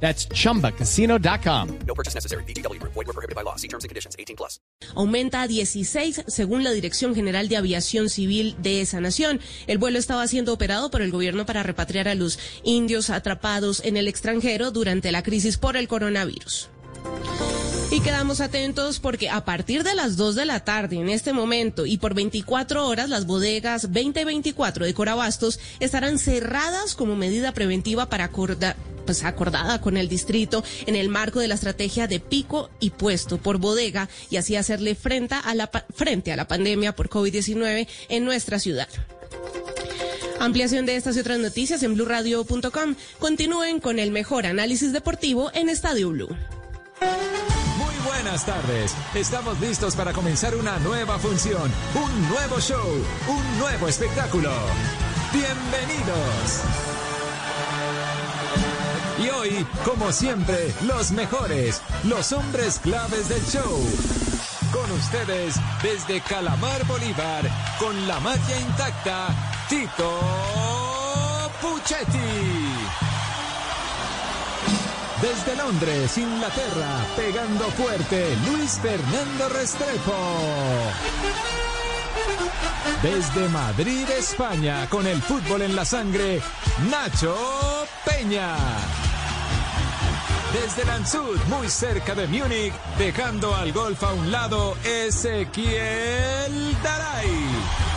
That's chumbacasino.com. No purchase necessary. BGW. Void were prohibited by law. See terms and conditions. 18 plus. Aumenta a 16 según la Dirección General de Aviación Civil de esa nación. El vuelo estaba siendo operado por el gobierno para repatriar a los indios atrapados en el extranjero durante la crisis por el coronavirus. Y quedamos atentos porque a partir de las 2 de la tarde en este momento y por 24 horas las bodegas 2024 de Corabastos estarán cerradas como medida preventiva para acordar pues acordada con el distrito en el marco de la estrategia de pico y puesto por bodega y así hacerle frente a la, pandemia por COVID-19 en nuestra ciudad. Ampliación de estas y otras noticias en blurradio.com. Continúen con el mejor análisis deportivo en Estadio Blue. Buenas tardes. Estamos listos para comenzar una nueva función, un nuevo show, un nuevo espectáculo. Bienvenidos. Y hoy, como siempre, los mejores, los hombres claves del show. Con ustedes, desde Calamar Bolívar, con la magia intacta, Tito Puchetti. Desde Londres, Inglaterra, pegando fuerte, Luis Fernando Restrepo. Desde Madrid, España, con el fútbol en la sangre, Nacho Peña. Desde Landshut, muy cerca de Múnich, dejando al golf a un lado, Ezequiel Daray.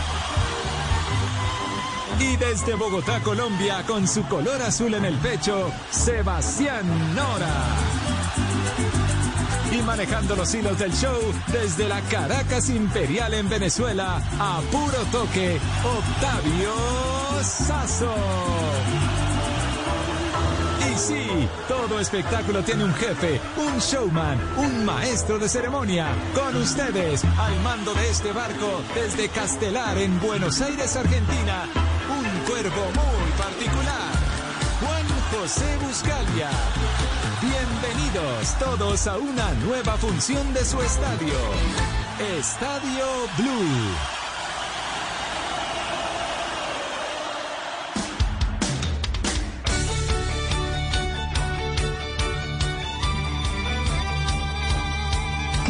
Y desde Bogotá, Colombia, con su color azul en el pecho, Sebastián Nora. Y manejando los hilos del show, desde la Caracas Imperial en Venezuela, a puro toque, Octavio Sazo. Y sí, todo espectáculo tiene un jefe, un showman, un maestro de ceremonia. Con ustedes, al mando de este barco, desde Castelar en Buenos Aires, Argentina, un cuervo muy particular. Juan José Buscalia. Bienvenidos todos a una nueva función de su estadio. Estadio Blue.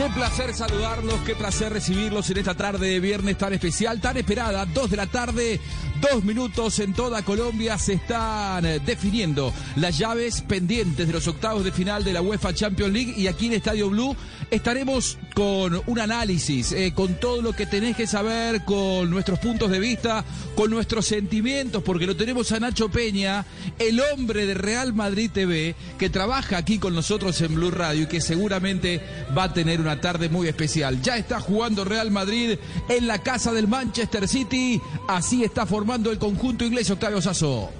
Qué placer saludarlos, qué placer recibirlos en esta tarde de viernes tan especial, tan esperada, dos de la tarde, dos minutos en toda Colombia se están eh, definiendo las llaves pendientes de los octavos de final de la UEFA Champions League y aquí en Estadio Blue estaremos con un análisis, eh, con todo lo que tenés que saber, con nuestros puntos de vista, con nuestros sentimientos, porque lo tenemos a Nacho Peña, el hombre de Real Madrid TV, que trabaja aquí con nosotros en Blue Radio y que seguramente va a tener una tarde muy especial. Ya está jugando Real Madrid en la casa del Manchester City, así está formando el conjunto inglés Octavio Sasso.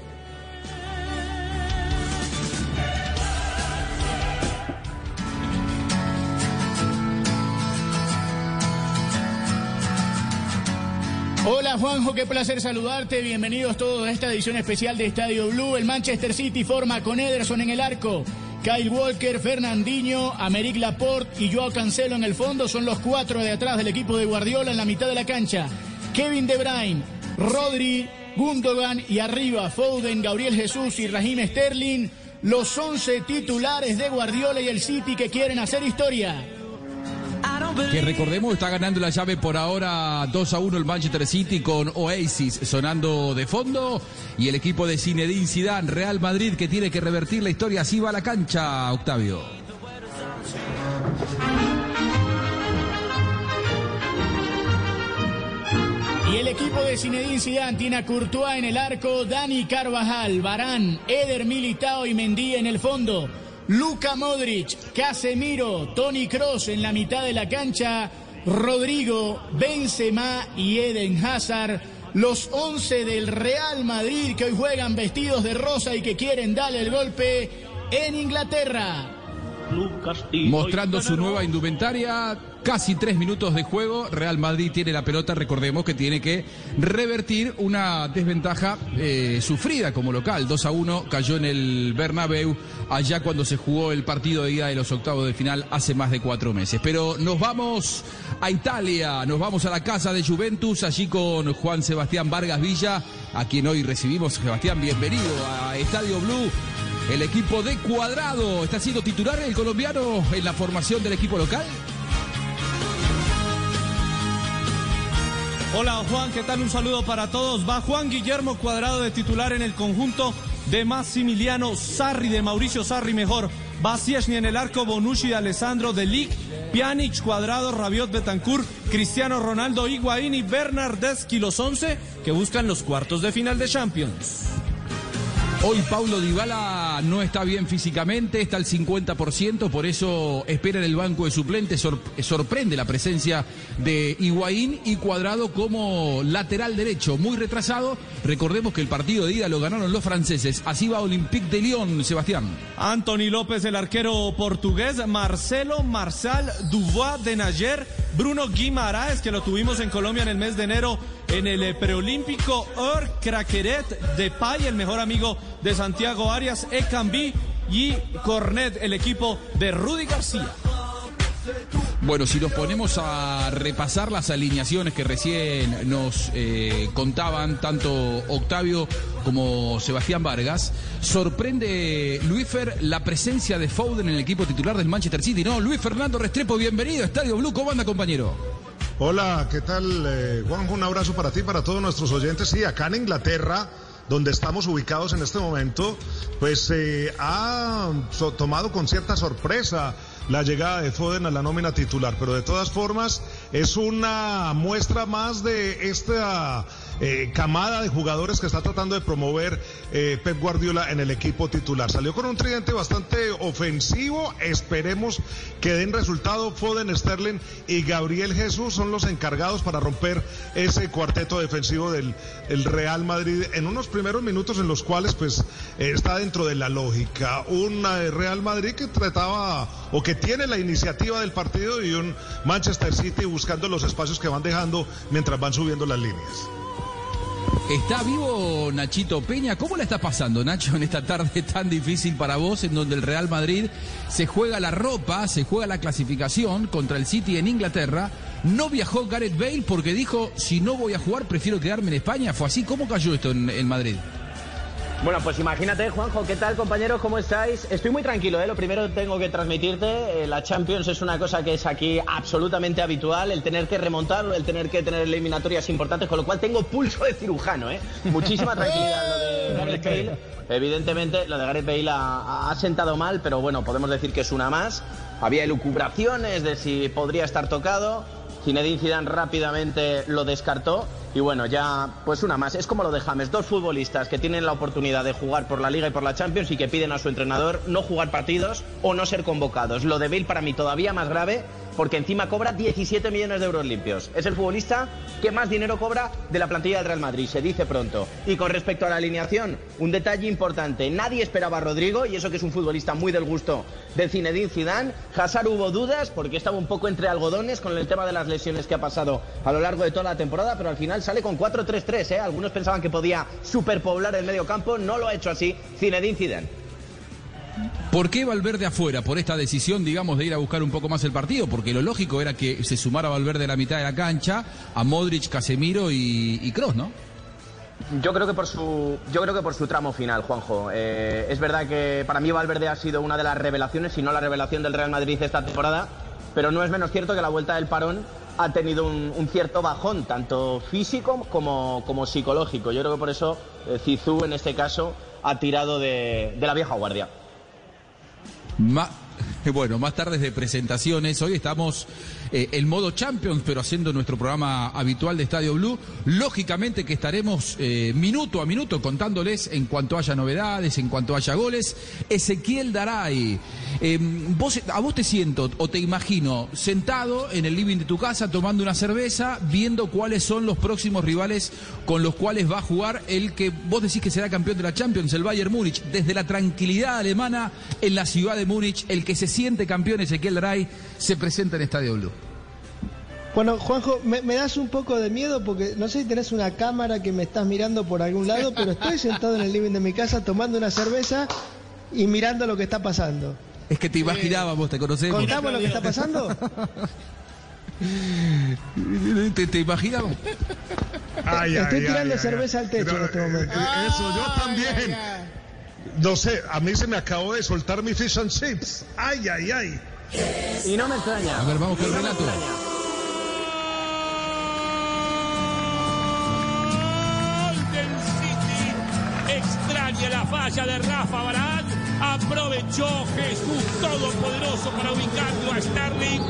Hola Juanjo, qué placer saludarte. Bienvenidos todos a esta edición especial de Estadio Blue. El Manchester City forma con Ederson en el arco. Kyle Walker, Fernandinho, Americ Laporte y Joao Cancelo en el fondo son los cuatro de atrás del equipo de Guardiola en la mitad de la cancha. Kevin De Bruyne, Rodri, Gundogan y arriba Foden, Gabriel Jesús y Raheem Sterling, los 11 titulares de Guardiola y el City que quieren hacer historia. Que recordemos, está ganando la llave por ahora 2 a 1 el Manchester City con Oasis sonando de fondo. Y el equipo de Zinedine Zidane, Real Madrid, que tiene que revertir la historia. Así va la cancha, Octavio. Y el equipo de Zinedine Zidane tiene a Courtois en el arco, Dani Carvajal, Barán, Eder Militao y Mendy en el fondo. Luca Modric, Casemiro, Tony Cross en la mitad de la cancha, Rodrigo, Benzema y Eden Hazard, los 11 del Real Madrid que hoy juegan vestidos de rosa y que quieren darle el golpe en Inglaterra. Mostrando su nueva indumentaria, casi tres minutos de juego. Real Madrid tiene la pelota, recordemos que tiene que revertir una desventaja eh, sufrida como local. 2 a 1 cayó en el Bernabéu allá cuando se jugó el partido de ida de los octavos de final hace más de cuatro meses. Pero nos vamos a Italia, nos vamos a la casa de Juventus, allí con Juan Sebastián Vargas Villa, a quien hoy recibimos. Sebastián, bienvenido a Estadio Blue. El equipo de Cuadrado está siendo titular el colombiano en la formación del equipo local. Hola Juan, ¿qué tal? Un saludo para todos. Va Juan Guillermo Cuadrado de titular en el conjunto de Massimiliano Sarri, de Mauricio Sarri mejor. Va Ciesni en el arco, Bonucci de Alessandro de Lig, Pjanic, Cuadrado, Rabiot, Betancourt, Cristiano Ronaldo, Higuaín y Bernardeschi, los 11 que buscan los cuartos de final de Champions. Hoy Paulo Dybala no está bien físicamente, está al 50%, por eso espera en el banco de suplentes. Sor- sorprende la presencia de Higuaín y Cuadrado como lateral derecho, muy retrasado. Recordemos que el partido de ida lo ganaron los franceses. Así va Olympique de Lyon, Sebastián. Anthony López, el arquero portugués, Marcelo Marsal Dubois de Nayer, Bruno Guimaraes, que lo tuvimos en Colombia en el mes de enero en el eh, preolímpico, Or Craqueret de Pay, el mejor amigo de Santiago Arias, Ekambi y Cornet, el equipo de Rudy García. Bueno, si nos ponemos a repasar las alineaciones que recién nos eh, contaban tanto Octavio como Sebastián Vargas, sorprende Luífer la presencia de Foden en el equipo titular del Manchester City. No, Luis Fernando Restrepo, bienvenido Estadio Blue. ¿Cómo anda, compañero? Hola, ¿qué tal, eh, Juanjo? Un abrazo para ti, para todos nuestros oyentes. Sí, acá en Inglaterra, donde estamos ubicados en este momento, pues eh, ha tomado con cierta sorpresa la llegada de Foden a la nómina titular, pero de todas formas es una muestra más de esta eh, camada de jugadores que está tratando de promover eh, Pep Guardiola en el equipo titular. Salió con un tridente bastante ofensivo, esperemos que den resultado. Foden, Sterling y Gabriel Jesús son los encargados para romper ese cuarteto defensivo del el Real Madrid en unos primeros minutos en los cuales pues eh, está dentro de la lógica. Un eh, Real Madrid que trataba o que tiene la iniciativa del partido y un Manchester City buscando los espacios que van dejando mientras van subiendo las líneas. ¿Está vivo Nachito Peña? ¿Cómo la está pasando, Nacho, en esta tarde tan difícil para vos, en donde el Real Madrid se juega la ropa, se juega la clasificación contra el City en Inglaterra? No viajó Gareth Bale porque dijo, si no voy a jugar, prefiero quedarme en España. ¿Fue así? ¿Cómo cayó esto en, en Madrid? Bueno, pues imagínate, Juanjo, ¿qué tal, compañeros? ¿Cómo estáis? Estoy muy tranquilo, ¿eh? Lo primero tengo que transmitirte, eh, la Champions es una cosa que es aquí absolutamente habitual, el tener que remontar, el tener que tener eliminatorias importantes, con lo cual tengo pulso de cirujano, ¿eh? Muchísima tranquilidad lo de Gareth Bale. Evidentemente, lo de Gareth Bale ha, ha sentado mal, pero bueno, podemos decir que es una más. Había elucubraciones de si podría estar tocado. Zinedine Zidane rápidamente lo descartó y bueno, ya pues una más. Es como lo de James, dos futbolistas que tienen la oportunidad de jugar por la Liga y por la Champions y que piden a su entrenador no jugar partidos o no ser convocados. Lo de para mí todavía más grave porque encima cobra 17 millones de euros limpios. Es el futbolista que más dinero cobra de la plantilla del Real Madrid, se dice pronto. Y con respecto a la alineación, un detalle importante. Nadie esperaba a Rodrigo y eso que es un futbolista muy del gusto de Zinedine Zidane. Hazard hubo dudas porque estaba un poco entre algodones con el tema de las lesiones que ha pasado a lo largo de toda la temporada, pero al final sale con 4-3-3, ¿eh? Algunos pensaban que podía superpoblar el medio campo, no lo ha hecho así Zinedine Zidane. ¿Por qué Valverde afuera? Por esta decisión, digamos, de ir a buscar un poco más el partido, porque lo lógico era que se sumara Valverde a la mitad de la cancha, a Modric, Casemiro y, Kroos, ¿no? Yo creo que por su, yo creo que por su tramo final, Juanjo. Eh, es verdad que para mí Valverde ha sido una de las revelaciones, si no la revelación del Real Madrid esta temporada, pero no es menos cierto que la vuelta del parón ha tenido un, cierto bajón, tanto físico como, como psicológico. Yo creo que por eso eh, Zizou, en este caso, ha tirado de la vieja guardia. Ma- bueno, más tardes de presentaciones. Hoy estamos eh, en modo Champions, pero haciendo nuestro programa habitual de Estadio Blue. Lógicamente que estaremos eh, minuto a minuto contándoles en cuanto haya novedades, en cuanto haya goles. Ezequiel Daray, eh, vos, a vos te siento o te imagino sentado en el living de tu casa tomando una cerveza, viendo cuáles son los próximos rivales con los cuales va a jugar el que vos decís que será campeón de la Champions, el Bayern Múnich. Desde la tranquilidad alemana en la ciudad de Múnich, el que se siente campeón Ezequiel Daray se presenta en Estadio Blue. Bueno, Juanjo, me, me das un poco de miedo porque no sé si tenés una cámara que me estás mirando por algún lado, pero estoy sentado en el living de mi casa tomando una cerveza y mirando lo que está pasando. Es que te imaginábamos, te conocemos. ¿Contamos lo que está pasando? ¿Te, te imaginábamos? Ay, Estoy ay, tirando ay, cerveza ay. al techo en este momento. Eh, Eso, yo también. No sé, a mí se me acabó de soltar mi fish and chips. Ay, ay, ay. Y no me extraña. A ver, vamos con el relato. Golden la falla de Rafa Barán. Aprovechó Jesús Todopoderoso para ubicarlo a Sterling.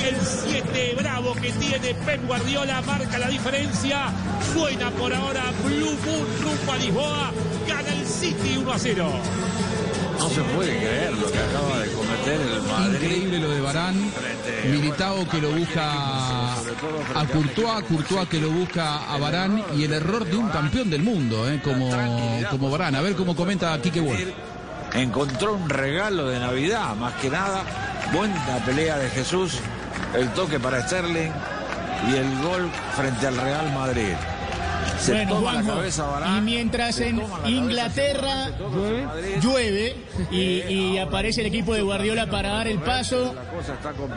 Y el 7 bravo que tiene Pep Guardiola marca la diferencia. Suena por ahora Blue Moon rumbo a Lisboa. Gana el City 1 a 0. No se puede creer lo que acaba de cometer el Madrid. Increíble lo de Barán. Militao que lo busca a Courtois, Courtois que lo busca a Barán y el error de un campeón del mundo, eh, como, como Barán. A ver cómo comenta Quique Wolf. Encontró un regalo de Navidad, más que nada. Buena pelea de Jesús, el toque para Sterling y el gol frente al Real Madrid. Se Bueno, toma la Juanjo, y mientras se en cabeza Inglaterra llueve y, y aparece el equipo de Guardiola para dar el paso,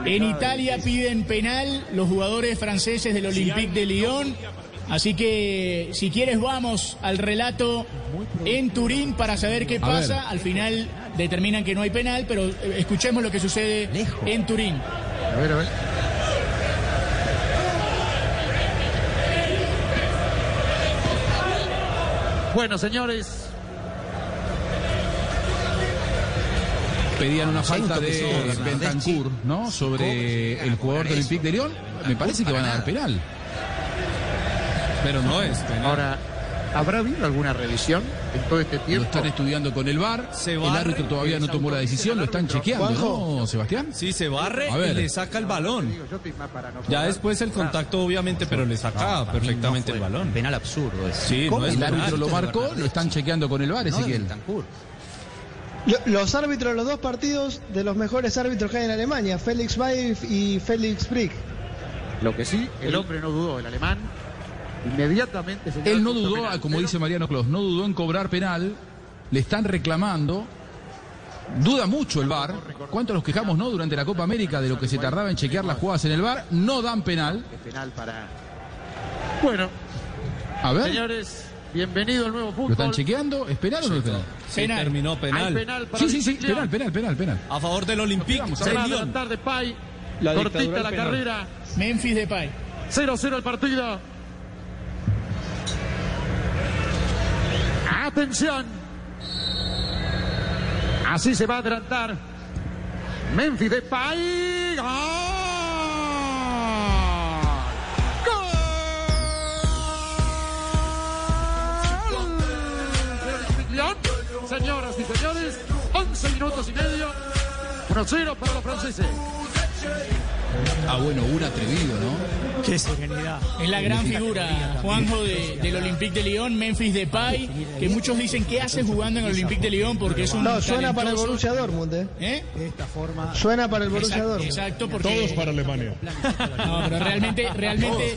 en Italia piden penal los jugadores franceses del Olympique de Lyon. Así que si quieres vamos al relato en Turín para saber qué pasa. Al final determinan que no hay penal, pero eh, escuchemos lo que sucede en Turín. A ver, a ver. Bueno, señores, Pedían una falta de Bentancur, ¿no? Sobre el jugador del Olympique de Lyon. Me parece que van a dar penal. Pero no es penal. ahora, ¿habrá habido alguna revisión en todo este Lo tiempo? están estudiando con el VAR. Se El barre, árbitro todavía no tomó la decisión, lo están chequeando. ¿no, Sebastián? Sí, se barre A ver. y le saca el balón. Ya después el contacto, obviamente, pero le saca perfectamente el balón. Penal absurdo es. Sí, no es El árbitro lo marcó, lo están chequeando con el VAR, Ezequiel. Lo- Los árbitros de los dos partidos, de los mejores árbitros que hay en Alemania, Félix Bayer y Félix Brick. Lo que sí, el hombre no dudó, el alemán. Inmediatamente señaló Él no dudó, penal, como pero dice Mariano Clos, no dudó en cobrar penal. Le están reclamando. Duda mucho el VAR. ¿Cuánto nos quejamos, no? Durante la Copa América de lo que se tardaba en chequear las jugadas en el VAR. No dan penal. es penal para. Bueno, A ver, señores, bienvenido al nuevo ¿lo fútbol. están chequeando? ¿Es penal o no es penal? Sí, Penal. terminó penal. penal para Sí, sí, sí, penal, penal, penal, penal. A favor del Olympique de Se va a adelantar de Pay. La Cortita la penal. carrera. Memphis Depay. 0-0 el partido. Atención. Así se va a adelantar. Memphis de Pay. Señoras y señores, 11 minutos y medio. 1-0 para los franceses. Ah, bueno, un atrevido, ¿no? Qué serenidad. Es la gran figura, Juanjo, de- del Olympique de Lyon, Memphis Depay, que muchos dicen que hace jugando en el Olympique de Lyon porque es un No, suena para el Borussia Dortmund, ¿eh? ¿Eh? Suena para el Borussia Exacto, Dortmund. exacto, porque Todos para Alemania. no, pero realmente, realmente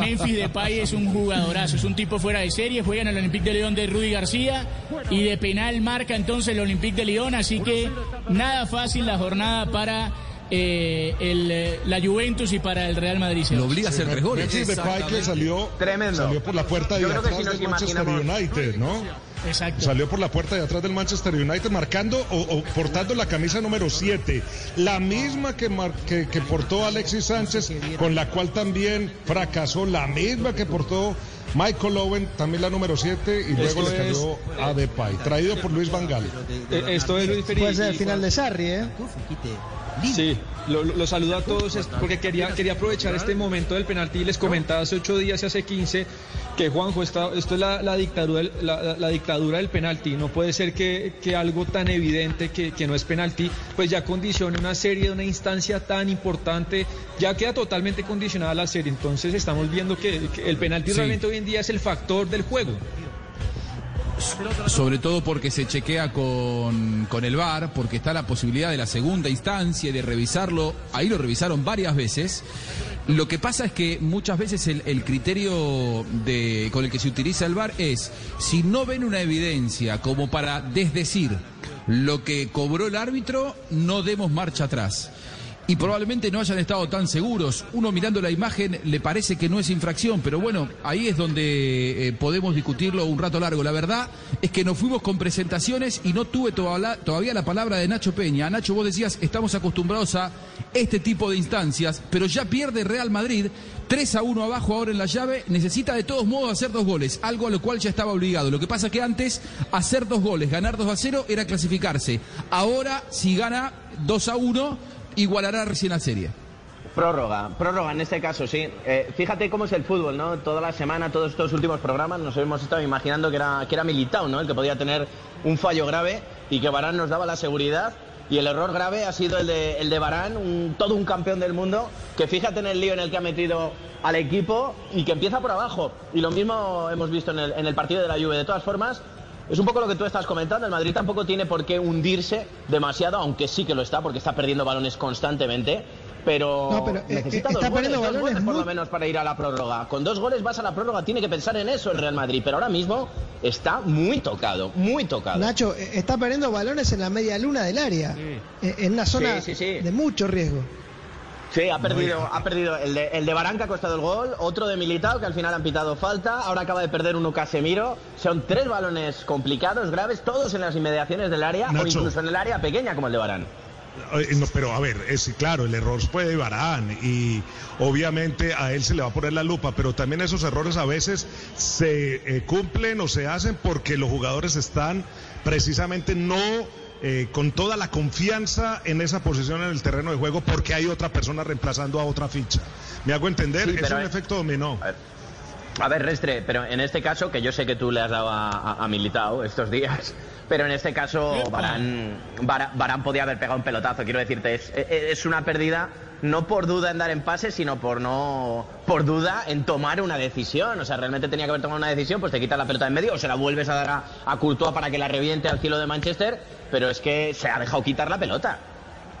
Memphis Depay es un jugadorazo, es un tipo fuera de serie, juega en el Olympique de Lyon de Rudy García y de penal marca entonces el Olympique de Lyon, así que nada fácil la jornada para eh, el, eh, la Juventus y para el Real Madrid. Lo obliga a hacer tres goles. Memphis Depay que salió, Tremendo. salió por la puerta de atrás si del Manchester United, ¿no? Exacto. Salió por la puerta de atrás del Manchester United marcando o, o portando la camisa número 7, la misma que, mar- que, que portó Alexis Sánchez, con la cual también fracasó, la misma que portó Michael Owen, también la número 7, y luego Esto le cayó a Depay, traído por Luis Van Gaal. Eh, Esto es Luis Felipe. Puede ser el final de Sarri, ¿eh? Sí, lo, lo- saludo a todos porque quería, quería aprovechar este momento del penalti y les comentaba hace ocho días y hace 15 que Juanjo, está, esto es la, la dictadura, del- la, dictadura del penalti. No puede ser que, que algo tan evidente que, que no es penalti, pues ya condicione una serie, una instancia tan importante, ya queda totalmente condicionada la serie. Entonces estamos viendo que, que el penalti Sí. realmente hoy en día es el factor del juego. Sobre todo porque se chequea con, con el VAR, porque está la posibilidad de la segunda instancia y de revisarlo. Ahí lo revisaron varias veces. Lo que pasa es que muchas veces el, el criterio de, con el que se utiliza el VAR es, si no ven una evidencia como para desdecir lo que cobró el árbitro, no demos marcha atrás. Y probablemente no hayan estado tan seguros. Uno mirando la imagen le parece que no es infracción, pero bueno, ahí es donde eh, podemos discutirlo un rato largo. La verdad es que nos fuimos con presentaciones y no tuve toda- todavía la palabra de Nacho Peña. Nacho, vos decías, estamos acostumbrados a este tipo de instancias, pero ya pierde Real Madrid, 3 a 1 abajo ahora en la llave, necesita de todos modos hacer dos goles, algo a lo cual ya estaba obligado. Lo que pasa que antes, hacer dos goles, ganar 2 a 0 era clasificarse. Ahora, si gana 2 a 1, igualará recién la serie. Prórroga, prórroga en este caso, sí. Eh, fíjate cómo es el fútbol, ¿no? Toda la semana, todos estos últimos programas, nos hemos estado imaginando que era, que era Militao, ¿no? El que podía tener un fallo grave y que Barán nos daba la seguridad. Y el error grave ha sido el de, el de Barán, todo un campeón del mundo, que fíjate en el lío en el que ha metido al equipo y que empieza por abajo. Y lo mismo hemos visto en el, en el partido de la Juve. De todas formas, es un poco lo que tú estás comentando. El Madrid tampoco tiene por qué hundirse demasiado, aunque sí que lo está, porque está perdiendo balones constantemente. Pero, No, pero, eh, necesita eh, dos está goles, dos goles por lo menos para ir a la prórroga. Con dos goles vas a la prórroga, tiene que pensar en eso el Real Madrid. Pero ahora mismo está muy tocado, muy tocado. Nacho, eh, está perdiendo balones en la media luna del área, en una zona Sí, sí, sí. de mucho riesgo. Sí, ha perdido, ha perdido el de, el de Barán que ha costado el gol, otro de Militao que al final han pitado falta, ahora acaba de perder uno Casemiro. Son tres balones complicados, graves, todos en las inmediaciones del área o incluso en el área pequeña como el de Barán. No, pero a ver, es claro, el error fue de Barán y obviamente a él se le va a poner la lupa, pero también esos errores a veces se eh, cumplen o se hacen porque los jugadores están precisamente no eh, con toda la confianza en esa posición en el terreno de juego porque hay otra persona reemplazando a otra ficha. ¿Me hago entender? Sí, es un efecto dominó. A ver, Restre, pero en este caso, que yo sé que tú le has dado a, a- a Militao estos días, pero en este caso Barán, Barán, Barán podía haber pegado un pelotazo, quiero decirte, es, es una pérdida no por duda en dar en pase, sino por no por duda en tomar una decisión. O sea, realmente tenía que haber tomado una decisión, pues te quitas la pelota en medio o se la vuelves a dar a, a Courtois para que la reviente al cielo de Manchester, pero es que se ha dejado quitar la pelota.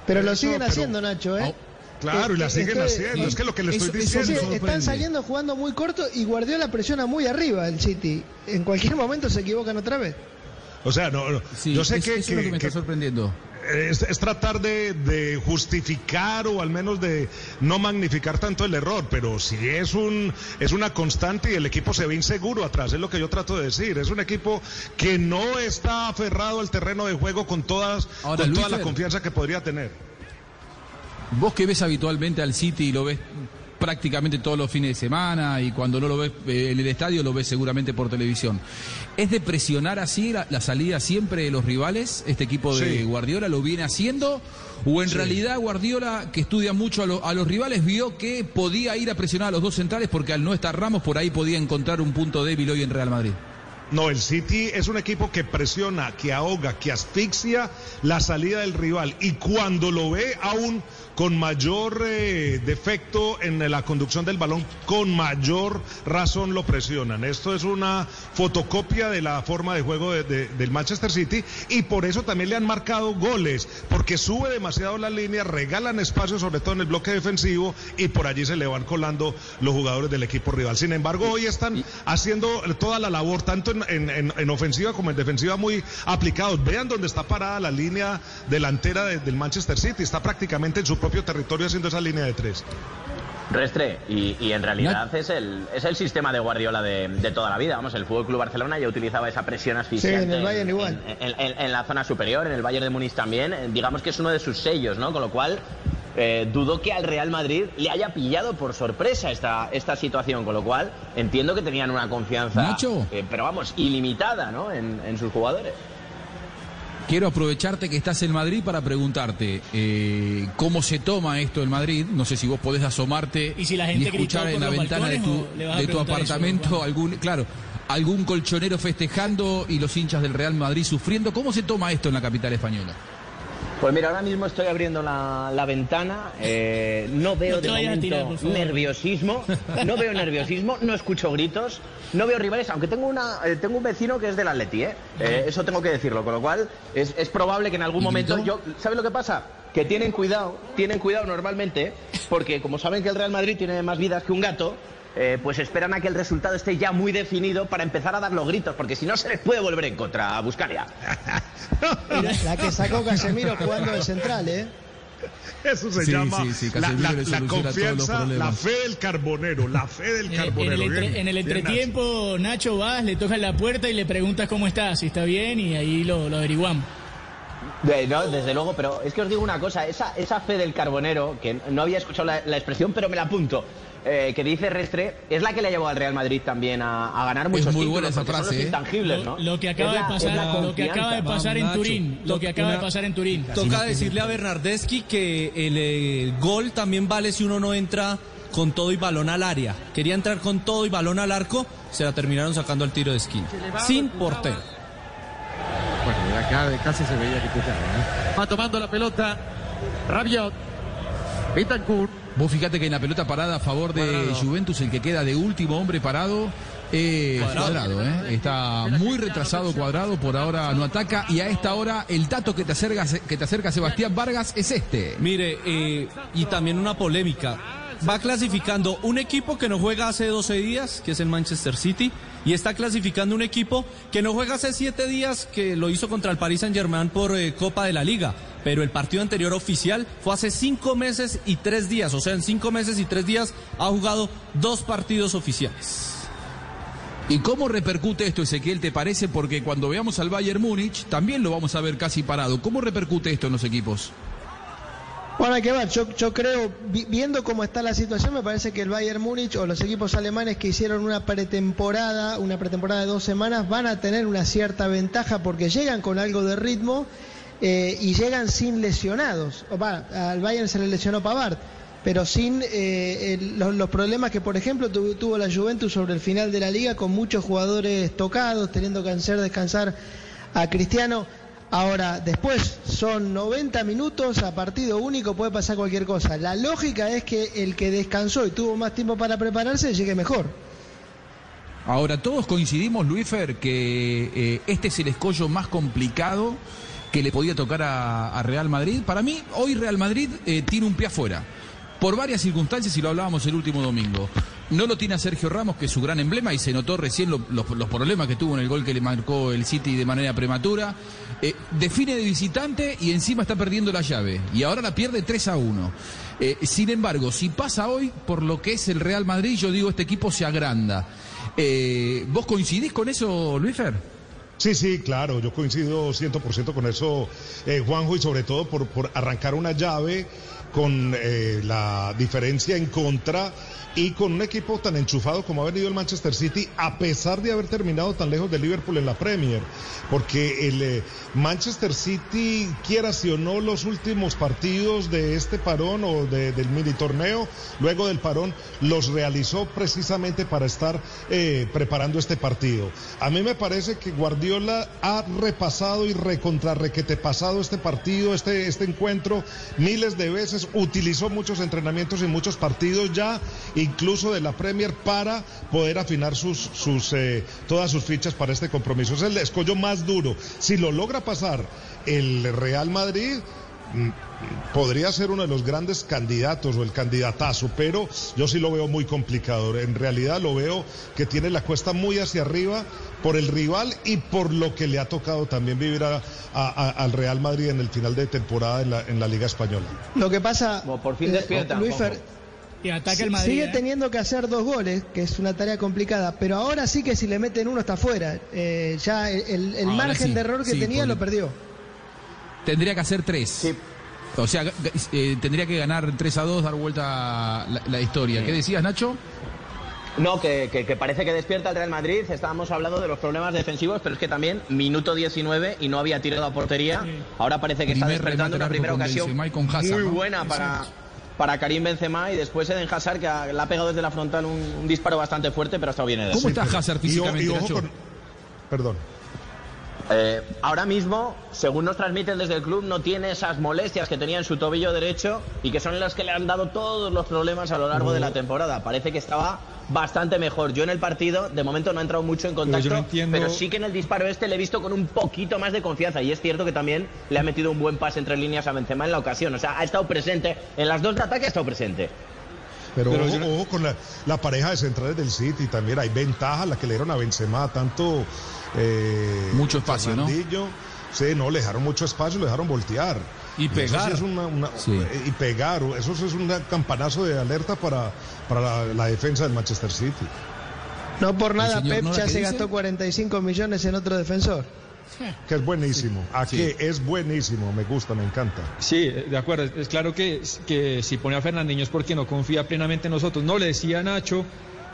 Pero lo Eso, siguen pero- haciendo, Nacho, ¿eh? Claro, y la siguen estoy- haciendo, es que lo que le Eso- estoy eso Sí, diciendo... están saliendo jugando muy corto y Guardiola presiona muy arriba el City. En cualquier momento se equivocan otra vez. O sea, no, no, Sí, yo sé es- que, eso es lo que me que- está sorprendiendo. Es, es tratar de, de justificar o al menos de no magnificar tanto el error, pero si es un es una constante y el equipo se ve inseguro atrás, es lo que yo trato de decir. Es un equipo que no está aferrado al terreno de juego con todas Ahora, con Luis toda la confianza que podría tener. Vos que ves habitualmente al City y lo ves prácticamente todos los fines de semana y cuando no lo ves eh, en el estadio lo ves seguramente por televisión. ¿Es de presionar así la, la salida siempre de los rivales? ¿Este equipo de Sí. Guardiola lo viene haciendo? ¿O en Sí. realidad Guardiola, que estudia mucho a, lo- a los rivales, vio que podía ir a presionar a los dos centrales porque al no estar Ramos por ahí podía encontrar un punto débil hoy en Real Madrid? No, el City es un equipo que presiona, que ahoga, que asfixia la salida del rival y cuando lo ve aún con mayor eh, defecto en la conducción del balón, con mayor razón lo presionan. Esto es una fotocopia de la forma de juego de- de- del Manchester City y por eso también le han marcado goles, porque sube demasiado la línea, regalan espacio sobre todo en el bloque defensivo y por allí se le van colando los jugadores del equipo rival. Sin embargo, hoy están haciendo toda la labor, tanto en, en- en- en ofensiva como en defensiva, muy aplicados. Vean dónde está parada la línea delantera de- del Manchester City. Está prácticamente en su propio territorio haciendo esa línea de tres. Restre, y, y en realidad es el, es el sistema de Guardiola de, de toda la vida. Vamos, el Fútbol Club Barcelona ya utilizaba esa presión asfixiante. Sí, en el Bayern igual. En, en- en la zona superior, en el Bayern de Múnich también. Eh, Digamos que es uno de sus sellos, ¿no? Con lo cual, eh, dudo que al Real Madrid le haya pillado por sorpresa esta, esta situación. Con lo cual, entiendo que tenían una confianza, eh, pero vamos, ilimitada, ¿no? En, en sus jugadores. Quiero aprovecharte que estás en Madrid para preguntarte eh, cómo se toma esto en Madrid. No sé si vos podés asomarte Y si la gente escuchar en la ventana de tu, balcones, ¿o le vas a de tu preguntar eso, apartamento algún, claro, algún colchonero festejando y los hinchas del Real Madrid sufriendo. ¿Cómo se toma esto en la capital española? Pues mira, ahora mismo estoy abriendo la, la ventana, eh, no veo No de momento tirar, nerviosismo, no veo nerviosismo, no escucho gritos, no veo rivales, aunque tengo una eh, tengo un vecino que es del Atleti, ¿eh? Eh, eso tengo que decirlo, con lo cual es, es probable que en algún momento yo, ¿sabes lo que pasa? Que tienen cuidado, tienen cuidado normalmente, porque como saben que el Real Madrid tiene más vidas que un gato, eh, pues esperan a que el resultado esté ya muy definido para empezar a dar los gritos, porque si no se les puede volver en contra a Buscaria. La que sacó Casemiro jugando de central, ¿eh? Eso se Sí, llama sí, sí, la, la- la confianza, la fe del carbonero, la fe del En, en carbonero. el, entre- Bien, en el entretiempo, Nacho vas, le tocas la puerta y le preguntas cómo está, si está bien, y ahí lo, lo averiguamos. De- no, desde luego, pero es que os digo una cosa, esa, esa fe del carbonero, que no había escuchado la, la expresión, pero me la apunto, eh, que dice Restre, es la que le ha llevado al Real Madrid también a, a ganar muchos muy títulos, buena esa frase, ¿eh? intangibles, ¿no? Lo que acaba Es la- de es pasar, la lo que acaba de confianza. pasar en Turín, lo que to- acaba de pasar en Turín. Toca decirle a Bernardeschi que el eh, gol también vale si uno no entra con todo y balón al área. Quería entrar con todo y balón al arco, se la terminaron sacando al tiro de esquina. Sin portero. Bueno, de acá de casi se veía que putaba, ¿eh? Va tomando la pelota. Rabiot. Betancourt. Vos fíjate que en la pelota parada a favor de Juventus, el que queda de último hombre parado es cuadrado, ¿eh? Está muy retrasado cuadrado, por ahora no ataca. Y a esta hora el dato que te acerca, que te acerca Sebastián Vargas es este. Mire, eh, y también una polémica. Va clasificando un equipo que no juega hace 12 días, que es el Manchester City, y está clasificando un equipo que no juega hace 7 días, que lo hizo contra el Paris Saint Germain por eh, Copa de la Liga. Pero el partido anterior oficial fue hace 5 meses y 3 días. O sea, en 5 meses y 3 días ha jugado dos partidos oficiales. ¿Y cómo repercute esto, Ezequiel, te parece? Porque cuando veamos al Bayern Múnich, también lo vamos a ver casi parado. ¿Cómo repercute esto en los equipos? Bueno, hay que ver. Yo, yo creo, vi- viendo cómo está la situación, me parece que el Bayern Múnich o los equipos alemanes que hicieron una pretemporada, una pretemporada de dos semanas, van a tener una cierta ventaja porque llegan con algo de ritmo eh, y llegan sin lesionados. O al Bayern se le lesionó Pavard, pero sin eh, los problemas que, por ejemplo, tu- tuvo la Juventus sobre el final de la liga, con muchos jugadores tocados, teniendo que hacer descansar a Cristiano. Ahora, después son 90 minutos a partido único, puede pasar cualquier cosa. La lógica es que el que descansó y tuvo más tiempo para prepararse llegue mejor. Ahora, todos coincidimos, Luífer, que eh, este es el escollo más complicado que le podía tocar a, Real Madrid. Para mí, hoy Real Madrid eh, tiene un pie afuera. Por varias circunstancias, y lo hablábamos el último domingo. No lo tiene a Sergio Ramos, que es su gran emblema, y se notó recién lo- los, problemas que tuvo en el gol que le marcó el City de manera prematura. Eh, define de visitante y encima está perdiendo la llave. Y ahora la pierde 3 a 1. Eh, sin embargo, si pasa hoy por lo que es el Real Madrid, yo digo, este equipo se agranda. Eh, ¿Vos coincidís con eso, Luífer? Sí, sí, claro, yo coincido 100% con eso, Juanjo, y sobre todo por arrancar una llave con eh, la diferencia en contra y con un equipo tan enchufado como ha venido el Manchester City, a pesar de haber terminado tan lejos de Liverpool en la Premier, porque el eh, Manchester City, quiera si o no, los últimos partidos de este parón o de- del mini torneo, luego del parón, los realizó precisamente para estar eh, preparando este partido. A mí me parece que Guardiola ha repasado y recontrarrequete pasado este partido, este, este encuentro, miles de veces, utilizó muchos entrenamientos y muchos partidos ya, incluso de la Premier, para poder afinar sus, sus, eh, todas sus fichas para este compromiso. Es el escollo más duro. Si lo logra pasar el Real Madrid, mm, podría ser uno de los grandes candidatos o el candidatazo, pero yo sí lo veo muy complicado. En realidad lo veo que tiene la cuesta muy hacia arriba por el rival y por lo que le ha tocado también vivir a- a- a- al Real Madrid en el final de temporada en la, en la Liga Española. Lo que pasa, por fin eh, despiertan, Luis. Fer, Y ataca el Madrid. sigue ¿eh? teniendo que hacer dos goles, que es una tarea complicada, pero ahora sí que si le meten uno está fuera. Eh, ya el, margen sí, de error que sí, tenía lo perdió. Tendría que hacer tres. O sea, eh, tendría que ganar 3 a 2, dar vuelta la, la historia. ¿Qué decías, Nacho? No, que, que- que parece que despierta el Real Madrid. Estábamos hablando de los problemas defensivos, pero es que también minuto 19 y no había tirado a portería. Ahora parece que está despertando una primera con ocasión Benzema y con Hazard, muy buena para, para Karim Benzema y después Eden Hazard que ha- le ha pegado desde la frontal un, un disparo bastante fuerte, pero ha estado bien Eder. ¿Cómo está Hazard Y físicamente, y ojo Nacho? con- Perdón. Eh, ahora mismo, según nos transmiten desde el club, no tiene esas molestias que tenía en su tobillo derecho y que son las que le han dado todos los problemas a lo largo de la temporada. Parece que estaba bastante mejor. Yo en el partido, de momento, no he entrado mucho en contacto, no entiendo- pero sí que en el disparo este le he visto con un poquito más de confianza. Y es cierto que también le ha metido un buen pase entre líneas a Benzema en la ocasión. O sea, ha estado presente. En las dos de ataque ha estado presente. Pero, Pero ojo, yo no- ojo con la, la pareja de centrales del City también. Hay ventaja la que le dieron a Benzema, tanto. Eh, Mucho espacio, ¿no? Sí, no, le dejaron mucho espacio, le dejaron voltear. Y eso pegar. sí es una- una- Sí. Y pegar. Eso sí es un campanazo de alerta para, para la, la defensa del Manchester City. No por nada, señor Pep ya ¿qué se dice? gastó 45 millones en otro defensor. Que es buenísimo. ¿A Sí. qué? Es buenísimo. Me gusta, me encanta. Sí, de acuerdo. Es claro que, que si pone a Fernandinho es porque no confía plenamente en nosotros. No, le decía a Nacho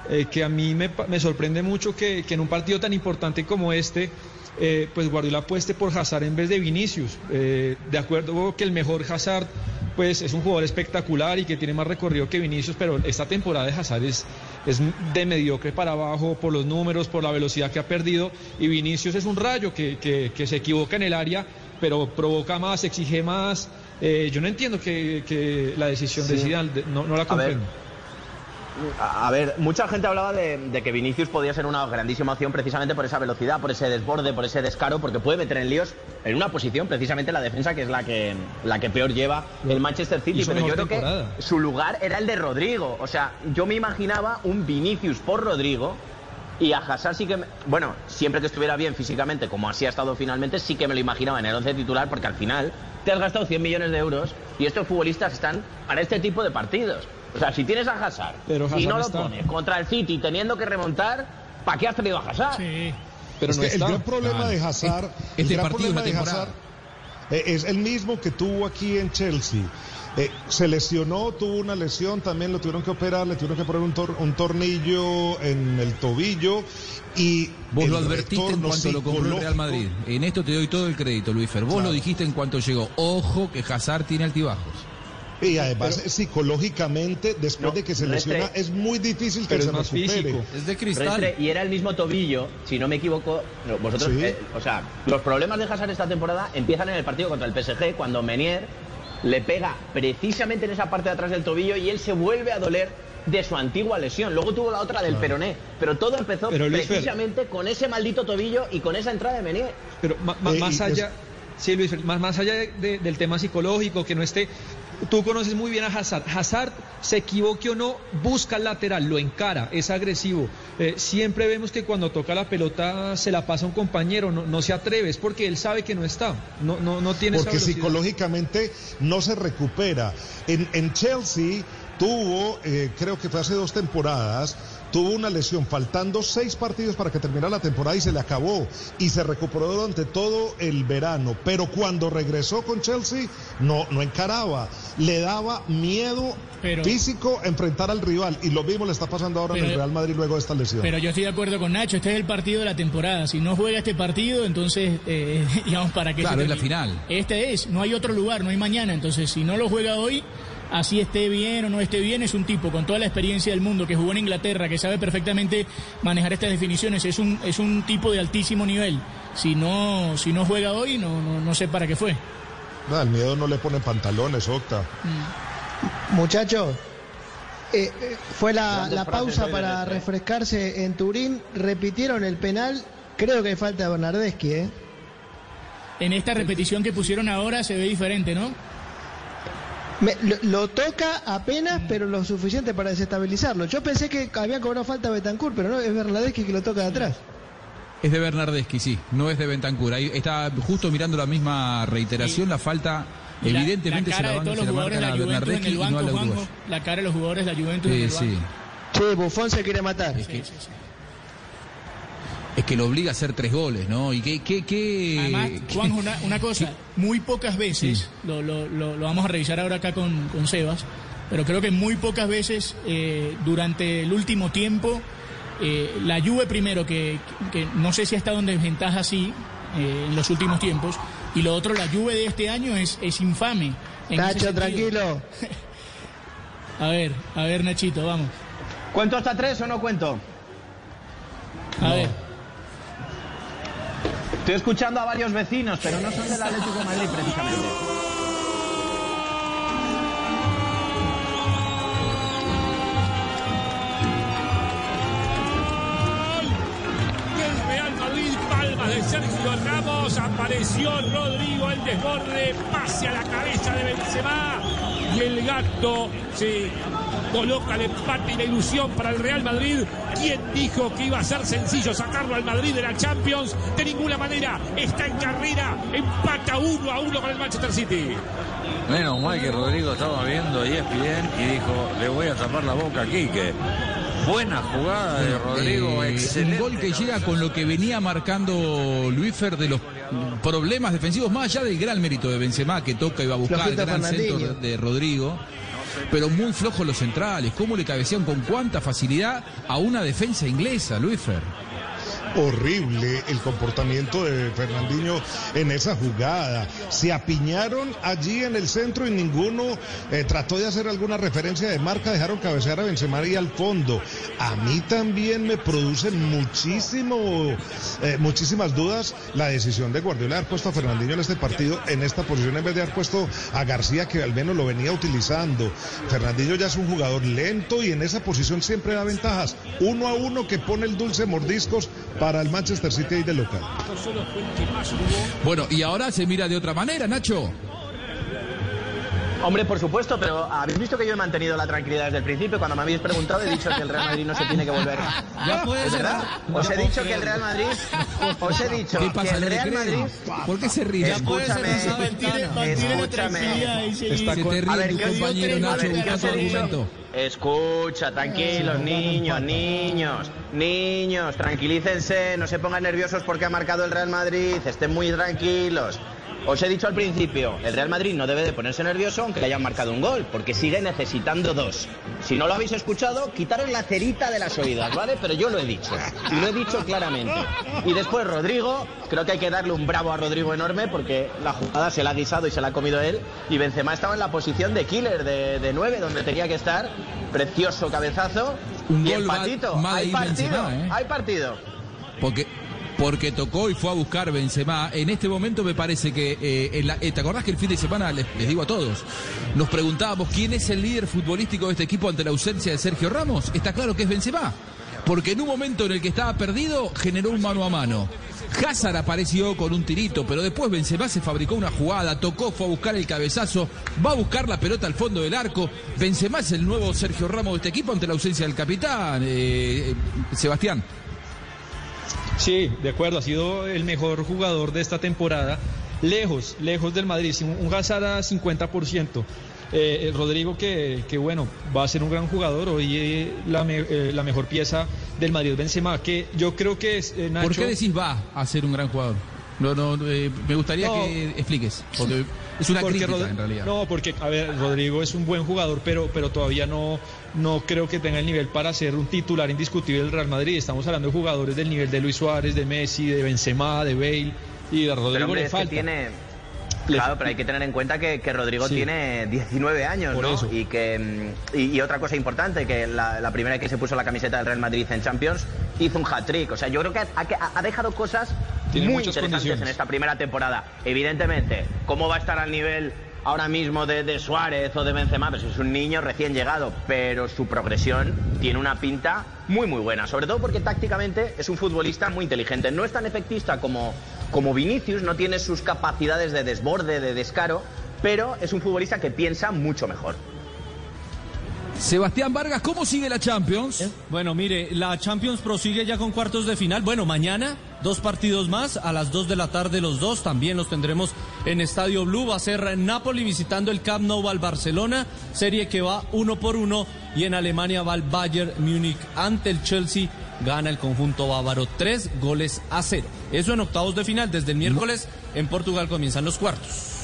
eh, que a mí me, sorprende mucho que, que en un partido tan importante como este, eh, pues Guardiola apueste por Hazard en vez de Vinicius. Eh, de acuerdo que el mejor Hazard pues es un jugador espectacular y que tiene más recorrido que Vinicius, pero esta temporada de Hazard es, es de mediocre para abajo por los números, por la velocidad que ha perdido y Vinicius es un rayo que, que- que se equivoca en el área, pero provoca más, exige más. Yo no entiendo que, la decisión de. Zidane, no, no la comprendo. A ver, mucha gente hablaba de, de que Vinicius podía ser una grandísima opción precisamente por esa velocidad, por ese desborde, por ese descaro, porque puede meter en líos en una posición, precisamente la defensa, que es la que, la que peor lleva el Manchester City. Pero yo creo que su lugar era el de Rodrigo. O sea, yo me imaginaba un Vinicius por Rodrigo. Y a Hazard sí que, me- bueno, siempre que estuviera bien físicamente, como así ha estado finalmente, sí que me lo imaginaba en el 11 titular, porque al final te has gastado 100 millones de euros y estos futbolistas están para este tipo de partidos. O sea, si tienes a Hazard Pero y no lo pones contra el City teniendo que remontar, ¿para qué has traído a Hazard? Sí. Pero Es no que el está. gran problema Claro. de Hazard, Este el gran partido es problema de. Hazard eh, es el mismo que tuvo aquí en Chelsea. Eh, se lesionó, tuvo una lesión, también lo tuvieron que operar, le tuvieron que poner un, tor- un tornillo en el tobillo y Vos el lo advertiste en cuanto lo compró el Real Madrid. En esto te doy todo el crédito, Luis Fer. Vos Claro. lo dijiste en cuanto llegó. Ojo que Hazard tiene altibajos. Y además psicológicamente, después No, de que se Restre- lesiona, es muy difícil que Pero se es más recupere. físico. Es de Restre, cristal. y era el mismo tobillo, si no me equivoco, no, vosotros, Sí. eh, o sea, los problemas de Hazard esta temporada empiezan en el partido contra el PSG, cuando Menier le pega precisamente en esa parte de atrás del tobillo y él se vuelve a doler de su antigua lesión. Luego tuvo la otra del peroné, pero todo empezó Pero, Luis Fer- precisamente con ese maldito tobillo y con esa entrada de Menier. Pero ma- ma- Eh, más es- allá, sí, Luis, más, más allá de- de- del tema psicológico, que no esté. Tú conoces muy bien a Hazard. Hazard, se equivoque o no, busca el lateral, lo encara, es agresivo. Eh, siempre vemos que cuando toca la pelota se la pasa a un compañero, no, no se atreve, es porque él sabe que no está, no, no, no tiene porque psicológicamente no se recupera. En, en Chelsea tuvo, eh, creo que fue hace dos temporadas, tuvo una lesión, faltando seis partidos para que terminara la temporada y se le acabó. Y se recuperó durante todo el verano. Pero cuando regresó con Chelsea, no, no encaraba. Le daba miedo Pero- físico enfrentar al rival. Y lo mismo le está pasando ahora en el Real Madrid luego de esta lesión. Pero yo estoy de acuerdo con Nacho, este es el partido de la temporada. Si no juega este partido, entonces, eh, digamos, ¿para qué? Claro, es la final. Este es, no hay otro lugar, no hay mañana. Entonces, si no lo juega hoy, así esté bien o no esté bien, es un tipo con toda la experiencia del mundo que jugó en Inglaterra, que sabe perfectamente manejar estas definiciones. Es un, es un tipo de altísimo nivel. Si no, si no juega hoy, no, no, no sé para qué fue. No, el miedo no le pone pantalones, Octa. Muchachos, eh, eh, fue la, la pausa para refrescarse en Turín, repitieron el penal, creo que hay falta de Bernardeschi, ¿eh? En esta repetición que pusieron ahora se ve diferente, ¿no? Me- lo, lo toca apenas, pero lo suficiente para desestabilizarlo. Yo pensé que había cobrado falta Betancourt, pero no, es Bernardeschi que lo toca de atrás. Es de Bernardeschi, sí, no es de Bentancur. Ahí está justo mirando la misma reiteración, la falta la- evidentemente la se la, de todos los la jugadores marcan de a la Juventus en el no Juanjo. La cara de los jugadores de la Juventus en Sí. Che, Buffon se quiere matar. Sí, sí, sí. Es que lo obliga a hacer tres goles, ¿no? Y qué, qué, qué... Además, Juanjo, una, una cosa, muy pocas veces, Sí. lo, lo- lo- lo vamos a revisar ahora acá con, con Sebas, pero creo que muy pocas veces eh, durante el último tiempo, eh, la Juve primero, que, que no sé si ha estado en desventaja así eh, en los últimos tiempos, y lo otro, la Juve de este año es, es infame. Nacho, tranquilo. A ver, a ver, Nachito, vamos. ¿Cuento hasta tres o no cuento? A ver. Estoy escuchando a varios vecinos, pero no son del Atlético de Madrid precisamente. de Sergio Ramos, apareció Rodrigo, el desborde, pase a la cabeza de Benzema y el gato se coloca el empate y la ilusión para el Real Madrid. ¿Quién dijo que iba a ser sencillo sacarlo al Madrid de la Champions? De ninguna manera, está en carrera, empata uno a uno con el Manchester City. Menos mal que Rodrigo estaba viendo y ESPN y dijo, le voy a tapar la boca aquí, que buena jugada de Rodrigo, Eh, excelente. Un gol que llega con lo que venía marcando Luífer de los problemas defensivos, más allá del gran mérito de Benzema, que toca y va a buscar el gran centro de Rodrigo. Pero muy flojos los centrales, cómo le cabecean con cuánta facilidad a una defensa inglesa, Luífer. Horrible el comportamiento de Fernandinho en esa jugada. Se apiñaron allí en el centro y ninguno eh, trató de hacer alguna referencia de marca. Dejaron cabecear a Benzema ahí al fondo. A mí también me produce muchísimo, eh, muchísimas dudas la decisión de Guardiola de haber puesto a Fernandinho en este partido, en esta posición, en vez de haber puesto a García, que al menos lo venía utilizando. Fernandinho ya es un jugador lento y en esa posición siempre da ventajas. Uno a uno que pone el dulce mordiscos para el Manchester City ahí de local. Bueno, y ahora se mira de otra manera, Nacho. Hombre, por supuesto, pero habéis visto que yo he mantenido la tranquilidad desde el principio. Cuando me habéis preguntado, he dicho que el Real Madrid no se tiene que volver. Ya puede ¿Es verdad? Os he dicho que el Real Madrid. Os he dicho ¿Qué que pasa? el ¿No le Real? Madrid. ¿Por qué se ríe? Escúchame. Escúchame. Está A ver, ¿qué compañero. Escucha, tranquilos, niños, niños, niños, tranquilícense, no se pongan nerviosos porque ha marcado el Real Madrid, estén muy tranquilos. Os he dicho al principio, el Real Madrid no debe de ponerse nervioso aunque le hayan marcado un gol, porque sigue necesitando dos. Si no lo habéis escuchado, quitaros la cerita de las oídas, ¿vale? Pero yo lo he dicho, y lo he dicho claramente. Y después Rodrigo, creo que hay que darle un bravo a Rodrigo enorme porque la jugada se la ha guisado y se la ha comido él, y Benzema estaba en la posición de killer, de, de nueve, donde tenía que estar, precioso cabezazo, Un y gol empatito, hay partido, Benzema, ¿eh? hay partido. Porque, porque tocó y fue a buscar Benzema. En este momento me parece que, eh, eh, ¿te acordás que el fin de semana, les, les digo a todos, nos preguntábamos quién es el líder futbolístico de este equipo ante la ausencia de Sergio Ramos? Está claro que es Benzema. Porque en un momento en el que estaba perdido, generó un mano a mano. Hazard apareció con un tirito, pero después Benzema se fabricó una jugada, tocó, fue a buscar el cabezazo, va a buscar la pelota al fondo del arco. Benzema es el nuevo Sergio Ramos de este equipo ante la ausencia del capitán, eh, Sebastián. Sí, de acuerdo, ha sido el mejor jugador de esta temporada. Lejos, lejos del Madrid, un Hazard a 50%. Eh, el Rodrigo, que, que bueno, va a ser un gran jugador. Hoy eh, la, me- eh, la mejor pieza del Madrid Benzema, que yo creo que es eh, Nacho. ¿Por qué decís va a ser un gran jugador? No, no, eh, me gustaría No. que expliques, porque es una Porque crítica Rod- en realidad. No, porque, a ver, Rodrigo es un buen jugador, pero, pero todavía no, no creo que tenga el nivel para ser un titular indiscutible del Real Madrid. Estamos hablando de jugadores del nivel de Luis Suárez, de Messi, de Benzema, de Bale, y a Rodrigo Pero hombre, le es que falta. tiene... Claro, pero hay que tener en cuenta que, que Rodrigo Sí. tiene 19 años, Por ¿no? eso. Y que y, y otra cosa importante, que la, la primera vez que se puso la camiseta del Real Madrid en Champions, hizo un hat-trick. O sea, yo creo que ha, ha- ha dejado cosas Tiene muy muchas interesantes en esta primera temporada. Evidentemente, ¿cómo va a estar al nivel ahora mismo de, de Suárez o de Benzema? Pues es un niño recién llegado, pero su progresión tiene una pinta muy muy buena, sobre todo porque tácticamente es un futbolista muy inteligente. No es tan efectista como, como Vinicius, no tiene sus capacidades de desborde, de descaro, pero es un futbolista que piensa mucho mejor. Sebastián Vargas, ¿cómo sigue la Champions? Bueno, mire, la Champions prosigue ya con cuartos de final. Bueno, mañana dos partidos más, a las 2 de la tarde los dos, también los tendremos en Estadio Blue. Va a ser Napoli visitando el Camp Nou al Barcelona, serie que va uno por uno. Y en Alemania va el Bayern Múnich ante el Chelsea. Gana el conjunto bávaro tres goles a cero. Eso en octavos de final. Desde el miércoles en Portugal comienzan los cuartos.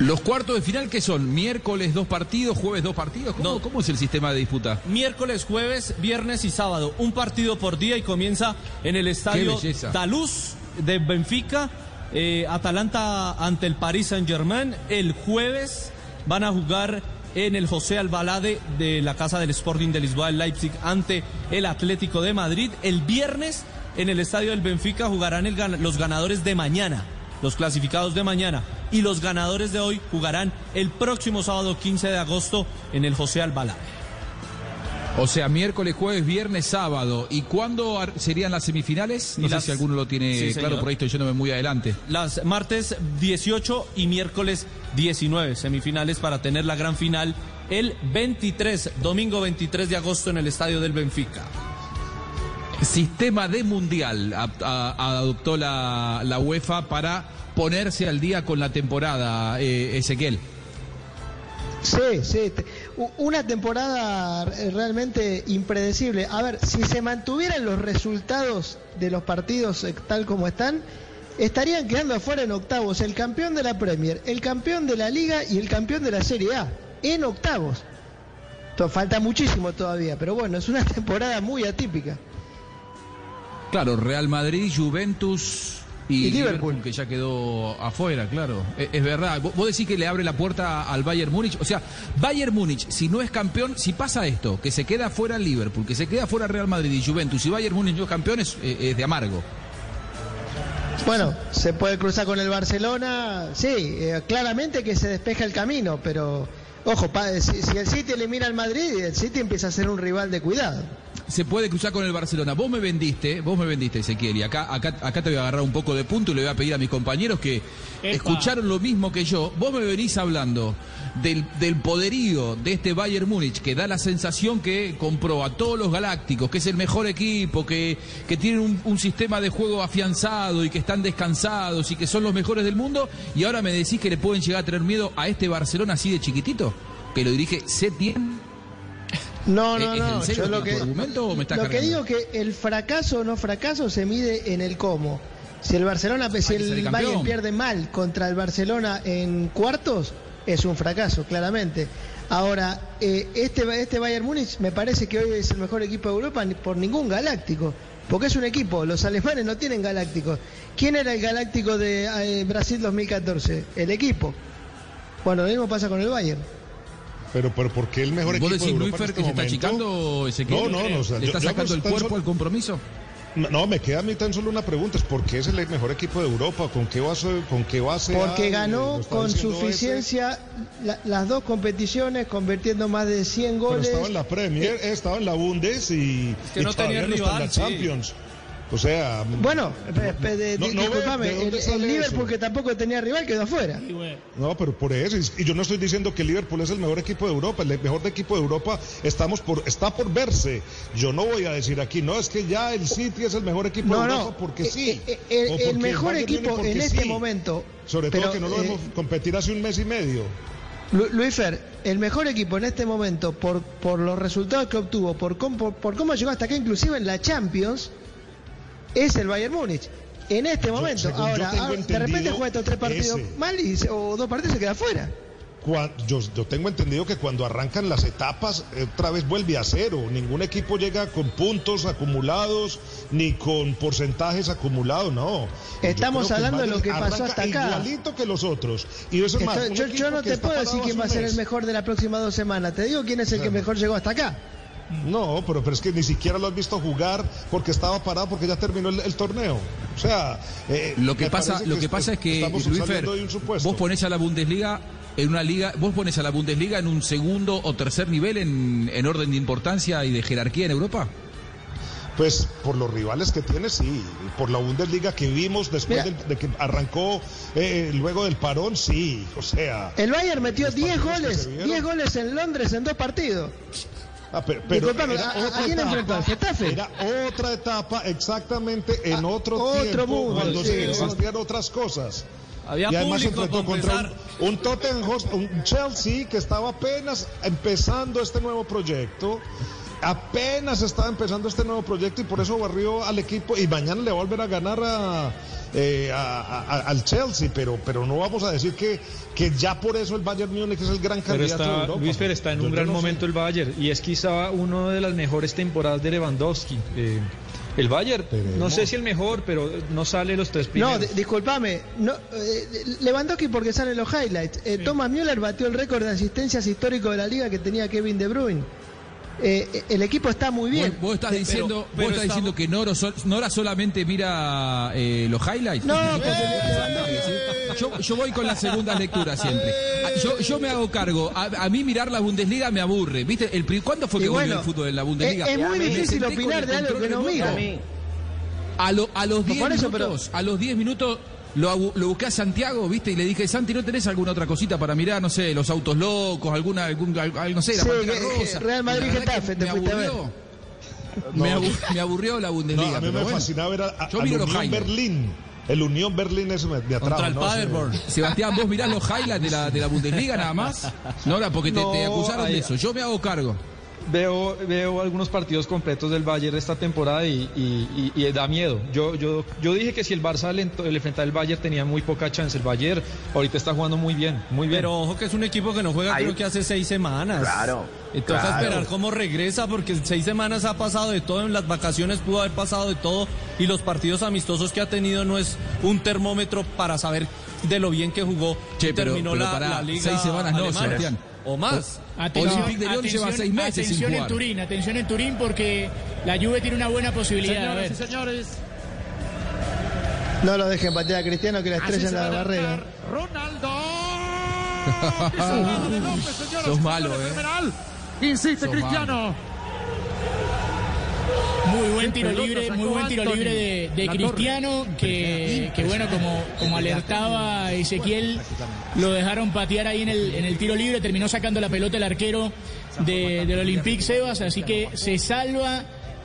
Los cuartos de final, ¿qué son? ¿Miércoles dos partidos, jueves dos partidos? ¿Cómo, cómo es el sistema de disputa? Miércoles, jueves, viernes y sábado. Un partido por día y comienza en el estadio. Taluz de Benfica. eh, Atalanta ante el Paris Saint Germain. El jueves van a jugar en el José Albalade de la Casa del Sporting de Lisboa, el Leipzig ante el Atlético de Madrid. El viernes en el estadio del Benfica jugarán el los ganadores de mañana, los clasificados de mañana. Y los ganadores de hoy jugarán el próximo sábado 15 de agosto en el José Albalá. O sea, miércoles, jueves, viernes, sábado. ¿Y cuándo serían las semifinales? No sé si alguno lo tiene Sí, claro, por ahí estoy yéndome muy adelante. Las martes 18 y miércoles 19 semifinales para tener la gran final el 23, domingo 23 de agosto en el estadio del Benfica. Sistema de mundial adoptó la, la UEFA para ponerse al día con la temporada, eh, Ezequiel. Sí, sí. Una temporada eh, realmente impredecible. A ver, si se mantuvieran los resultados de los partidos eh, tal como están, estarían quedando afuera en octavos el campeón de la Premier, el campeón de la Liga y el campeón de la Serie A. En octavos. Falta muchísimo todavía, pero bueno, es una temporada muy atípica. Claro, Real Madrid, Juventus y, Y Liverpool. Liverpool. que ya quedó afuera, claro. Es, es verdad. ¿Vos, decís que le abre la puerta al Bayern Múnich. O sea, Bayern Múnich, si no es campeón, si pasa esto, que se queda fuera el Liverpool, que se queda fuera Real Madrid y Juventus, y Bayern Múnich no es campeón, es, es de amargo. Bueno, se puede cruzar con el Barcelona, sí, eh, claramente que se despeja el camino, pero ojo, pa- si, si el City elimina al Madrid, el City empieza a ser un rival de cuidado. Se puede cruzar con el Barcelona. Vos me vendiste, vos me vendiste, Ezequiel, y acá, acá, acá te voy a agarrar un poco de punto y le voy a pedir a mis compañeros que escucharon lo mismo que yo. Vos me venís hablando del, del poderío de este Bayern Múnich, que da la sensación que compró a todos los galácticos, que es el mejor equipo, que, que tienen un, un sistema de juego afianzado y que están descansados y que son los mejores del mundo, y ahora me decís que le pueden llegar a tener miedo a este Barcelona así de chiquitito, que lo dirige Setien. No, no, ¿Es- es no. en serio yo lo que, argumento o me estás lo que digo que el fracaso o no fracaso se mide en el cómo. Si el Barcelona, si el. Bayern pierde mal contra el Barcelona en cuartos, es un fracaso, claramente. Ahora, eh, este, este Bayern Múnich me parece que hoy es el mejor equipo de Europa por ningún galáctico. Porque es un equipo, los alemanes no tienen galácticos. ¿Quién era el galáctico de eh, Brasil 2014? El equipo. Bueno, lo mismo pasa con el Bayern. Pero, pero ¿por qué el mejor ¿Vos equipo decís, de Luis Europa Fer, en que se este está momento? achicando, Ezequiel? No, no, no. o sea, ¿Le yo- está sacando el cuerpo solo- al compromiso? No, me queda a mí tan solo una pregunta, es ¿por qué es el mejor equipo de Europa? ¿Con qué base, con qué base Porque hay? ganó con suficiencia la- las dos competiciones, convirtiendo más de 100 Pero goles. estaba en la Premier, estaba en la Bundes y, que y no todavía tenía no está en la sí. O sea, Bueno, No, no ve dónde el, el Liverpool eso. que tampoco tenía rival quedó afuera. no, pero por eso, y yo no estoy diciendo que Liverpool es el mejor equipo de Europa, el mejor equipo de Europa estamos por, está por verse. Yo no voy a decir aquí, no, es que ya el City es el mejor equipo No, de no, Europa porque eh, sí. eh, eh, el, porque mejor Bayern Múnich equipo en este sí. momento. Sobre pero, todo que no lo eh, vemos competir hace un mes y medio. Lu- Luis Fer, el mejor equipo en este momento, por, por los resultados que obtuvo, por, cómo- por, por cómo llegó hasta acá, inclusive en la Champions, es el Bayern Múnich. En este momento, yo ahora, tengo ah, de repente juega estos tres partidos ese. mal y, se- o dos partidos se queda afuera. Cuan- yo, yo tengo entendido que cuando arrancan las etapas, otra vez vuelve a cero. Ningún equipo llega con puntos acumulados ni con porcentajes acumulados, no. Estamos Yo hablando de lo que pasó hasta acá. Igualito que los otros. Y eso es más, yo, yo no te puedo decir quién va a ser el mejor de las próximas dos semanas. Te digo quién es el que mejor llegó hasta acá. No, pero, pero es que ni siquiera lo has visto jugar porque estaba parado porque ya terminó el, el torneo. O sea, eh, Lo que pasa, lo que pasa es que Luis Fer, vos pones a la Bundesliga en una liga, vos pones a la Bundesliga en un segundo o tercer nivel en, en orden de importancia y de jerarquía en Europa. Pues por los rivales que tiene, sí. Por la Bundesliga que vimos después de que arrancó eh, luego del parón, sí. O sea. El Bayern metió Los 10 partidos que goles, se vieron. 10 goles en Londres en dos partidos. Ah, pero, pero era ¿a-. Era otra etapa exactamente en Ah, otro, otro tiempo mundo, cuando sí, se existían otras cosas. Había y además se público enfrentó contra un, un Tottenham un Chelsea que estaba apenas empezando este nuevo proyecto. Apenas estaba empezando este nuevo proyecto y por eso barrió al equipo y mañana le va a volver a ganar a, eh, a- a- al Chelsea, pero, pero no vamos a decir que, que ya por eso el Bayern Múnich es el gran Pero candidato de está, Europa. Luis Fer está en Yo- un yo gran no sé. momento el Bayern y es quizá una de las mejores temporadas de Lewandowski. Eh, el Bayern, no sé si el mejor, pero no sale los tres No, primeros. di- discúlpame. No, eh, Lewandowski porque salen los highlights. Eh, Thomas Müller batió el récord de asistencias histórico de la liga que tenía Kevin De Bruyne. Eh, el equipo está muy bien. Vos, vos estás diciendo, pero vos estás estamos- diciendo que Noro sol- Nora solamente mira eh, los highlights. No, yo, yo voy con la segunda lectura siempre. Ah, Yo, yo me hago cargo. A, a mí mirar la Bundesliga me aburre. ¿Viste? El, ¿Cuándo fue que Y volvió bueno, el fútbol en la Bundesliga? es- es muy difícil opinar de algo que no miro. A, lo- a los 10 Por eso, pero- minutos, a los 10 minutos lo, lo busqué a Santiago, ¿viste? Y le dije, Santi, ¿no tenés alguna otra cosita para mirar? No sé, los autos locos, alguna, algún, al- al- no sé, la Sí, Pantera rosa. Real Madrid, Getafe, te me fuiste a ver. aburrió. Me, abu- me aburrió la Bundesliga. No, a mí pero me bueno. fascinaba ver a, a- Yo al miro los Unión. Berlín. El Unión Berlín es me, me atrapa. Sebastián, ¿vos mirás los highlights de la, de la Bundesliga nada más? No, ahora, porque te, acusaron de eso. Yo me hago cargo. Veo, veo algunos partidos completos del Bayern esta temporada y, y- y- y da miedo. Yo, yo, yo dije que si el Barça le, le enfrentaba al Bayern tenía muy poca chance. El Bayern ahorita está jugando muy bien, muy bien. Pero ojo que es un equipo que no juega Ahí- creo que hace seis semanas. Claro, claro. esperar cómo regresa porque en seis semanas ha pasado de todo, en las vacaciones pudo haber pasado de todo y los partidos amistosos que ha tenido no es un termómetro para saber de lo bien que jugó. Che, pero- terminó pero la, pará, la liga seis semanas no. Sebastián. O más. Atención, Olympique de Lyon lleva atención, seis meses sin atención en. Turín, atención en Turín porque la Juve tiene una buena posibilidad. Señoras y señores, No lo dejen patear a Cristiano que la estrella en la barrera. Ronaldo. ¡Qué sacada de López, señoras Sos y malo, eh. Insiste Sos Cristiano. Muy buen tiro libre, muy buen tiro libre de, Cristiano, que, que bueno, como, como alertaba Ezequiel, lo dejaron patear ahí en el, en el tiro libre, terminó sacando la pelota el arquero de, del Olympique Sebas, así que se salva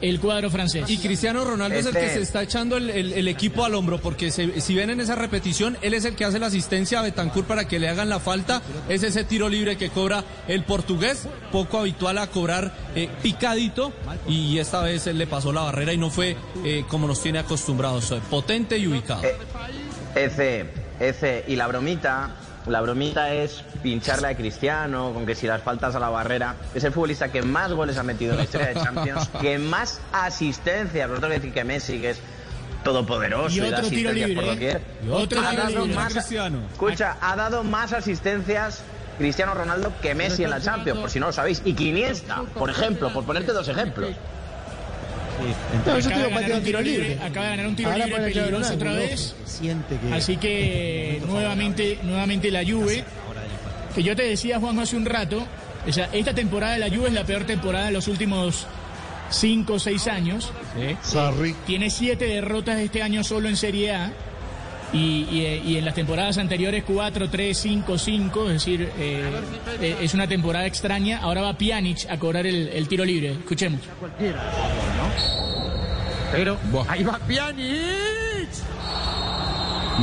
el cuadro francés. Y Cristiano Ronaldo es el que Este- se está echando el, el- el equipo al hombro, porque se- si ven en esa repetición, él es el que hace la asistencia a Betancourt para que le hagan la falta. Es ese tiro libre que cobra el portugués, poco habitual a cobrar eh, picadito, y esta vez él le pasó la barrera y no fue eh, como nos tiene acostumbrados, eh, potente y ubicado. Ece, ece, y la bromita, la bromita es pincharle a Cristiano, con que si las faltas a la barrera, es el futbolista que más goles ha metido en la historia de Champions, que más asistencias, vosotros decir que Messi, que es todopoderoso Y y, da otro asistencias por libre, doquier, ¿eh? Y otro ha dado libre. más, Cristiano. escucha, ha dado más asistencias Cristiano Ronaldo que Messi en la Champions, por si no lo sabéis, y 500, por ejemplo, por ponerte dos ejemplos. No, yo Acaba de un tiro libre, acaba de ganar un tiro Ahora libre peligroso otra vez. Siente que Así que nuevamente, nuevamente la Juve, que yo te decía Juanjo hace un rato, o sea, esta temporada de la Juve es la peor temporada de los últimos 5 o 6 años. Sarri. Tiene 7 derrotas este año solo en Serie A. Y, y- y en las temporadas anteriores 4, 3, 5, 5, es decir, eh, eh, es una temporada extraña. Ahora va Pjanic a cobrar el, el tiro libre. Escuchemos. Pero ahí va Pjanic.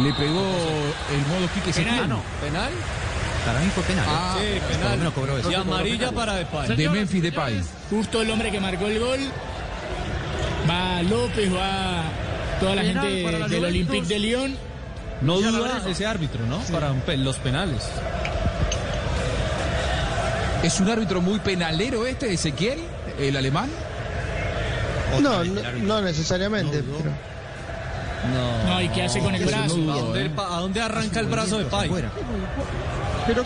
Le pegó el modo Quique Penal. Setién. ¿Penal? para mí fue penal. Ah, Sí, penal. menos cobró eso. Y amarilla para Depay. De Memphis Depay. Justo el hombre que marcó el gol. Va López, va toda la Penal gente del. Olympique de Lyon. No duda ese árbitro, ¿no? Para los penales. ¿Es un árbitro muy penalero este, Ezequiel, el alemán? No, no, no necesariamente. pero- No. No, ¿y qué hace con el no brazo? dudo, ¿A dónde, ¿eh? a dónde arranca el brazo de Pai? Pero,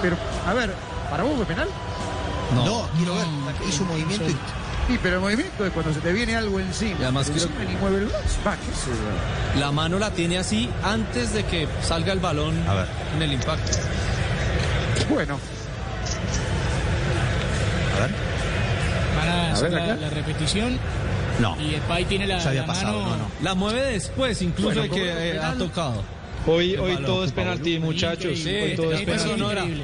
pero, a ver, ¿para vos fue penal? No, quiero ver. Hizo un movimiento y Sí, pero el movimiento es cuando se te viene algo encima. Y además ni mueve el brazo. Va, qué. La mano la tiene así antes de que salga el balón A ver. en el impacto. Bueno, A ver. Van a hacer ver, la, repetición. No. Y Pai tiene la, Ya había la pasado, mano. no, no. La mueve después, incluso Bueno, de que eh, ha tocado. Hoy, El hoy balón, todo es culpa, penalti, muchachos. Hoy todo es penalti.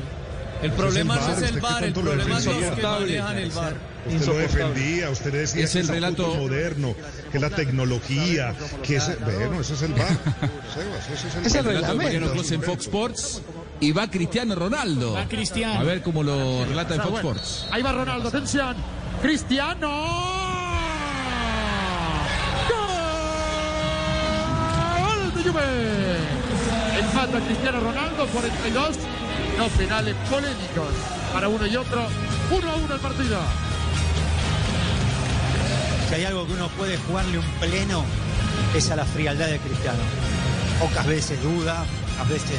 El problema es el no es el ¿qué el problema es los que manejan el VAR. Usted lo defendía, usted decía Es que el es relato- moderno, que es la tecnología, que es... Bueno, ese es el bar. Sebas, ese es el Es el bar. Relato de Mariano. Clos en Fox Sports. Y va Cristiano Ronaldo. Va Cristiano. A ver cómo lo relata en Fox. Sports. Ahí va Ronaldo, atención. Cristiano. ¡Gol de Juve! Empata Cristiano Ronaldo, 42. No penales polémicos para uno y otro. Uno a uno el partido. Si hay algo que uno puede jugarle un pleno, es a la frialdad de Cristiano. Pocas veces duda, a veces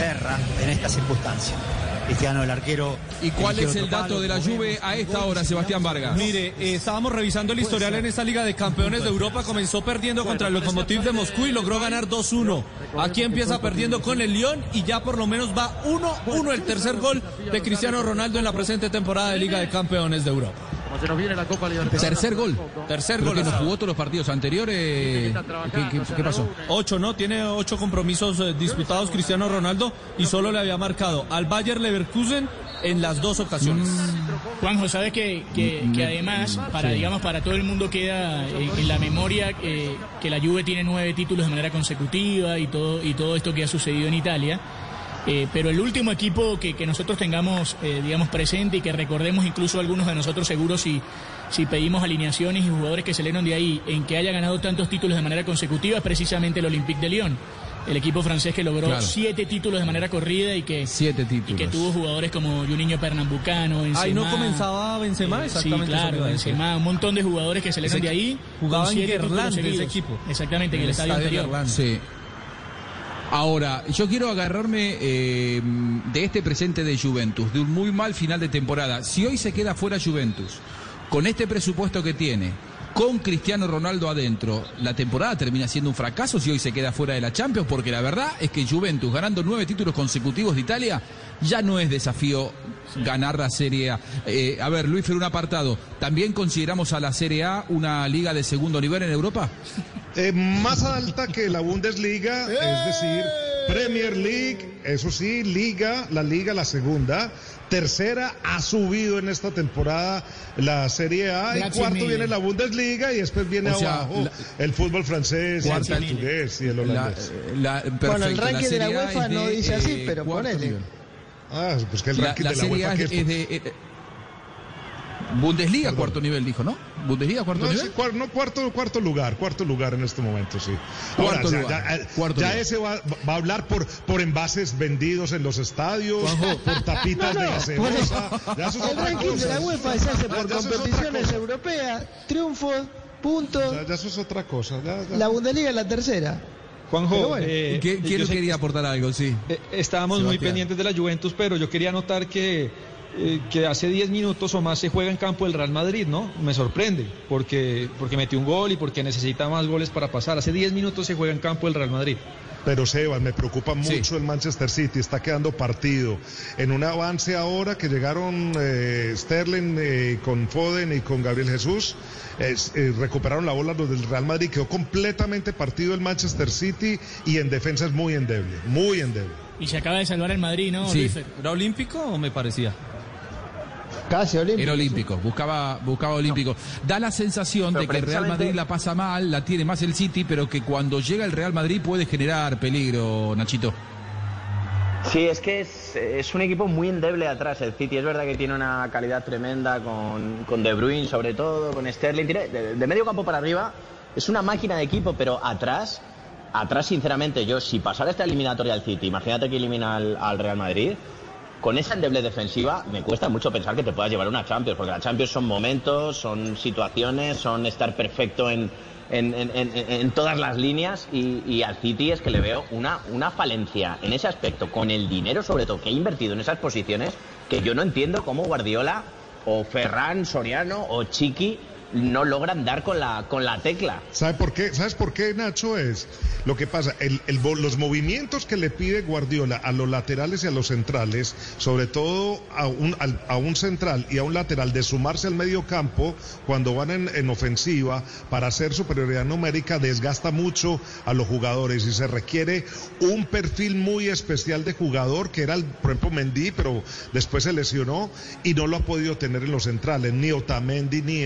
erra en esta circunstancia. Cristiano, el arquero. ¿Y cuál es el dato palo, de la Juve a esta hora, Sebastián Vargas? Mire, eh, estábamos revisando el historial en esta Liga de Campeones de Europa. Comenzó perdiendo contra el Lokomotiv de Moscú y logró ganar 2-1. Aquí empieza perdiendo con el Lyon y ya por lo menos va 1-1 el tercer gol de Cristiano Ronaldo en la presente temporada de Liga de Campeones de Europa. Se nos viene la Copa Libertadores. Tercer gol. Tercer gol. que no jugó todos los partidos anteriores. ¿Qué, qué- qué pasó? Ocho, ¿no? Tiene ocho compromisos eh, disputados Cristiano Ronaldo y solo le había marcado al Bayer Leverkusen en las dos ocasiones. Juanjo, sabes que, que, Mm, que mm, además, mm, para sí. digamos para todo el mundo queda en, en la memoria eh, que la Juve tiene nueve títulos de manera consecutiva y todo y todo esto que ha sucedido en Italia. Eh, pero el último equipo que, que nosotros tengamos, eh, digamos, presente y que recordemos incluso algunos de nosotros seguros si, si pedimos alineaciones y jugadores que salieron de ahí en que haya ganado tantos títulos de manera consecutiva es precisamente el Olympique de Lyon. El equipo francés que logró Claro. siete títulos de manera corrida y que, Siete y títulos. que tuvo jugadores como Juninho Pernambucano, Benzema. Ahí no comenzaba Benzema, Eh, exactamente. Sí, claro. Benzema, un montón de jugadores que salieron Ese de ahí. jugaba en Guerlain, ese equipo. Exactamente, en el, estadio, anterior. Sí. Ahora, yo quiero agarrarme eh, de este presente de Juventus, de un muy mal final de temporada. Si hoy se queda fuera Juventus, con este presupuesto que tiene, con Cristiano Ronaldo adentro, la temporada termina siendo un fracaso si hoy se queda fuera de la Champions, porque la verdad es que Juventus, ganando nueve títulos consecutivos de Italia, ya no es desafío ganar la Serie A. Eh, a ver, Luis Fer, un apartado. ¿También consideramos a la Serie A una liga de segundo nivel en Europa? Eh, más alta que la Bundesliga, es decir, Premier League, eso sí, Liga, la Liga, la segunda. Tercera ha subido en esta temporada la Serie A. Y cuarto mille. viene la Bundesliga y después viene O sea, abajo la- el fútbol francés, el portugués y el La, holandés. la- Bueno, el ranking de la UEFA no dice así, eh, pero ponele. nivel. Ah, pues que el La, ranking la de la Serie UEFA A que es, es- es de... eh, Bundesliga, cuarto nivel, dijo, ¿no? Bundesliga, cuarto No, nivel. cuar- no, cuarto, cuarto lugar, cuarto lugar en este momento, sí. Ahora, Cuarto lugar, ya, eh, cuarto ya lugar. ese va, va a hablar por, por envases vendidos en los estadios, por tapitas No, de no, gaseosa. Ya eso El ranking de la UEFA se hace Ya- por ya competiciones europeas, triunfos, puntos. Ya, ya eso es otra cosa. ya- ya. La Bundesliga es la tercera. Juanjo, bueno. eh, ¿Qué- yo quién quería aportar algo? Sí. Eh, estábamos muy pendientes de la Juventus, pero yo quería notar que, eh, que hace 10 minutos o más se juega en campo del Real Madrid, ¿no? Me sorprende, porque, porque metió un gol y porque necesita más goles para pasar. Hace 10 minutos se juega en campo del Real Madrid. Pero Sebas, me preocupa Sí. mucho el Manchester City, está quedando partido. En un avance ahora que llegaron eh, Sterling eh, con Foden y con Gabriel Jesús, es- eh, recuperaron la bola los del Real Madrid, quedó completamente partido el Manchester City y en defensa es muy endeble, muy endeble. Y se acaba de salvar el Madrid, ¿no? Sí. ¿Era olímpico o me parecía? Casi olímpico. Era olímpico, buscaba, buscaba olímpico. Da la sensación Pero de que el Real Madrid la pasa mal, la tiene más el City, pero que cuando llega el Real Madrid puede generar peligro, Nachito. Sí, es que es, es un equipo muy endeble atrás. El City es verdad que tiene una calidad tremenda con, con De Bruyne, sobre todo, con Sterling. Tiene- de, de medio campo para arriba es una máquina de equipo, pero atrás, atrás, sinceramente, yo, si pasara esta eliminatoria al City, imagínate que elimina al, al Real Madrid. Con esa endeble defensiva me cuesta mucho pensar que te puedas llevar una Champions, porque la Champions son momentos, son situaciones, son estar perfecto en, en, todas las líneas y, al City es que le veo una, una falencia en ese aspecto, con el dinero sobre todo que ha invertido en esas posiciones, que yo no entiendo cómo Guardiola o Ferran, Soriano o Chiqui no logran dar con la, con la tecla. ¿Sabe por qué? ¿Sabes por qué, Nacho? Es lo que pasa. El, el los movimientos que le pide Guardiola a los laterales y a los centrales, sobre todo a un, a un central y a un lateral, de sumarse al medio campo cuando van en, en ofensiva para hacer superioridad numérica, desgasta mucho a los jugadores y se requiere un perfil muy especial de jugador, que era, el, por Mendy, pero después se lesionó y no lo ha podido tener en los centrales, ni Otamendi, ni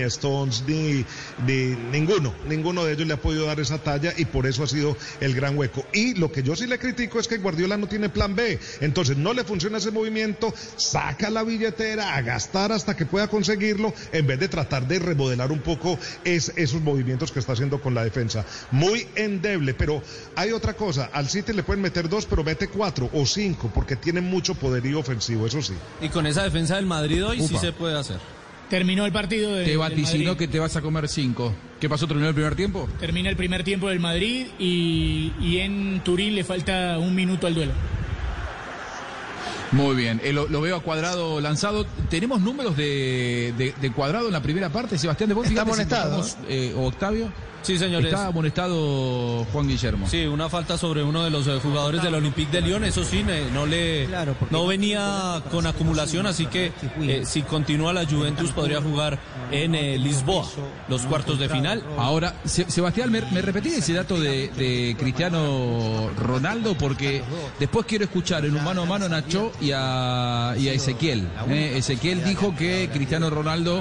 Ni, ni ninguno, ninguno de ellos le ha podido dar esa talla y por eso ha sido el gran hueco. Y lo que yo sí le critico es que Guardiola no tiene plan B, entonces no le funciona ese movimiento, saca la billetera a gastar hasta que pueda conseguirlo, en vez de tratar de remodelar un poco es, esos movimientos que está haciendo con la defensa. Muy endeble, pero hay otra cosa, al City le pueden meter dos, pero mete cuatro o cinco, porque tiene mucho poderío ofensivo, eso sí. Y con esa defensa del Madrid hoy sí se puede hacer. Terminó el partido de, Te Madrid. que te vas a comer cinco. ¿Qué pasó? ¿Terminó el primer tiempo? Termina el primer tiempo del Madrid y, y en Turín le falta un minuto al duelo. Muy bien, eh, lo, lo veo a cuadrado lanzado. ¿Tenemos números de, de- de cuadrado en la primera parte, Sebastián de Vos? Está si eh, ¿O Octavio? Sí, señores. Está amonestado Juan Guillermo. Sí, una falta sobre uno de los eh, jugadores del Olympique de Lyon. Eso sí, no le no venía con acumulación, así que eh, si continúa la Juventus podría jugar en eh, Lisboa los cuartos de final. Ahora, Se- Sebastián, me, me repetí ese dato de, de Cristiano Ronaldo porque después quiero escuchar en un mano a mano a Nacho y a, y a Ezequiel. ¿eh? Ezequiel dijo que Cristiano Ronaldo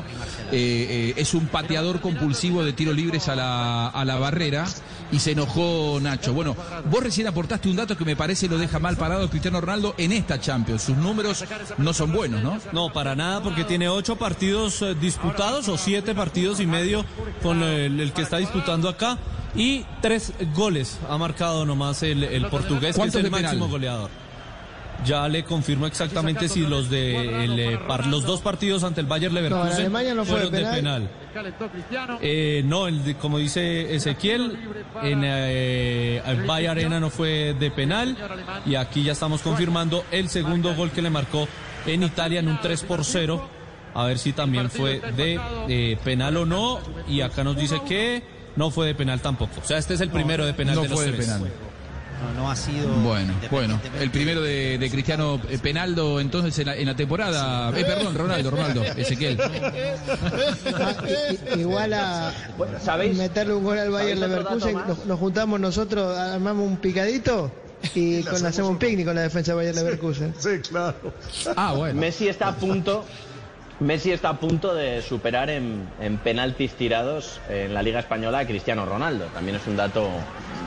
eh, eh, es un pateador compulsivo de tiros libres a la, a la barrera y se enojó Nacho. Bueno, vos recién aportaste un dato que me parece lo deja mal parado Cristiano Ronaldo en esta Champions. Sus números no son buenos, ¿no? No, para nada, porque tiene ocho partidos eh, disputados o siete partidos y medio con el, el que está disputando acá y tres goles ha marcado nomás el, el portugués, que es ¿Cuántos el penal? máximo goleador. Ya le confirmo exactamente si los de el, eh, par- los dos partidos ante el Bayer Leverkusen No, en Alemania no fue de fueron de penal. Eh, no, el de- como dice Ezequiel, en eh, el Bayern Arena no fue de penal y aquí ya estamos confirmando el segundo gol que le marcó en Italia en un 3 por 0. A ver si también fue de eh, penal o no. Y acá nos dice que no fue de penal tampoco. O sea, este es el primero de penal No de los fue de penal. No, no ha sido. Bueno, bueno, el primero de, de Cristiano eh, Penaldo entonces en la, en la temporada, eh, perdón, Ronaldo, Ronaldo, Ezequiel. Ah, igual a ¿sabéis? meterle un gol al Bayern ¿Sabéis otro Leverkusen, nos, nos juntamos nosotros, armamos un picadito y con, hacemos un picnic con la defensa de Bayern Leverkusen. Sí, claro. Ah, bueno. Messi está a punto. Messi está a punto de superar en, en penaltis tirados en la Liga Española a Cristiano Ronaldo. También es un dato.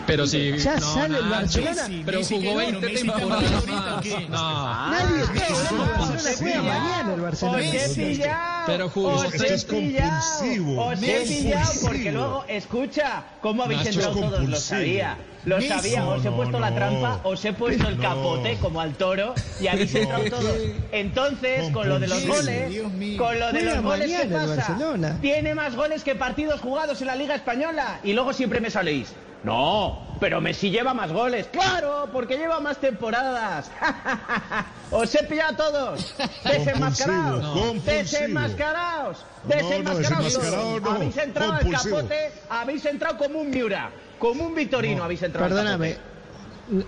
Pero si. Ya no, sale el Barcelona. Pero Messi jugó que no, 20 Messi está temporadas. No. Nadie está mañana el Barcelona. Pero jugó. os he es pillado, compulsivo. Os he pillado porque luego, escucha, ¿cómo habéis entrado todos? Lo sabía. Lo sabía, os he No, puesto la no. trampa, os he puesto el No. capote como al toro y habéis entrado todos. Entonces, con lo de los goles, con lo de los goles, ¿qué pasa? Tiene más goles que partidos jugados en la Liga Española. Y luego siempre me saléis. No, pero Messi lleva más goles. Claro, porque lleva más temporadas. Os he pillado a todos. Desenmascarados. Desenmascarados. No, no, Desenmascarados. desenmascarado no, Habéis entrado al capote, habéis entrado como un Miura, como un Vitorino habéis entrado. Perdóname,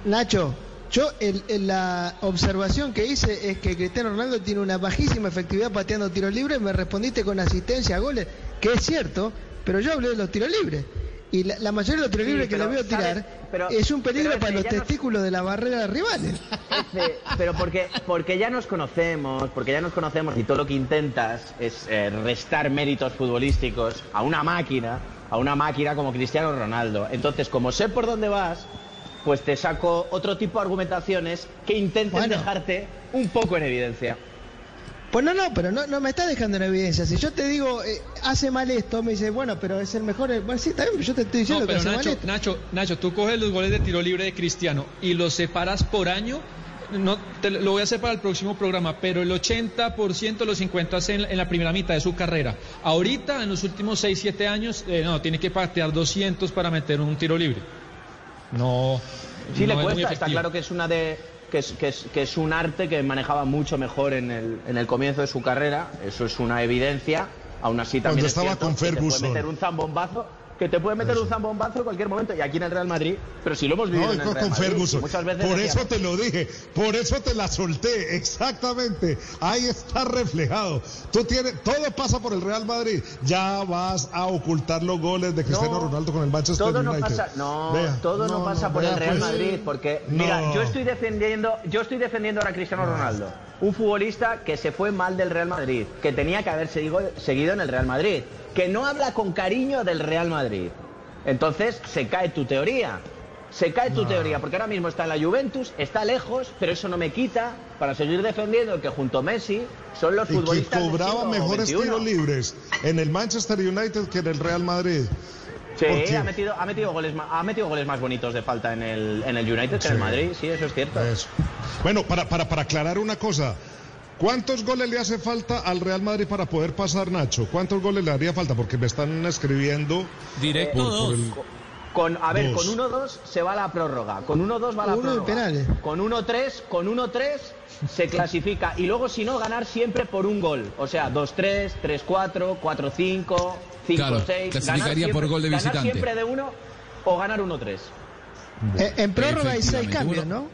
Nacho, yo el- el- la observación que hice es que Cristiano Ronaldo tiene una bajísima efectividad pateando tiros libres, me respondiste con asistencia a goles, que es cierto, pero yo hablé de los tiros libres. Y la, la mayoría de los tiros Sí, libres que le veo tirar ¿sabes? Pero- es un peligro para ese los testículos de la barrera de rivales. Ese, pero porque, porque ya nos conocemos, porque ya nos conocemos y todo lo que intentas es eh, restar méritos futbolísticos a una máquina, a una máquina como Cristiano Ronaldo. Entonces, como sé por dónde vas, pues te saco otro tipo de argumentaciones que intenten Bueno. dejarte un poco en evidencia. Pues no, no, pero no, no me está dejando en evidencia. Si yo te digo, eh, hace mal esto, me dice, bueno, pero es el mejor. eh, Bueno, sí, está bien, pero yo te estoy diciendo No, pero que hace Nacho, mal esto. Nacho, Nacho, tú coges los goles de tiro libre de Cristiano y los separas por año. No, te lo voy a hacer para el próximo programa, pero el 80% los 50 en, en la primera mitad de su carrera. Ahorita, en los últimos 6, 7 años, eh, no, tiene que patear 200 para meter un tiro libre. No. Sí no le es muy cuesta, está claro que es una de que es, que es, que es un arte que manejaba mucho mejor en el, en el comienzo de su carrera, eso es una evidencia. Aún así también Cuando es estaba cierto con que te puede Ferguson. meter un zambombazo, que te puede meter un zambombazo en cualquier momento y aquí en el Real Madrid, pero si lo hemos vivido No, en el con, Real con Madrid, Ferguson. muchas veces Por decíamos, eso te lo dije, por eso te la solté, exactamente. Ahí está reflejado. Tú tienes, todo pasa por el Real Madrid. Ya vas a ocultar los goles de Cristiano No, Ronaldo con el Manchester todo no pasa, no, Vea, todo no, pasa por vea, el Real pues. Madrid, porque No. mira, yo estoy defendiendo, yo estoy defendiendo ahora a Cristiano Ronaldo, un futbolista que se fue mal del Real Madrid, que tenía que haber seguido, seguido en el Real Madrid, que no habla con cariño del Real Madrid. Entonces se cae tu teoría. Se cae tu teoría, porque ahora mismo está en la Juventus, está lejos, pero eso no me quita para seguir defendiendo que junto a Messi son los Y que futbolistas del cobraba mejores tiros libres en el Manchester United que en el Real Madrid. Sí, ha metido, ha, metido goles, ha metido goles más bonitos de falta en el, en el United que en el. Madrid, sí, eso es cierto. Eso. Bueno, para, para, para aclarar una cosa. ¿Cuántos goles le hace falta al Real Madrid para poder pasar, Nacho? ¿Cuántos goles le haría falta? Porque me están escribiendo. Directo por- por dos. el- Con, a ver, Dos. con 1-2 se va la prórroga. Con 1-2 va la Uno de prórroga. penales. Con 1-3, con 1-3 se clasifica. Y luego, si no, ganar siempre por un gol. O sea, 2-3, 3-4, 4-5, 5-6. Claro, ganar clasificaría siempre- por gol de ganar visitante. siempre de uno o ganar 1-3. Eh, en prórroga hay seis cambios, ¿no?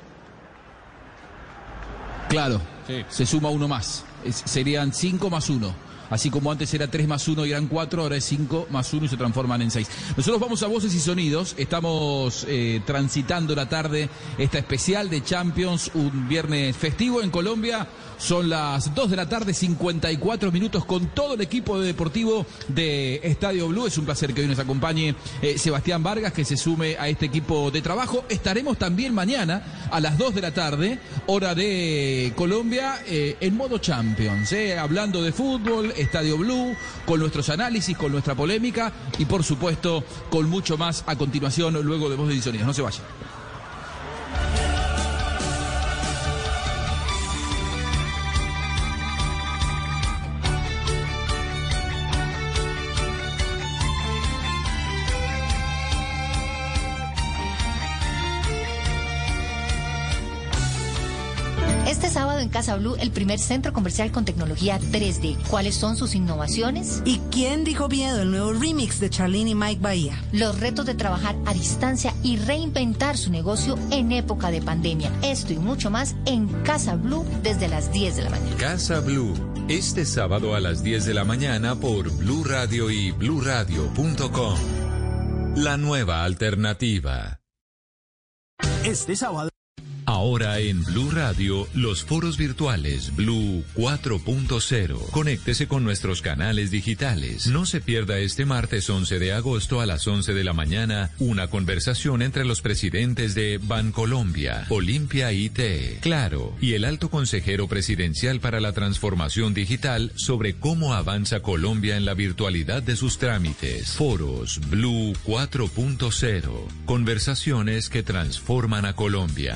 Claro, se suma uno más. Es- serían cinco más uno. Así como antes era 3 más 1 y eran 4, ahora es 5 más 1 y se transforman en 6. Nosotros vamos a voces y sonidos. Estamos eh, transitando la tarde, esta especial de Champions, un viernes festivo en Colombia. Son las 2 de la tarde, 54 minutos con todo el equipo de deportivo de Estadio Blue. Es un placer que hoy nos acompañe eh, Sebastián Vargas, que se sume a este equipo de trabajo. Estaremos también mañana a las 2 de la tarde, hora de Colombia, eh, en modo Champions, eh, hablando de fútbol, Estadio Blue, con nuestros análisis, con nuestra polémica y por supuesto con mucho más a continuación luego de Voz de Sonidos. No se vayan. En Casa Blue, el primer centro comercial con tecnología 3D. ¿Cuáles son sus innovaciones? ¿Y quién dijo miedo? El nuevo remix de Charlene y Mike Bahía. Los retos de trabajar a distancia y reinventar su negocio en época de pandemia. Esto y mucho más en Casa Blue desde las 10 de la mañana. Casa Blue, este sábado a las 10 de la mañana por Blue Radio y bluradio.com. La nueva alternativa. Este sábado. Ahora en Blue Radio, los foros virtuales Blue 4.0. Conéctese con nuestros canales digitales. No se pierda este martes 11 de agosto a las 11 de la mañana una conversación entre los presidentes de Bancolombia, Olimpia IT, Claro y el alto consejero presidencial para la transformación digital sobre cómo avanza Colombia en la virtualidad de sus trámites. Foros Blue 4.0. Conversaciones que transforman a Colombia.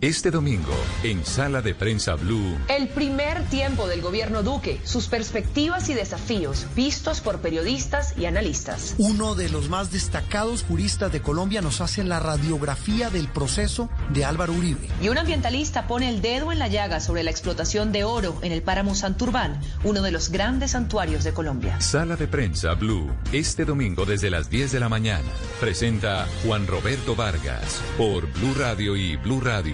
Este domingo, en Sala de Prensa Blue, El primer tiempo del gobierno Duque, sus perspectivas y desafíos vistos por periodistas y analistas. Uno de los más destacados juristas de Colombia nos hace la radiografía del proceso de Álvaro Uribe. Y un ambientalista pone el dedo en la llaga sobre la explotación de oro en el páramo Santurbán, uno de los grandes santuarios de Colombia. Sala de Prensa Blue, este domingo desde las 10 de la mañana. Presenta Juan Roberto Vargas por Blue Radio y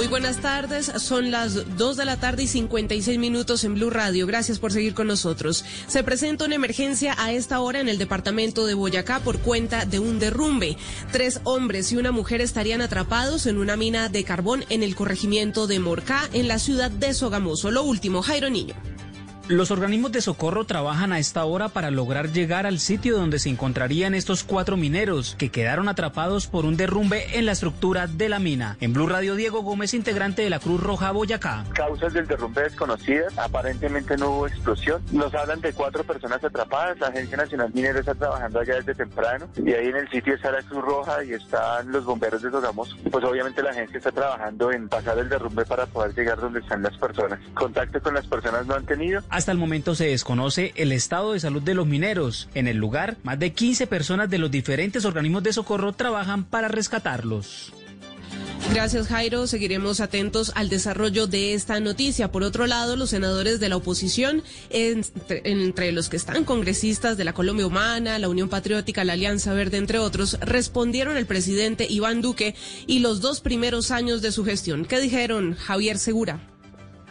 Muy buenas tardes, son las 2 de la tarde y 56 minutos en Blue Radio. Gracias por seguir con nosotros. Se presenta una emergencia a esta hora en el departamento de Boyacá por cuenta de un derrumbe. Tres hombres y una mujer estarían atrapados en una mina de carbón en el corregimiento de Morcá, en la ciudad de Sogamoso. Lo último, Jairo Niño. Los organismos de socorro trabajan a esta hora para lograr llegar al sitio donde se encontrarían estos cuatro mineros que quedaron atrapados por un derrumbe en la estructura de la mina. En Blue Radio, Diego Gómez, integrante de la Cruz Roja Boyacá. Causas del derrumbe desconocidas, aparentemente no hubo explosión. Nos hablan de cuatro personas atrapadas. La Agencia Nacional Minera está trabajando allá desde temprano y ahí en el sitio está la Cruz Roja y están los bomberos de Sogamoso. Pues obviamente la agencia está trabajando en pasar el derrumbe para poder llegar donde están las personas. Contacto con las personas no han tenido. Hasta el momento se desconoce el estado de salud de los mineros. En el lugar, más de 15 personas de los diferentes organismos de socorro trabajan para rescatarlos. Gracias, Jairo. Seguiremos atentos al desarrollo de esta noticia. Por otro lado, los senadores de la oposición, entre, los que están congresistas de la Colombia Humana, la Unión Patriótica, la Alianza Verde, entre otros, respondieron al presidente Iván Duque y los dos primeros años de su gestión. ¿Qué dijeron, Javier Segura?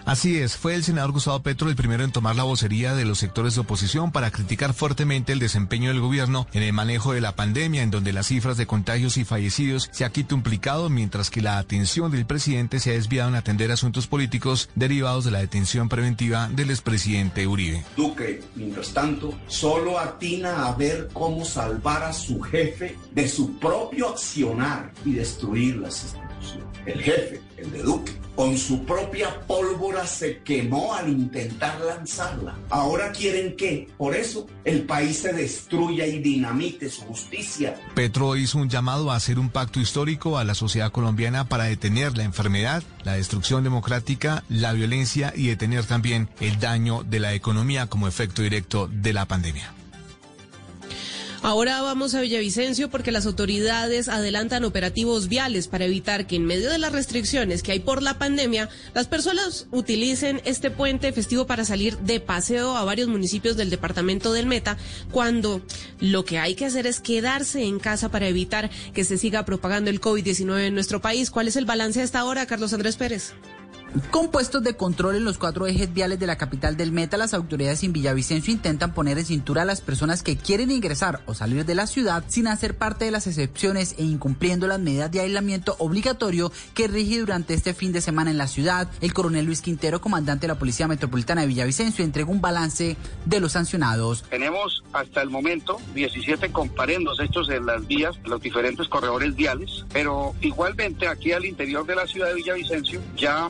Así es, fue el senador Gustavo Petro el primero en tomar la vocería de los sectores de oposición para criticar fuertemente el desempeño del gobierno en el manejo de la pandemia, en donde las cifras de contagios y fallecidos se ha quintuplicado, mientras que la atención del presidente se ha desviado en atender asuntos políticos derivados de la detención preventiva del expresidente Uribe. Duque, mientras tanto, solo atina a ver cómo salvar a su jefe de su propio accionar y destruir las instituciones. El jefe, el de Duque, con su propia pólvora se quemó al intentar lanzarla. Ahora quieren que, por eso, el país se destruya y dinamite su justicia. Petro hizo un llamado a hacer un pacto histórico a la sociedad colombiana para detener la enfermedad, la destrucción democrática, la violencia y detener también el daño de la economía como efecto directo de la pandemia. Ahora vamos a Villavicencio porque las autoridades adelantan operativos viales para evitar que en medio de las restricciones que hay por la pandemia, las personas utilicen este puente festivo para salir de paseo a varios municipios del departamento del Meta, cuando lo que hay que hacer es quedarse en casa para evitar que se siga propagando el COVID-19 en nuestro país. ¿Cuál es el balance a esta hora, Carlos Andrés Pérez? Con puestos de control en los cuatro ejes viales de la capital del Meta, las autoridades en Villavicencio intentan poner en cintura a las personas que quieren ingresar o salir de la ciudad sin hacer parte de las excepciones e incumpliendo las medidas de aislamiento obligatorio que rige durante este fin de semana en la ciudad. El coronel Luis Quintero, comandante de la Policía Metropolitana de Villavicencio, entregó un balance de los sancionados. Tenemos hasta el momento 17 comparendos hechos en las vías, los diferentes corredores viales, pero igualmente aquí al interior de la ciudad de Villavicencio ya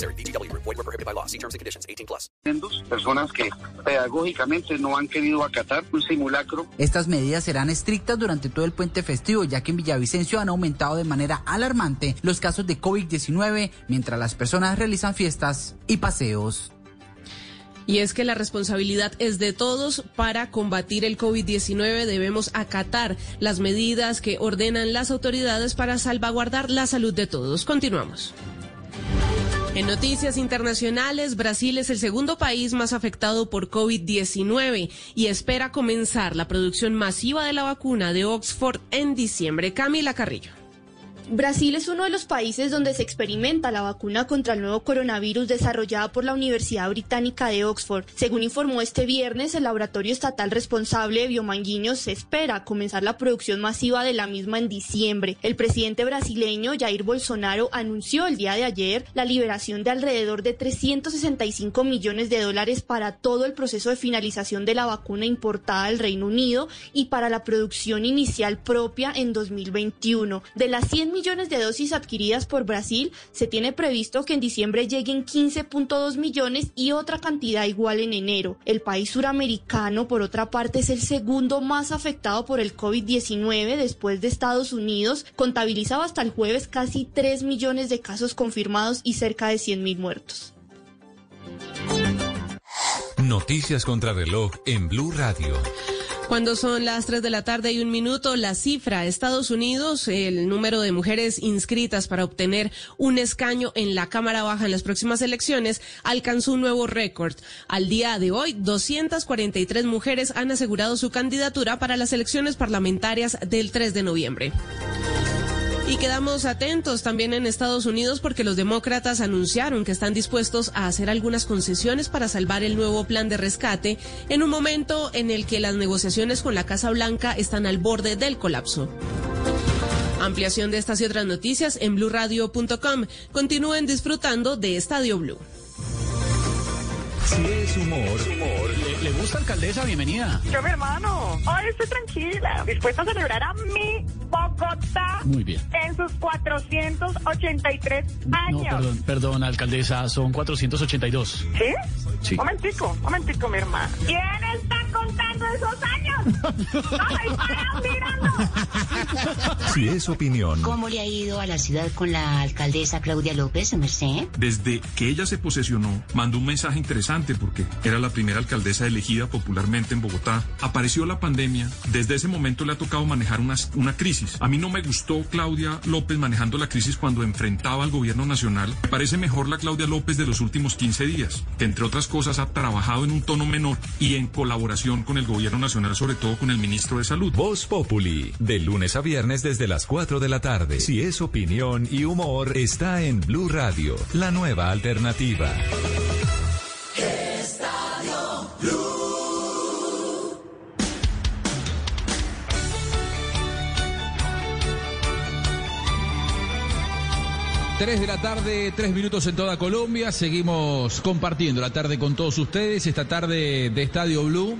BGW. Void were prohibited by law. See terms and conditions. 18 plus. Personas que pedagógicamente no han querido acatar un simulacro. Estas medidas serán estrictas durante todo el puente festivo, ya que en Villavicencio han aumentado de manera alarmante los casos de COVID-19 mientras las personas realizan fiestas y paseos. Y es que la responsabilidad es de todos para combatir el COVID-19. Debemos acatar las medidas que ordenan las autoridades para salvaguardar la salud de todos. Continuamos. En noticias internacionales, Brasil es el segundo país más afectado por COVID-19 y espera comenzar la producción masiva de la vacuna de Oxford en diciembre. Camila Carrillo. Brasil es uno de los países donde se experimenta la vacuna contra el nuevo coronavirus desarrollada por la Universidad Británica de Oxford. Según informó este viernes, el laboratorio estatal responsable de Biomanguinhos se espera comenzar la producción masiva de la misma en diciembre. El presidente brasileño Jair Bolsonaro anunció el día de ayer la liberación de alrededor de 365 millones de dólares para todo el proceso de finalización de la vacuna importada del Reino Unido y para la producción inicial propia en 2021. De las 100 millones de dosis adquiridas por Brasil, se tiene previsto que en diciembre lleguen 15.2 millones y otra cantidad igual en enero. El país suramericano, por otra parte, es el segundo más afectado por el COVID-19 después de Estados Unidos. Contabilizaba hasta el jueves casi 3 millones de casos confirmados y cerca de 100 mil muertos. Noticias contra reloj en Blue Radio. Cuando son las 3 de la tarde y un minuto, la cifra, Estados Unidos, el número de mujeres inscritas para obtener un escaño en la Cámara Baja en las próximas elecciones alcanzó un nuevo récord. Al día de hoy, 243 mujeres han asegurado su candidatura para las elecciones parlamentarias del 3 de noviembre. Y quedamos atentos también en Estados Unidos porque los demócratas anunciaron que están dispuestos a hacer algunas concesiones para salvar el nuevo plan de rescate en un momento en el que las negociaciones con la Casa Blanca están al borde del colapso. Ampliación de estas y otras noticias en blurradio.com. Continúen disfrutando de Estadio Blue. Si es humor, ¿Le, le gusta alcaldesa? Bienvenida. Yo, mi hermano, hoy estoy tranquila, dispuesta a celebrar a mi Bogotá Muy bien. en sus 483 No, años. perdón, perdón, alcaldesa, son 482. ¿Sí? Sí. Momentico, momentico, mi hermano. ¿Quién está contando esos años? ¡No me mirando! si es opinión, ¿Cómo le ha ido a la ciudad con la alcaldesa Claudia López, Merced? Desde que ella se posesionó, mandó un mensaje interesante porque era la primera alcaldesa elegida popularmente en Bogotá. Apareció la pandemia. Desde ese momento le ha tocado manejar una, crisis. A mí no me gustó Claudia López manejando la crisis cuando enfrentaba al gobierno nacional. Me parece mejor la Claudia López de los últimos 15 días, que entre otras cosas ha trabajado en un tono menor y en colaboración con el gobierno nacional sobre todo con el ministro de Salud. Voz Populi, de lunes a viernes desde las 4 de la tarde. Si es opinión y humor, está en Blue Radio, la nueva alternativa. 3 de la tarde, 3 minutos en toda Colombia. Seguimos compartiendo la tarde con todos ustedes. Esta tarde de Estadio Blue.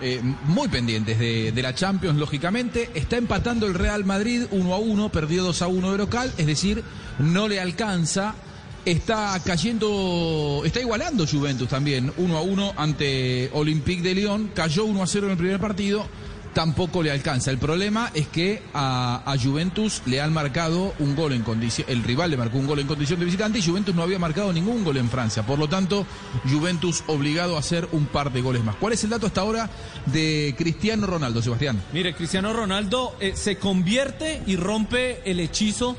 eh, muy pendientes de, de la Champions, lógicamente. Está empatando el Real Madrid 1 a 1, perdió 2 a 1 de local, es decir, no le alcanza. Está cayendo, está igualando Juventus también, 1 a 1 ante Olympique de Lyon. Cayó 1 a 0 en el primer partido tampoco le alcanza. El problema es que a, a Juventus le han marcado un gol en condición, el rival le marcó un gol en condición de visitante y Juventus no había marcado ningún gol en Francia. Por lo tanto, Juventus obligado a hacer un par de goles más. ¿Cuál es el dato hasta ahora de Cristiano Ronaldo, Sebastián? Mire, Cristiano Ronaldo eh, se convierte y rompe el hechizo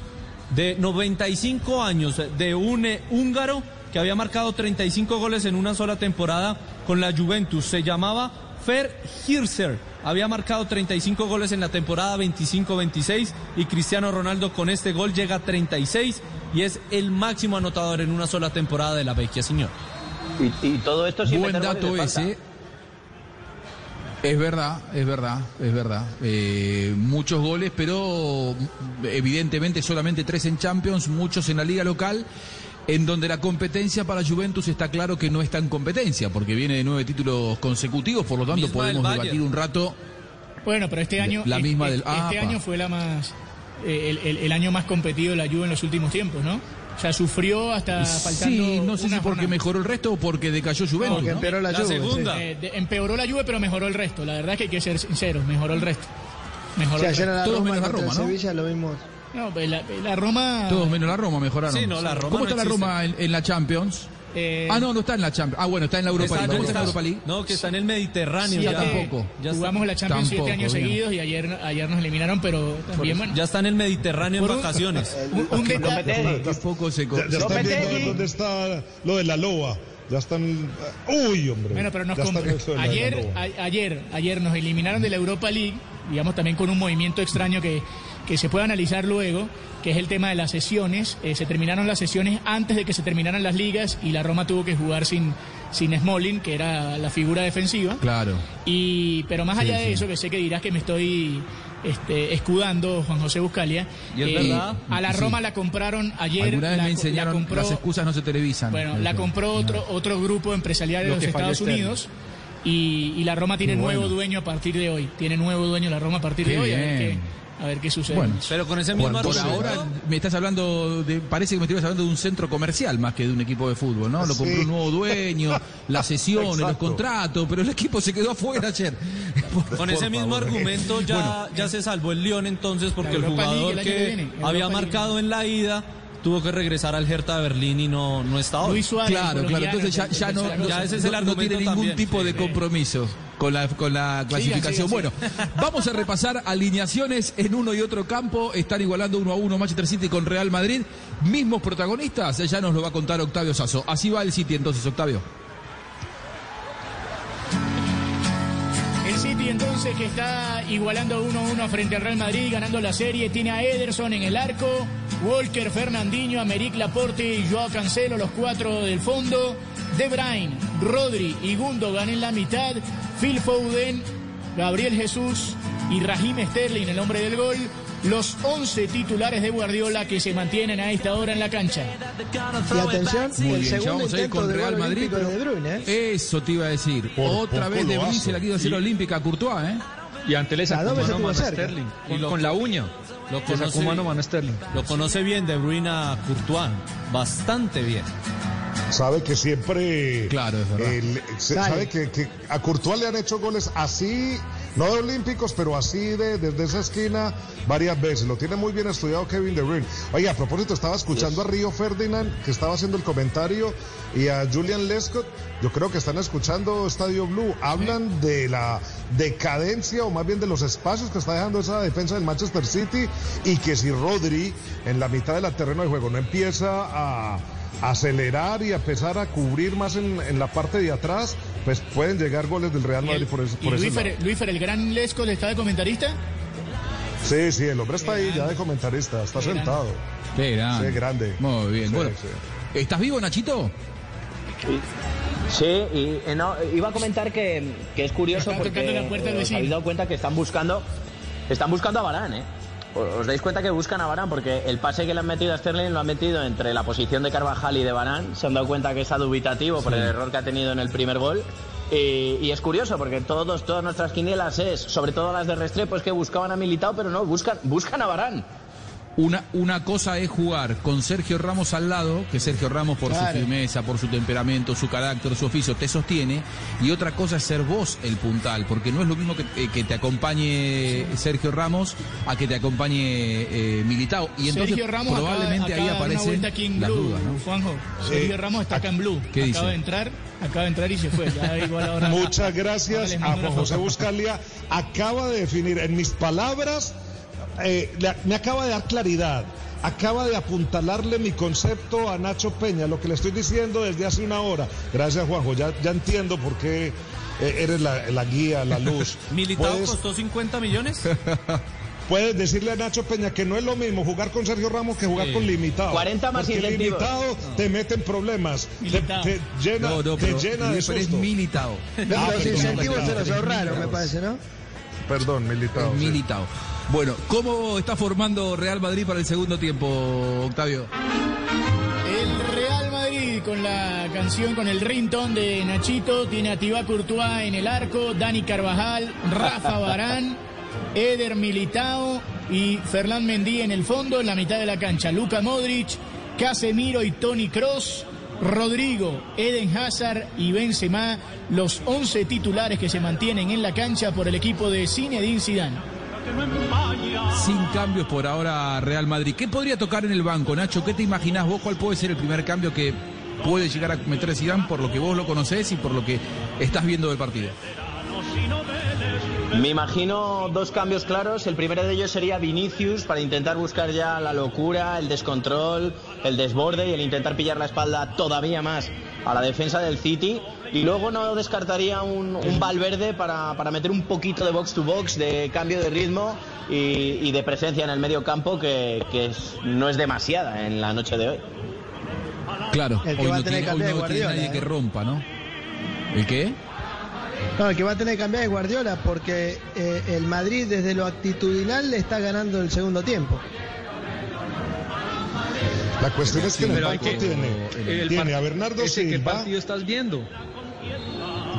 de 95 años de un eh, húngaro que había marcado 35 goles en una sola temporada con la Juventus. Se llamaba Fer Hirser. Había marcado 35 goles en la temporada 25-26 y Cristiano Ronaldo con este gol llega a 36 y es el máximo anotador en una sola temporada de la Vecchia, señor. Y, y todo esto sin Buen meter goles dato ese. Es verdad, es verdad, es verdad. Eh, muchos goles, pero evidentemente solamente tres en Champions, muchos en la liga local, en donde la competencia para Juventus está claro que no está en competencia, porque viene de nueve títulos consecutivos, por lo tanto Misma podemos Bayern. debatir un rato. Bueno, pero este año, La misma este, del- este Ah, año fue la más eh, el, el- el año más competido de la Juve en los últimos tiempos, ¿no? O sea, sufrió hasta faltando Sí, no sé si porque jornada. mejoró el resto o porque decayó Juventus. ¿no? Eh, de- empeoró la Juve, pero mejoró el resto. La verdad es que hay que ser sinceros, mejoró el resto. Mejoró el resto. la Todos Roma menos la Roma, ¿no? Sevilla lo vimos. No, pues la, la Roma. Todos menos la Roma mejoraron. Sí, no, la Roma ¿Cómo no está la. Roma en, en la Champions? Eh, ah, no, no está en la Champions. Ah, bueno, está en la Europa League. ¿Cómo está en Europa League? No, que está en el Mediterráneo. Sí, ya. tampoco. Ya Jugamos la Champions siete Tampoco, años bien. seguidos y ayer, ayer nos eliminaron, pero también, bueno. Ya está en el Mediterráneo en vacaciones. Un, un detalle. Tampoco se Ya, ya están viendo dónde está lo de la loba. Ya están. Uy, hombre. Bueno, pero nos ayer, a- ayer, ayer nos eliminaron de la Europa League, digamos también con un movimiento extraño que, que se puede analizar luego, que es el tema de las sesiones. Eh, se terminaron las sesiones antes de que se terminaran las ligas y la Roma tuvo que jugar sin, sin Smalling, que era la figura defensiva. Claro. Y, pero más Sí, allá de sí. eso, que sé que dirás que me estoy este, escudando, Juan José Buscalia. Y es eh, verdad. A la Sí. Roma la compraron ayer. Alguna vez la, me la enseñaron compró- las excusas no se televisan. bueno, la compró otro, otro grupo empresarial de Lo los que Estados. Unidos. Y, y la Roma tiene nuevo dueño a partir de hoy. Tiene nuevo dueño la Roma a partir Qué de hoy. A ver, qué, bien. A ver qué sucede. Bueno, Pero con ese mismo Por argumento. ahora me estás hablando de, parece que me estás hablando de un centro comercial más que de un equipo de fútbol, ¿no? Lo compró Sí. un nuevo dueño, las sesiones, los contratos, pero el equipo se quedó afuera ayer. Por- Con ese mismo favor. argumento ya, Bueno, ya se salvó el León entonces porque el League jugador el que, que viene, Europa había League. marcado en la ida tuvo que regresar al Hertha de Berlín y no, no está hoy. Luis Suárez, Claro, claro, entonces ya, ya no. Ya ese es no- el no argumento tiene ningún también. tipo de compromiso con la, con la clasificación. Bueno, vamos a repasar alineaciones en uno y otro campo. Están igualando uno a uno Manchester City con Real Madrid. Mismos protagonistas, ya nos lo va a contar Octavio Sazo. Así va el City entonces, Octavio. City entonces que está igualando 1-1 frente al Real Madrid, ganando la serie, tiene a Ederson en el arco, Walker, Fernandinho, Americ Laporte y Joao Cancelo, los cuatro del fondo, De Bruyne, Rodri y Gundogan en la mitad, Phil Foden, Gabriel Jesús y Raheem Sterling, el hombre del gol, los 11 titulares de Guardiola que se mantienen a esta hora en la cancha. Y atención, Muy el bien, segundo vamos a ir intento con de Real Madrid. pero de Bruyne, ¿eh? Eso te iba a decir. Por Otra vez De Bruyne se la quiso hacer Y- olímpica a Courtois, ¿eh? Y ante mano a. Sterling. Y Con, lo- con la uña. Lo conoce, mano Sterling. lo conoce bien De Bruyne a Courtois, bastante bien. Sabe que siempre. Claro, es verdad. el- sabe que, que a Courtois le han hecho goles así, no de olímpicos, pero así de, desde esa esquina varias veces. Lo tiene muy bien estudiado Kevin De Bruyne. Oye, a propósito, estaba escuchando a Río Ferdinand, que estaba haciendo el comentario, y a Julian Lescott. Yo creo que están escuchando Estadio Blue. Hablan de la decadencia, o más bien de los espacios que está dejando esa defensa del Manchester City, y que si Rodri en la mitad del terreno de juego no empieza a acelerar y empezar a cubrir más en, en la parte de atrás, pues pueden llegar goles del Real Madrid por, ese, ¿Y por ese Luis. Fer, Luis Fer, el gran Lesco está de comentarista? Sí, sí, el hombre está ahí ya de comentarista, está sentado. Qué grande. Sí, grande. Muy bien. Sí, bueno, sí. ¿estás vivo, Nachito? Sí, y eh, no, iba a comentar que, que es curioso porque eh, habéis dado cuenta que están buscando están buscando a Varane, ¿eh? Os dais cuenta que buscan a Varane porque el pase que le han metido a Sterling lo han metido entre la posición de Carvajal y de Varane. Se han dado cuenta que está dubitativo por el error que ha tenido en el primer gol. Y, y es curioso porque todos, todas nuestras quinielas es, sobre todo las de Restrepo, es que buscaban a Militao, pero no, buscan, buscan a Varane. Una, una cosa es jugar con Sergio Ramos al lado, que Sergio Ramos por Claro. su firmeza, por su temperamento, su carácter, su oficio te sostiene, y otra cosa es ser vos el puntal, porque no es lo mismo que, eh, que te acompañe Sergio Ramos a que te acompañe eh, Militao. Y entonces Sergio Ramos acaba- probablemente acaba ahí en las Blue, dudas, ¿no? Juanjo. Sergio Ramos está acá en Blue. ¿Qué acaba dice? de entrar, acaba de entrar y se fue. Ya igual ahora. Muchas gracias a Juan José. Buscalia. Acaba de definir, en mis palabras, eh, le- me acaba de dar claridad. Acaba de apuntalarle mi concepto a Nacho Peña, lo que le estoy diciendo desde hace una hora. Gracias, Juanjo. Ya, ya entiendo por qué eh, eres la, la guía, la luz. ¿Militao Puedes- costó 50 millones? Puedes decirle a Nacho Peña que no es lo mismo jugar con Sergio Ramos que jugar Sí. con limitado. 40 más Porque limitado te mete en problemas. Te, te llena, No, no, te llena de pero es susto. Militao. Ah, Los perdón, incentivos se los ahorraron, me parece, ¿no? Perdón, militado. Es sí. Militao. Bueno, ¿cómo está formando Real Madrid para el segundo tiempo, Octavio? El Real Madrid con la canción, con el ringtone de Nachito, tiene a Thibaut Courtois en el arco, Dani Carvajal, Rafa Barán, Eder Militao y Fernán Mendy en el fondo, en la mitad de la cancha, Luka Modric, Casemiro y Tony Cross. Rodrigo, Eden Hazard y Benzema, los 11 titulares que se mantienen en la cancha por el equipo de Zinedine Zidane. Sin cambios por ahora Real Madrid. ¿Qué podría tocar en el banco, Nacho? ¿Qué te imaginás vos? ¿Cuál puede ser el primer cambio que puede llegar a cometer Zidane por lo que vos lo conocés y por lo que estás viendo del partido? Me imagino dos cambios claros. El primero de ellos sería Vinicius para intentar buscar ya la locura, el descontrol, el desborde y el intentar pillar la espalda todavía más a la defensa del City. Y luego no descartaría un, un Valverde para, para meter un poquito de box to box, de cambio de ritmo y, y de presencia en el medio campo que, que es- no es demasiada en la noche de hoy. Claro, El que hoy va a no tener tiene, que hoy cambiar no de tiene Guardiola, nadie que ¿eh? rompa, ¿no? ¿El qué? No, el que va a tener que cambiar es Guardiola porque eh, el Madrid desde lo actitudinal le está ganando el segundo tiempo. La cuestión es que en el Pero banco que- tiene, El tiene a Bernardo ese, ¿Qué Silva, partido estás viendo?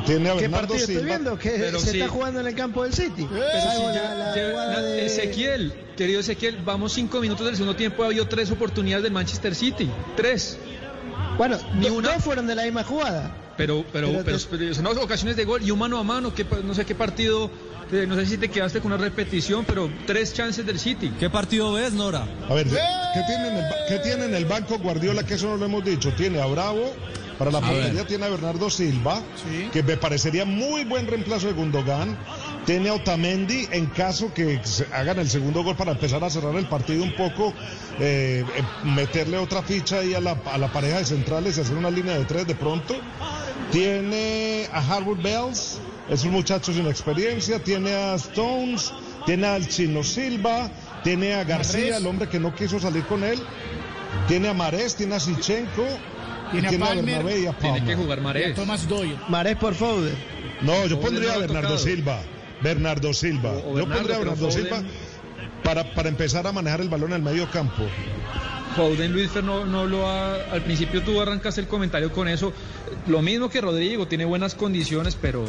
tiene a ¿Qué Bernardo partido estoy Silva. viendo? Que Pero se sí. está jugando en el campo del City. Pero si la- ya- la jugada na- de- Ezequiel, querido Ezequiel, vamos cinco minutos del segundo tiempo, ha habido tres oportunidades del Manchester City. Tres. Bueno, Ni una. dos fueron de la misma jugada. Pero, pero, Pero pero, te- pero son ocasiones de gol y un mano a mano, que no sé qué partido, eh, no sé si te quedaste con una repetición, pero tres chances del City. ¿Qué partido ves, Nora? A ver, ¿qué tiene, en el, ba- qué tiene en el banco Guardiola? Que eso no lo hemos dicho. Tiene a Bravo, para la portería tiene a Bernardo Silva, que me parecería muy buen reemplazo de Gundogan. Tiene a Otamendi en caso que hagan el segundo gol para empezar a cerrar el partido un poco, eh, eh, meterle otra ficha ahí a la, a la pareja de centrales y hacer una línea de tres de pronto. Tiene a Harvard Bells, es un muchacho sin experiencia. Tiene a Stones, tiene al Chino Silva, tiene a García, el hombre que no quiso salir con él. Tiene a Marés, tiene a Sichenko, Tiene a y tiene a Palmer. Bernabé y a Tiene Palmer. que jugar Marés. Thomas Doyle. Marés por Foden. No, yo Foden pondría a Bernardo tocado. Silva. Bernardo Silva. O- o yo pondría a Bernardo Foden- Silva para, para empezar a manejar el balón en el medio campo. Foden Luis Fer no, no lo ha, al principio tú arrancaste el comentario con eso. Lo mismo que Rodrigo, tiene buenas condiciones, pero,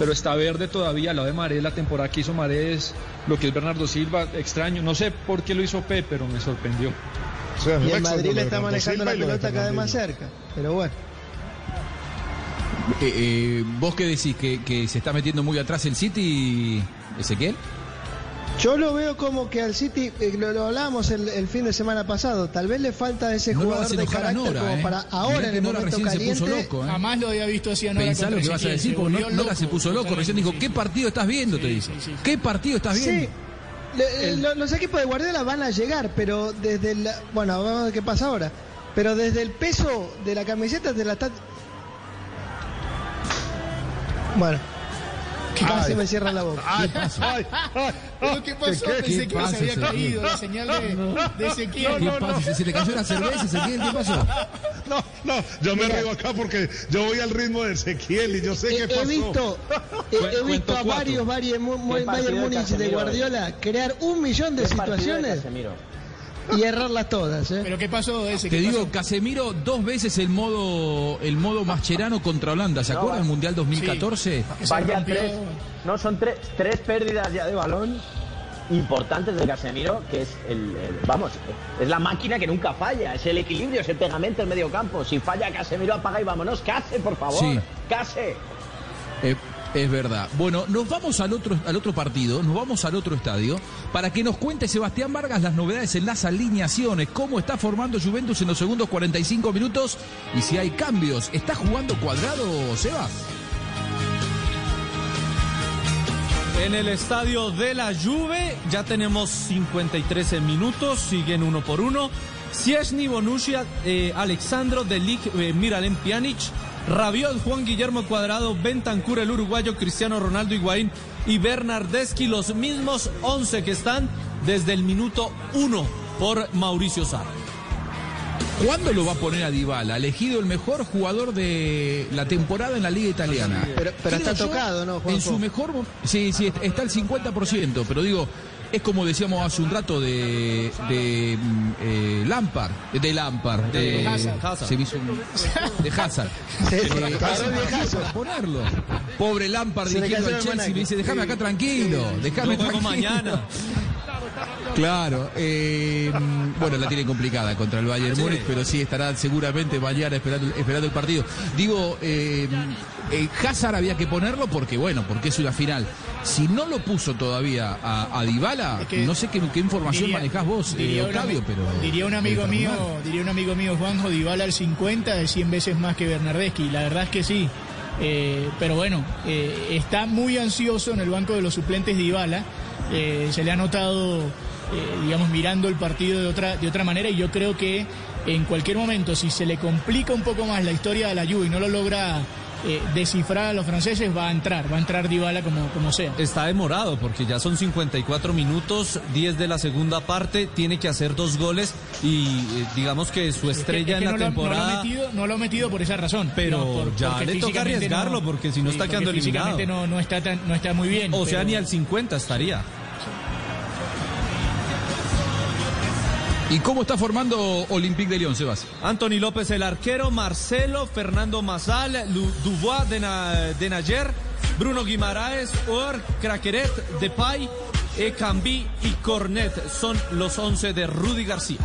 pero está verde todavía. Al lado de Marés, la temporada que hizo Marés, lo que es Bernardo Silva, extraño. No sé por qué lo hizo P, pero me sorprendió. O sea, Y el Madrid le está manejando la pelota cada vez más cerca. Pero bueno. Eh, eh, ¿Vos qué decís? ¿Que, que se está metiendo muy atrás el City, Ezequiel? Yo lo veo como que al City, eh, lo, lo hablábamos el, el fin de semana pasado, tal vez le falta ese No lo jugador de carácter Nora, como eh. para ahora que en el Nora momento recién se caliente. puso loco, ¿eh? Jamás lo había visto así a Nora Pensá lo que vas a decir, porque Nora loco, se puso loco. Recién dijo, ¿qué partido estás viendo? Te dice. ¿Qué partido estás viendo? Lo- los equipos de Guardiola van a llegar, pero desde la, bueno, vamos a ver qué pasa ahora. Pero desde el peso de la camiseta te la está... Bueno. Casi me cierran la boca. Ay, ¿Qué pasó? ay, ay, ¿Pero qué pasó? ¿Qué- qué- Pensé qué que pasa, se había Ezequiel? caído la señal de, de Ezequiel. ¿Qué pasa? ¿Se le cayó la cerveza, Ezequiel? ¿Qué pasó? No, no, yo me río acá porque yo voy al ritmo de Ezequiel y yo sé He, qué he pasó. visto, he, he visto a varios Bayern, Mu- Mu- ¿Qué Bayern partido de Múnich de Guardiola crear un millón de ¿Qué partido de situaciones? Y errarlas todas. ¿eh? ¿Pero qué pasó ese? Te ¿Qué digo, pasó? Casemiro dos veces el modo el modo mascherano contra Holanda. ¿Se No, acuerdan va- el Mundial 2014? Que se Vaya tres, no, son tres, tres pérdidas ya de balón importantes de Casemiro, que es el, el- vamos, es la máquina que nunca falla, es el equilibrio, es el pegamento el medio campo. Si falla Casemiro, apaga y vámonos. Case, por favor. Sí. Case. Eh, es verdad. Bueno, nos vamos al otro, al otro partido, nos vamos al otro estadio, para que nos cuente Sebastián Vargas las novedades en las alineaciones, cómo está formando Juventus en los segundos 45 minutos y si hay cambios. ¿Está jugando cuadrado, Sebas? En el estadio de la Juve ya tenemos 53 minutos, siguen uno por uno. Ciesny, Bonucci, eh, Alexandro, Delic, eh, Miralem Pjanic, Rabiot, Juan Guillermo Cuadrado, Bentancur, el uruguayo, Cristiano Ronaldo Higuaín y Bernardeschi, los mismos 11 que están desde el minuto 1 por Mauricio Sarri. ¿Cuándo lo va a poner a Dybala? Elegido el mejor jugador de la temporada en la Liga Italiana. Pero- está yo, tocado, ¿no, Juanjo? En su mejor... Sí, sí, está al 50%, pero digo, es como decíamos hace un rato de, de mm, eh, Lampard, de Lampard, de, De Hazard. Hazard. Se me hizo un- de Hazard. Eh, ponerlo. Pobre Lampard dirigiendo al el Chelsea, me dice, déjame acá tranquilo, déjame tranquilo. mañana. Claro, eh, bueno, la tiene complicada contra el Bayern Múnich, pero sí estará seguramente mañana esperando, esperando el partido. Digo, eh, eh, Hazard había que ponerlo porque, bueno, porque es una final. Si no lo puso todavía a, a Dybala, Es que no sé qué, qué información diría- manejás vos, eh, diría Octavio, pero... Diría un amigo pero mío, diría un amigo mío, Juanjo, Dybala al 50 es 100 veces más que Bernardeschi. La verdad es que sí. Eh, pero bueno, eh, está muy ansioso en el banco de los suplentes Dybala. Eh, se le ha notado, eh, digamos, mirando el partido de otra, de otra manera y yo creo que en cualquier momento, si se le complica un poco más la historia de la Juve y no lo logra eh, descifrar a los franceses, va a entrar, va a entrar Dybala como, como sea. Está demorado porque ya son 54 minutos, 10 de la segunda parte, tiene que hacer dos goles y eh, digamos que su estrella Es que en no la lo- no lo ha temporada... metido- No lo ha metido por esa razón. Pero No, por- ya le toca arriesgarlo, porque si no está quedando eliminado. No, no, está tan, no está muy bien. O sea, pero- ni al 50 estaría. ¿Y cómo está formando Olympique de Lyon, Sebas? Anthony López el arquero, Marcelo, Fernando Mazal, Dubois de Nayer, Bruno Guimaraes, Or, Craqueret, Depay, Ekambi y Cornet son los 11 de Rudy García.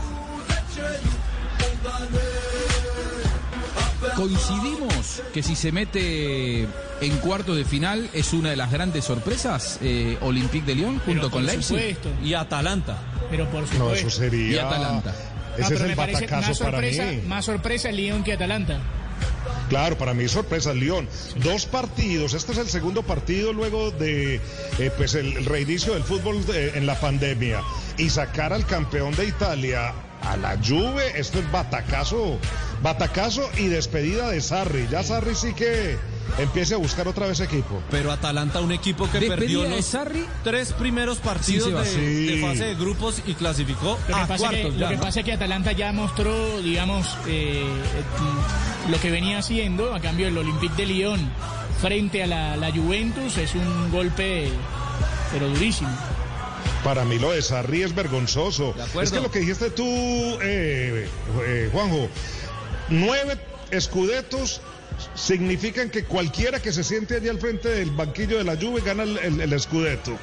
¿Coincidimos que si se mete en cuartos de final es una de las grandes sorpresas eh, Olympique de Lyon junto con por Leipzig? supuesto. Y Atalanta. Pero por No, supuesto. eso sería. Y Atalanta. Ese es pero el me parece batacazo más para sorpresa, mí. más sorpresa Lyon que Atalanta. Claro, para mí sorpresa, León. Dos partidos, este es el segundo partido luego de eh, pues el, el reinicio del fútbol de- en la pandemia y sacar al campeón de Italia a la Juve, esto es batacazo, batacazo y despedida de Sarri. Ya Sarri sí que empiece a buscar otra vez equipo. Pero Atalanta, un equipo que ¿Despedida perdió los Sarri? tres primeros partidos Sí, de, Sebas. Sí. de fase de grupos y clasificó Lo que, a pasa que, cuartos lo ya, que ¿no? pasa es que Atalanta ya mostró, digamos, eh, eh, lo que venía haciendo, a cambio el Olympique de Lyon frente a la, la Juventus es un golpe, pero durísimo. Para mí lo de Sarri es vergonzoso. Es que lo que dijiste tú, eh, eh, Juanjo, nueve escudetos significan que cualquiera que se siente allí al frente del banquillo de la Juve gana el, el, el escudeto.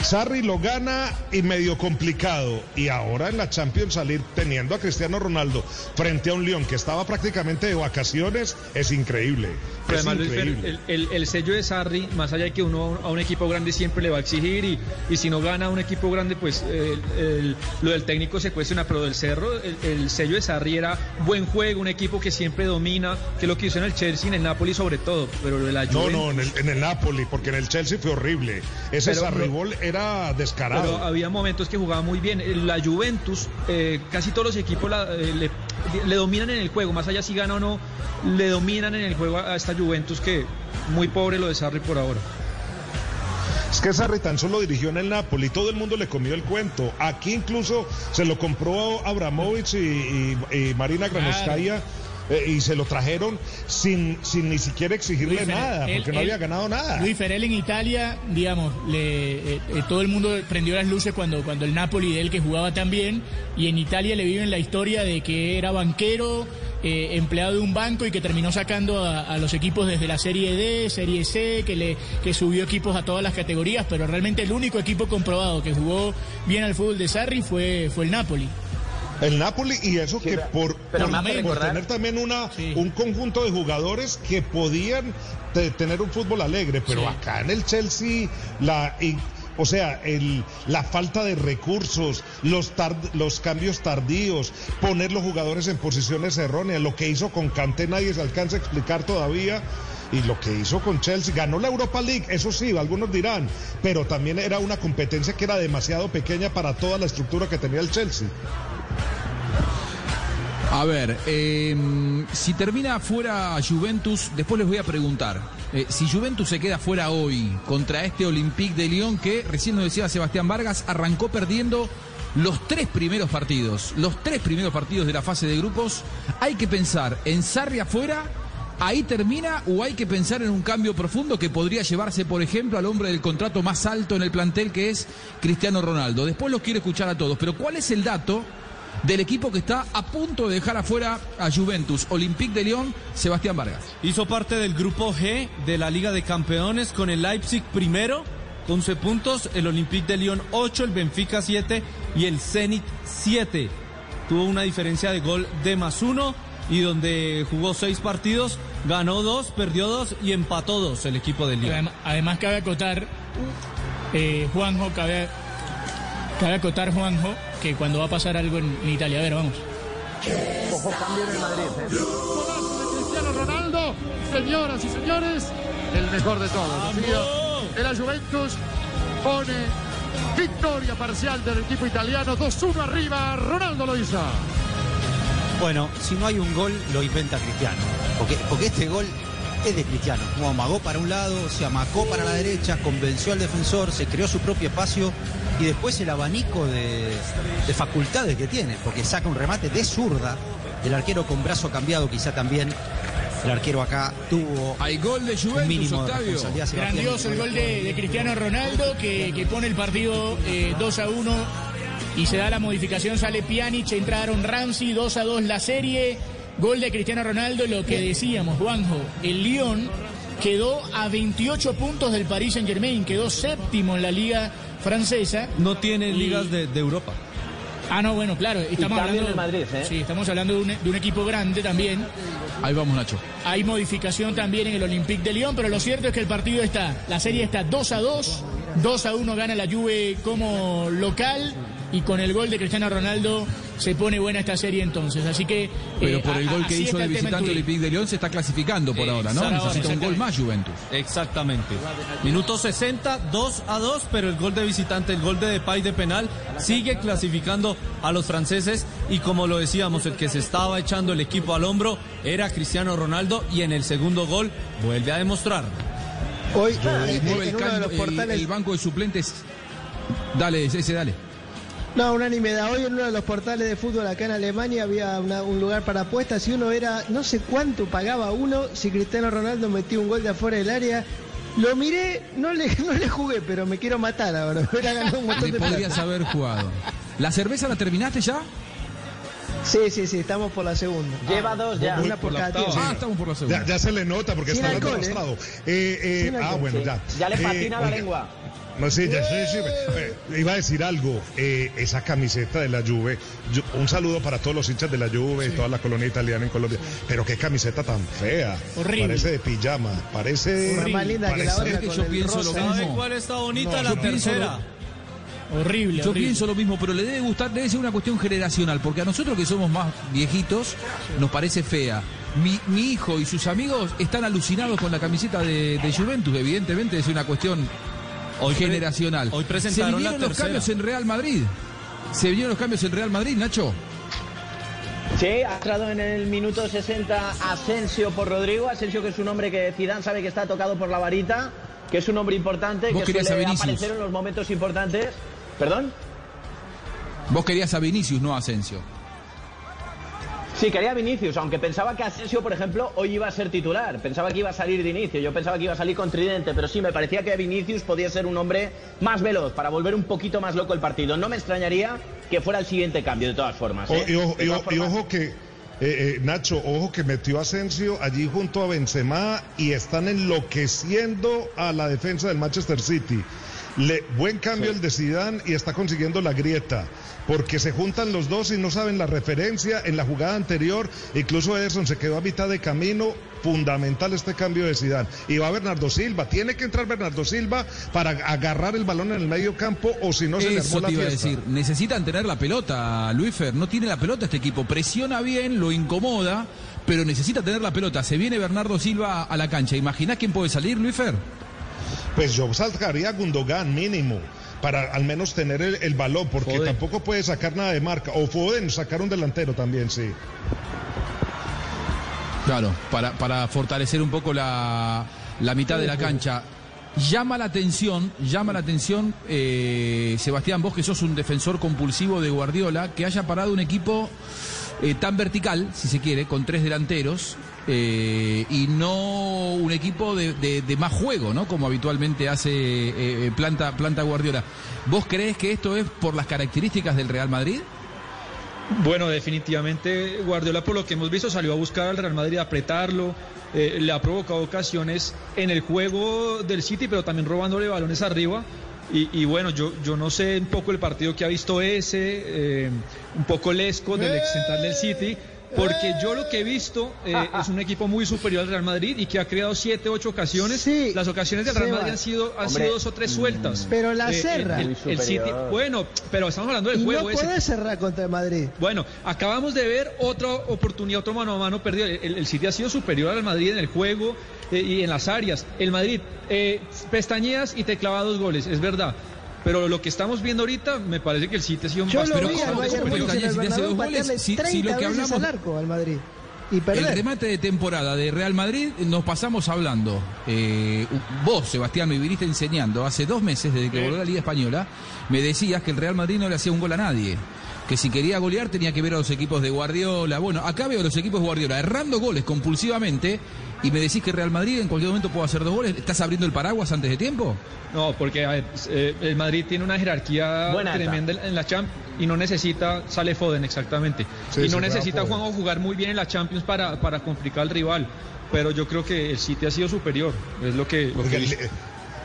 Sarri lo gana y medio complicado. Y ahora en la Champions salir teniendo a Cristiano Ronaldo frente a un León que estaba prácticamente de vacaciones es increíble. Pero Es además, Luis Fer, el, el- el sello de Sarri, más allá de que uno a un equipo grande siempre le va a exigir y, y si no gana un equipo grande, pues el- el- lo del técnico se cuestiona, pero del Cerro, el, el sello de Sarri era buen juego, un equipo que siempre domina, que es lo que hizo en el Chelsea, en el Napoli sobre todo, pero lo de la No, Juventus... no, en el, en el Napoli, porque en el Chelsea fue horrible. Ese Sarribol era descarado. Pero había momentos que jugaba muy bien. La Juventus, eh, casi todos los equipos la- eh, le, le dominan en el juego, más allá si gana o no, le dominan en el juego a, a esta Juventus que muy pobre lo de Sarri por ahora. Es que Sarri tan solo dirigió en el Napoli, todo el mundo le comió el cuento. Aquí incluso se lo compró Abramovich y, y- y Marina Granovskaya. Eh, y se lo trajeron sin, sin ni siquiera exigirle Luis nada, él- porque no él- había ganado nada. Luis Ferel en Italia, digamos, le, eh, eh, todo el mundo prendió las luces cuando, cuando el Napoli de él que jugaba tan bien y en Italia le viven la historia de que era banquero, eh, empleado de un banco y que terminó sacando a, a los equipos desde la Serie D, Serie C, que, le, que subió equipos a todas las categorías, pero realmente el único equipo comprobado que jugó bien al fútbol de Sarri fue, fue el Napoli. El Napoli y eso que por, me tener también una, un conjunto de jugadores que podían te- tener un fútbol alegre, pero Sí. acá en el Chelsea, la, y- o sea, el, la falta de recursos, los, tard- los cambios tardíos, poner los jugadores en posiciones erróneas, lo que hizo con Kanté nadie se alcanza a explicar todavía. Y lo que hizo con Chelsea, ganó la Europa League, eso sí, algunos dirán, pero también era una competencia que era demasiado pequeña para toda la estructura que tenía el Chelsea. A ver, eh, si termina fuera Juventus, después les voy a preguntar. eh, si Juventus se queda fuera hoy contra este Olympique de Lyon que, recién nos decía Sebastián Vargas, arrancó perdiendo los tres primeros partidos. Los tres primeros partidos de la fase de grupos. Hay que pensar en Sarri afuera. ¿Ahí termina o hay que pensar en un cambio profundo que podría llevarse, por ejemplo, al hombre del contrato más alto en el plantel que es Cristiano Ronaldo? Después los quiero escuchar a todos, pero ¿cuál es el dato del equipo que está a punto de dejar afuera a Juventus, Olympique de Lyon, Sebastián Vargas. Hizo parte del grupo G de la Liga de Campeones con el Leipzig primero, con 11 puntos, el Olympique de Lyon 8, el Benfica 7 y el Zenit 7. Tuvo una diferencia de gol de más uno y donde jugó seis partidos, ganó dos, perdió dos y empató dos el equipo de Lyon. Además, además cabe acotar, eh, Juanjo, cabe, cabe acotar, Juanjo, que cuando va a pasar algo en, en Italia. A ver, vamos. Ojo, cambio en el Madrid. Cristiano Ronaldo, señoras y señores, el mejor de todos. Así que, El Juventus pone victoria parcial del equipo italiano, 2-1 arriba, Ronaldo lo hizo. Bueno, si no hay un gol, lo inventa Cristiano. Porque, porque este gol es de Cristiano. Como amagó para un lado, se amacó para la derecha, convenció al defensor, se creó su propio espacio y después el abanico de, de facultades que tiene. Porque saca un remate de zurda. El arquero con brazo cambiado quizá también. El arquero acá tuvo Hay gol de un Juventus, mínimo de Octavio. Grandioso el gol de, de Cristiano Ronaldo que, que pone el partido eh, 2 a 1 y se da la modificación, sale Pjanic, entraron Ramsey, 2 a 2 la serie, gol de Cristiano Ronaldo, lo que decíamos, Juanjo, el Lyon quedó a 28 puntos del Paris Saint Germain, quedó séptimo en la liga francesa. No tiene Y- ligas de, de Europa. Ah, no, bueno, claro, estamos hablando, en el Madrid, ¿eh? sí, estamos hablando de un, de un equipo grande también. Ahí vamos, Nacho. Hay modificación también en el Olympique de Lyon, pero lo cierto es que el partido está, la serie está 2 a 2, 2 a 1 gana la Juve como local y con el gol de Cristiano Ronaldo se pone buena esta serie entonces. Así que Pero eh, por el a- gol que hizo el visitante. Olympique de Lyon se está clasificando por ahora, ¿no? Necesita un gol más Juventus. Exactamente. Minuto 60, 2 a 2, pero el gol de visitante, el gol de Depay de penal, sigue clasificando a los franceses y como lo decíamos, el que se estaba echando el equipo al hombro era Cristiano Ronaldo y en el segundo gol vuelve a demostrar. Hoy, Eh, en, mueve en el, uno de los el- portales. el banco de suplentes. Dale, ese, dale. No, unanimidad. Hoy en uno de los portales de fútbol acá en Alemania había una- un lugar para apuestas y uno era, no sé cuánto pagaba uno si Cristiano Ronaldo metía un gol de afuera del área. Lo miré, no le, no le jugué, pero me quiero matar ahora. Hubiera ganado un montón Le de plata. podrías haber jugado. ¿La cerveza la terminaste ya? Sí, sí, sí, estamos por la segunda. Lleva dos ya. Una por cada tío. Ah, estamos por la segunda. Ya, ya se le nota porque Sin está alcohol, ¿eh? Eh, eh, Sin ah, bueno, Sí. ya. Ya le Eh, patina la oiga, lengua. No, sí, ya, sí, sí. Eh, iba a decir algo. eh, esa camiseta de la Juve. yo- un saludo para todos los hinchas de la Juve y toda la colonia italiana en Colombia. Pero qué camiseta tan fea. Horrible. Parece de pijama. Parece. Una más linda que la parece- otra que con yo el pienso lo rosa. mismo. ¿Sabe cuál está bonita? No, la tercera. Horrible, Yo horrible. pienso lo mismo, pero le debe gustar, debe ser una cuestión generacional, porque a nosotros que somos más viejitos nos parece fea. Mi, mi hijo y sus amigos están alucinados con la camiseta de, de Juventus, evidentemente es una cuestión Hoy generacional. hoy Se presentaron vinieron la los tercera. cambios en Real Madrid. Se vinieron los cambios en Real Madrid, Nacho. Sí, ha entrado en el minuto 60 Asensio por Rodrigo. Asensio que es un hombre que Zidane sabe que está tocado por la varita, que es un hombre importante, que suele aparecer en los momentos importantes. ¿Perdón? Vos querías a Vinicius, no a Asensio. Sí, quería Vinicius, aunque pensaba que Asensio, por ejemplo, hoy iba a ser titular. Pensaba que iba a salir de inicio. Yo pensaba que iba a salir con tridente, pero sí, me parecía que Vinicius podía ser un hombre más veloz para volver un poquito más loco el partido. No me extrañaría que fuera el siguiente cambio, de todas formas. O- ¿eh? y, ojo, y y que, eh, eh, Nacho, ojo que metió Asensio allí junto a Benzema y están enloqueciendo a la defensa del Manchester City. Le, buen cambio el de Zidane y está consiguiendo la grieta, porque se juntan los dos y no saben la referencia en la jugada anterior. Incluso Ederson se quedó a mitad de camino. Fundamental este cambio de Zidane. Y va Bernardo Silva. Tiene que entrar Bernardo Silva para agarrar el balón en el medio campo o si no se le Eso armó la te iba a fiesta. decir. Necesitan tener la pelota, Luisfer. No tiene la pelota este equipo. Presiona bien, lo incomoda, pero necesita tener la pelota. Se viene Bernardo Silva a la cancha. ¿Imaginás quién puede salir, Luisfer? Pues yo sacaría a Gundogan mínimo para al menos tener el, el balón, porque tampoco puede sacar nada de marca. O Foden, sacar un delantero también, sí. Claro, para, para fortalecer un poco la, la mitad de la cancha. Llama la atención, llama la atención, eh, Sebastián, vos que sos un defensor compulsivo de Guardiola, que haya parado un equipo eh, tan vertical, si se quiere, con tres delanteros, eh, y no un equipo de, de- más juego, ¿no? Como habitualmente hace eh, planta, planta Guardiola. ¿Vos crees que esto es por las características del Real Madrid? Bueno, definitivamente Guardiola, por lo que hemos visto, salió a buscar al Real Madrid, a apretarlo, eh, le ha provocado ocasiones en el juego del City, pero también robándole balones arriba. Y, y bueno, yo, yo no sé un poco el partido que ha visto ese, eh, un poco lesco del ex central del City. Porque yo lo que he visto eh, es un equipo muy superior al Real Madrid y que ha creado siete, ocho ocasiones. Las ocasiones del Real. Madrid han sido, han Hombre. sido dos o tres sueltas. Pero la Eh, cerra. el- el City, bueno, pero estamos hablando del Y juego no ese. podés cerrar contra el Madrid. Bueno, acabamos de ver otra oportunidad, otro mano a mano perdido. El, el City ha sido superior al Madrid en el juego eh, y en las áreas. El Madrid, eh, pestañeas y te clava dos goles, es verdad. Pero lo que estamos viendo ahorita, me parece que el City ha sido Yo lo vi al Bayern superior. Múnich en el Bernabéu patearle si- si 30 lo que veces hablamos- al arco al Madrid. Y El remate de temporada de Real Madrid nos pasamos hablando. eh, vos, Sebastián, me viniste enseñando hace dos meses desde que volvió a la Liga Española. Me decías que el Real Madrid no le hacía un gol a nadie. Que si quería golear tenía que ver a los equipos de Guardiola. Bueno, acá veo a los equipos de Guardiola errando goles compulsivamente. Y me decís que Real Madrid en cualquier momento puede hacer dos goles. ¿Estás abriendo el paraguas antes de tiempo? No, porque ver, eh, el Madrid tiene una jerarquía Buena tremenda en la Champions y no necesita, sale Foden exactamente, Sí, y no necesita. Juanjo jugar muy bien en la Champions para, para complicar al rival. Pero yo creo que el City ha sido superior, es lo que... Lo que.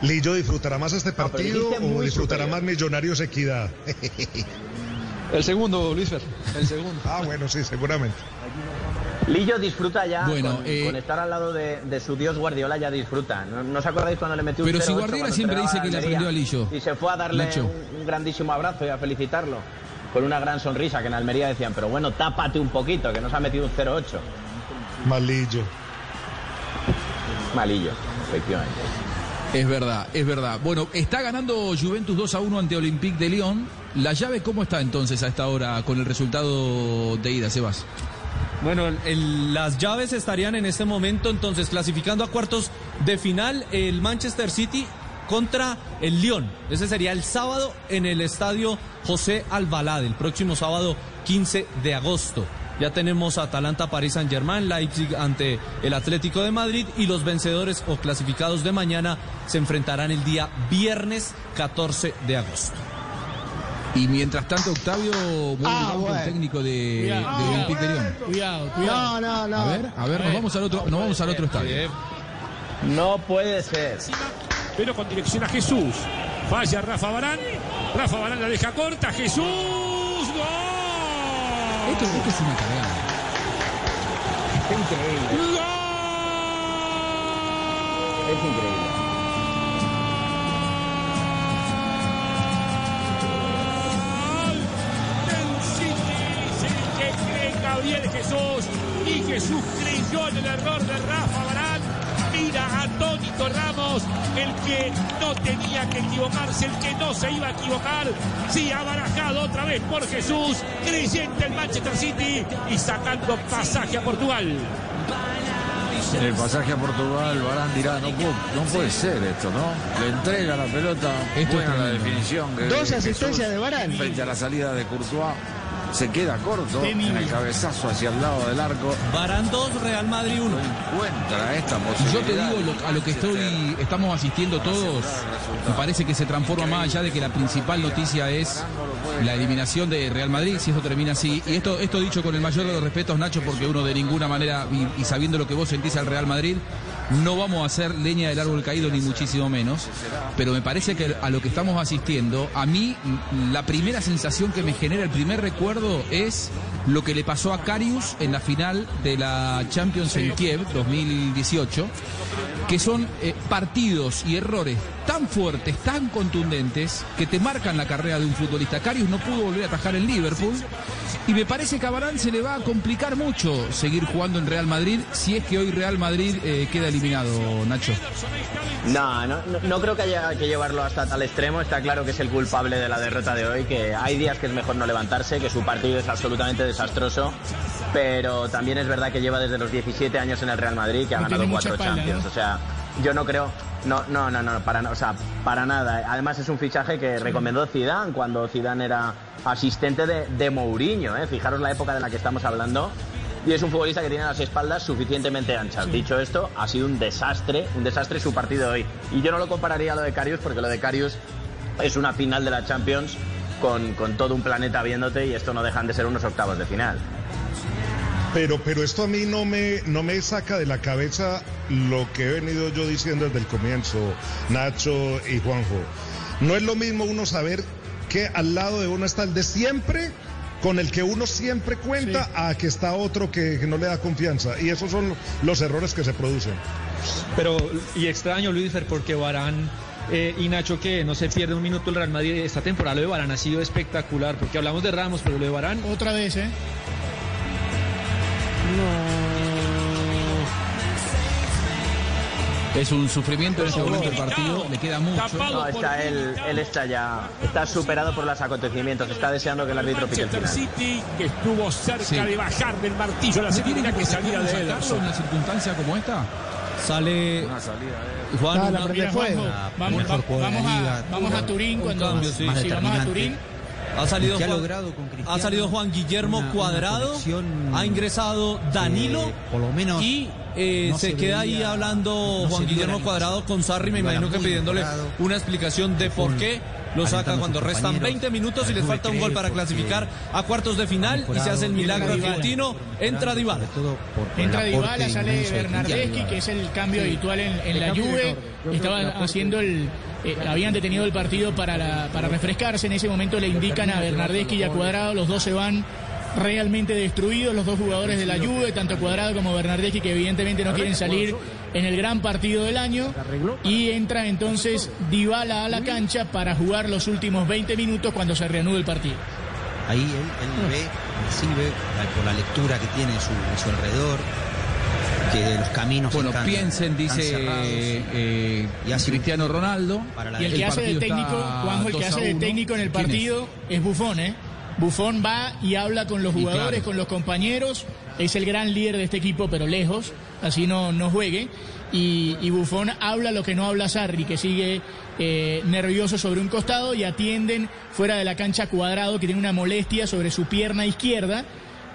Lillo disfrutará más este partido o disfrutará superior. más Millonarios Equidad. El segundo, Luis Fer, el segundo. ah, bueno, sí, seguramente. Lillo disfruta ya Bueno, con, eh, con estar al lado de, de su dios Guardiola, ya disfruta. ¿No, no os acordáis cuando le metió un Pero si 0-8 Guardiola siempre dice que le aprendió a Lillo. Y se fue a darle un, un grandísimo abrazo y a felicitarlo. Con una gran sonrisa que en Almería decían, pero bueno, tápate un poquito, que nos ha metido un 0-8. Malillo. Malillo, efectivamente. Es verdad, es verdad. Bueno, está ganando Juventus 2 a 1 ante Olympique de Lyon. ¿La llave cómo está entonces a esta hora con el resultado de ida, Sebas? Bueno, las llaves estarían en este momento entonces clasificando a cuartos de final el Manchester City contra el Lyon. Ese sería el sábado en el estadio José Albalade, el próximo sábado 15 de agosto. Ya tenemos Atalanta, París Saint Germain, Leipzig ante el Atlético de Madrid y los vencedores o clasificados de mañana se enfrentarán el día viernes 14 de agosto. Y mientras tanto, Octavio, Ah, bueno. el técnico de, Cuidado, de Olympique de Lyon. Cuidado, No, no, no. A ver, a ver, nos vamos al otro, nos vamos al otro estadio. No puede ser. pero con dirección a Jesús. Falla Rafa Barán. Rafa Barán la deja corta. Jesús. ¡Gol! Esto, esto es una cagada. ¡Gol! Es increíble. Gabriel Jesús. Y Jesús creyó en el error de Rafa Barán. Mira a atónito Ramos, el que no tenía que equivocarse, el que no se iba a equivocar. Sí, ha barajado otra vez por Jesús, creyente el Manchester City y sacando pasaje a Portugal. El pasaje a Portugal, Barán dirá, no, puedo- no puede ser esto, ¿no? Le entrega la pelota, Esto buena es la definición. de- Dos asistencias Jesús de Varane. Frente a la salida de Courtois, se queda corto en el cabezazo hacia el lado del arco. Barán 2, Real Madrid 1. Encuentra esta Yo posibilidad. te digo lo- a lo que estoy, estamos asistiendo todos, me parece que se transforma más allá de que la principal noticia es la eliminación de Real Madrid, si esto termina así. Y esto, esto dicho con el mayor de los respetos, Nacho, porque uno de ninguna manera, y, y sabiendo lo que vos sentís al Real Madrid, no vamos a hacer leña del árbol caído, ni muchísimo menos. Pero me parece que a lo que estamos asistiendo, a mí m- la primera sensación que me genera, el primer recuerdo es lo que le pasó a Carius en la final de la Champions en Kiev 2018 que son eh, partidos y errores tan fuertes, tan contundentes, que te marcan la carrera de un futbolista. Carius no pudo volver a atajar en Liverpool y me parece que a Varane se le va a complicar mucho seguir jugando en Real Madrid si es que hoy Real Madrid eh, queda eliminado, Nacho. No, no, no- creo que haya que llevarlo hasta tal extremo. Está claro que es el culpable de la derrota de hoy, que hay días que es mejor no levantarse, que su partido es absolutamente desastroso, pero también es verdad que lleva desde los 17 años en el Real Madrid, que ha No ganado cuatro Champions. O sea, yo no creo... No, no, no, no, para, o sea, para nada. Además es un fichaje que recomendó Zidane cuando Zidane era asistente de, de Mourinho. ¿eh? Fijaros la época de la que estamos hablando. Y es un futbolista que tiene las espaldas suficientemente anchas. Dicho esto, ha sido un desastre, un desastre su partido hoy. Y yo no lo compararía a lo de Carius, porque lo de Carius es una final de la Champions con, con todo un planeta viéndote y esto no dejan de ser unos octavos de final. Pero, pero esto a mí no me, no me saca de la cabeza lo que he venido yo diciendo desde el comienzo, Nacho y Juanjo. No es lo mismo uno saber que al lado de uno está el de siempre, con el que uno siempre cuenta, a que está otro que, que no le da confianza. Y esos son los errores que se producen. Pero, y extraño, Luisfer, porque Barán eh, y Nacho, que no se pierde un minuto el Real Madrid esta temporada. Lo de Barán ha sido espectacular, porque hablamos de Ramos, pero lo de Barán. Otra vez, ¿eh? Es un sufrimiento en este momento el partido, le queda mucho. No, está él, él está ya, está superado por los acontecimientos, está deseando que el árbitro pite el Manchester final. City, que estuvo cerca Sí. de bajar del martillo la ¿Se tiene segunda que salía de sacarlo en una circunstancia como esta? Sale Juan, Ah, la una- prende Mira. Juanjo, La vamos, va- vamos la a, liga, vamos a Turín cuando cambio, sí. Más sí, vamos a. Turín. Ha salido que ha Juan, logrado con Cristiano ha salido Juan Guillermo una- Cuadrado, ha ingresado Danilo eh, por lo menos y eh, no se, se queda ahí hablando no Juan Guillermo Cuadrado con Sarri, me imagino que pidiéndole una explicación de por qué lo saca cuando restan compañeros. 20 minutos y les falta un gol para clasificar a cuartos de final y se hace el milagro argentino, entra Dybala. Entra Dybala, sale Bernardeschi, que es el cambio Sí. habitual en, la Juve. Estaba haciendo el... eh, habían detenido el partido para, la- para refrescarse. En ese momento le indican a Bernardeschi y a Cuadrado. Los dos se van realmente destruidos, los dos jugadores de la Juve, tanto Cuadrado como Bernardeschi, que evidentemente no quieren salir en el gran partido del año. Y entra entonces Dybala a la cancha para jugar los últimos 20 minutos cuando se reanude el partido. Ahí él, él ve, percibe, eh, por la lectura que tiene su, su alrededor, que los caminos Bueno, están, piensen, están dice cerrados. eh, Y Cristiano Ronaldo. Para la Y el que hace de técnico, Juanjo, el que 2 a hace de 1. técnico en el partido es Bufón, ¿eh? Bufón va y habla con los jugadores, claro. con los compañeros. Es el gran líder de este equipo, pero lejos, así no, no juegue. Y, y Bufón habla lo que no habla Sarri, que sigue eh, nervioso sobre un costado y atienden fuera de la cancha Cuadrado, que tiene una molestia sobre su pierna izquierda.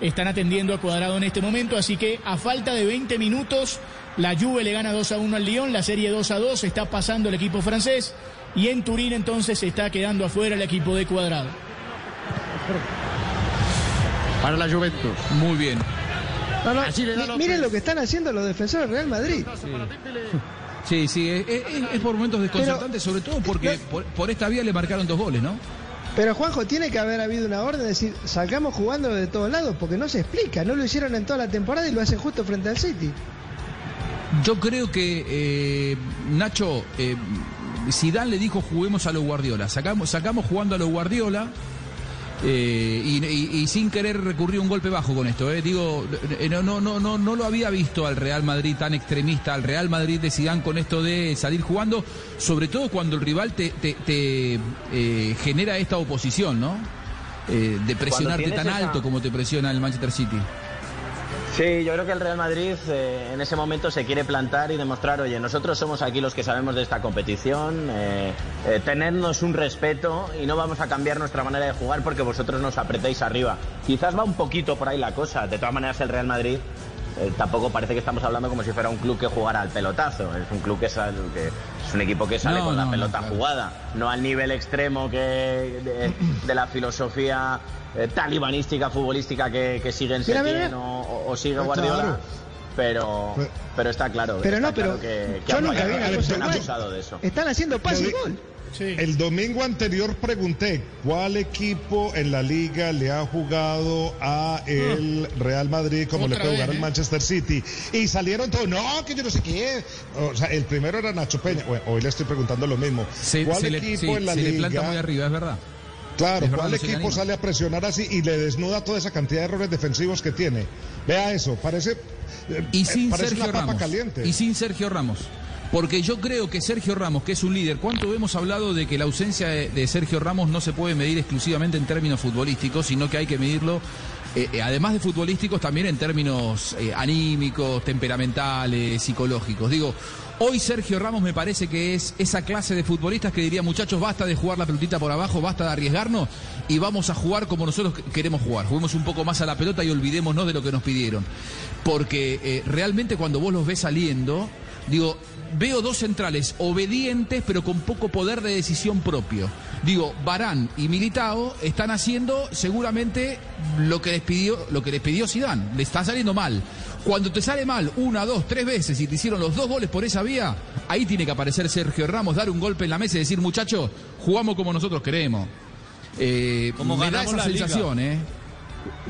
Están atendiendo a Cuadrado en este momento, así que a falta de 20 minutos, la Juve le gana 2 a 1 al Lyon, la serie 2 a 2, está pasando el equipo francés y en Turín entonces se está quedando afuera el equipo de Cuadrado. Para la Juventus. Muy bien. No, no, miren lo que están haciendo los defensores del Real Madrid. Sí, sí, es, es- es por momentos desconcertante, sobre todo porque por, por esta vía le marcaron dos goles, ¿no? Pero Juanjo, tiene que haber habido una orden de decir, salgamos jugando de todos lados, porque no se explica, no lo hicieron en toda la temporada y lo hacen justo frente al City. Yo creo que eh, Nacho, eh, Zidane le dijo juguemos a los Guardiola, sacamos, sacamos jugando a los Guardiola, Eh, y, y- y sin querer recurrir a un golpe bajo con esto, eh. digo, eh, no, no, no, no, no lo había visto al Real Madrid tan extremista, al Real Madrid de Zidane con esto de salir jugando, sobre todo cuando el rival te, te- te, eh, genera esta oposición, ¿no? Eh, de presionarte tan esa- alto como te presiona el Manchester City. Sí, yo creo que el Real Madrid eh, en ese momento se quiere plantar y demostrar, oye, nosotros somos aquí los que sabemos de esta competición, eh, eh, tenernos un respeto y no vamos a cambiar nuestra manera de jugar porque vosotros nos apretáis arriba. Quizás va un poquito por ahí la cosa, de todas maneras el Real Madrid eh, tampoco parece que estamos hablando como si fuera un club que jugara al pelotazo, es un club que, sal- que es un equipo que sale No, con la no, pelota claro. jugada, no al nivel extremo que de, de la filosofía eh, talibanística futbolística que, que sigue mira, Setién mira. o, o sigue Ah, Guardiola. claro. Pero, pero está claro. Pero está no, pero claro que, que yo han- nunca vi una abusado de eso. Están haciendo pase y gol. El domingo anterior pregunté cuál equipo en la liga le ha jugado a el Real Madrid como le puede jugar al ¿eh? Manchester City. Y salieron todos, no, que yo no sé qué. O sea, el primero era Nacho Peña. Bueno, hoy le estoy preguntando lo mismo. Se, ¿Cuál equipo sí, en la le planta muy arriba, es verdad. Claro, ¿cuál equipo sale a presionar así y le desnuda toda esa cantidad de errores defensivos que tiene? Vea eso, parece, eh, Y sin parece Sergio una papa Ramos. caliente. Y sin Sergio Ramos. Porque yo creo que Sergio Ramos, que es un líder, ¿cuánto hemos hablado de que la ausencia de, de Sergio Ramos no se puede medir exclusivamente en términos futbolísticos, sino que hay que medirlo, eh, eh, además de futbolísticos, también en términos eh, anímicos, temperamentales, psicológicos? Digo, hoy Sergio Ramos me parece que es esa clase de futbolistas que diría, muchachos, basta de jugar la pelotita por abajo, basta de arriesgarnos y vamos a jugar como nosotros queremos jugar. Juguemos un poco más a la pelota y olvidémonos de lo que nos pidieron. Porque realmente cuando vos los ves saliendo, digo, veo dos centrales obedientes pero con poco poder de decisión propio. Digo, Barán y Militao están haciendo seguramente lo que les pidió, lo que les pidió Zidane. Le está saliendo mal. Cuando te sale mal una, dos, tres veces y te hicieron los dos goles por esa vía, ahí tiene que aparecer Sergio Ramos, dar un golpe en la mesa y decir, muchachos, jugamos como nosotros queremos. Eh, Como me da ganamos esa la liga. sensación, ¿eh?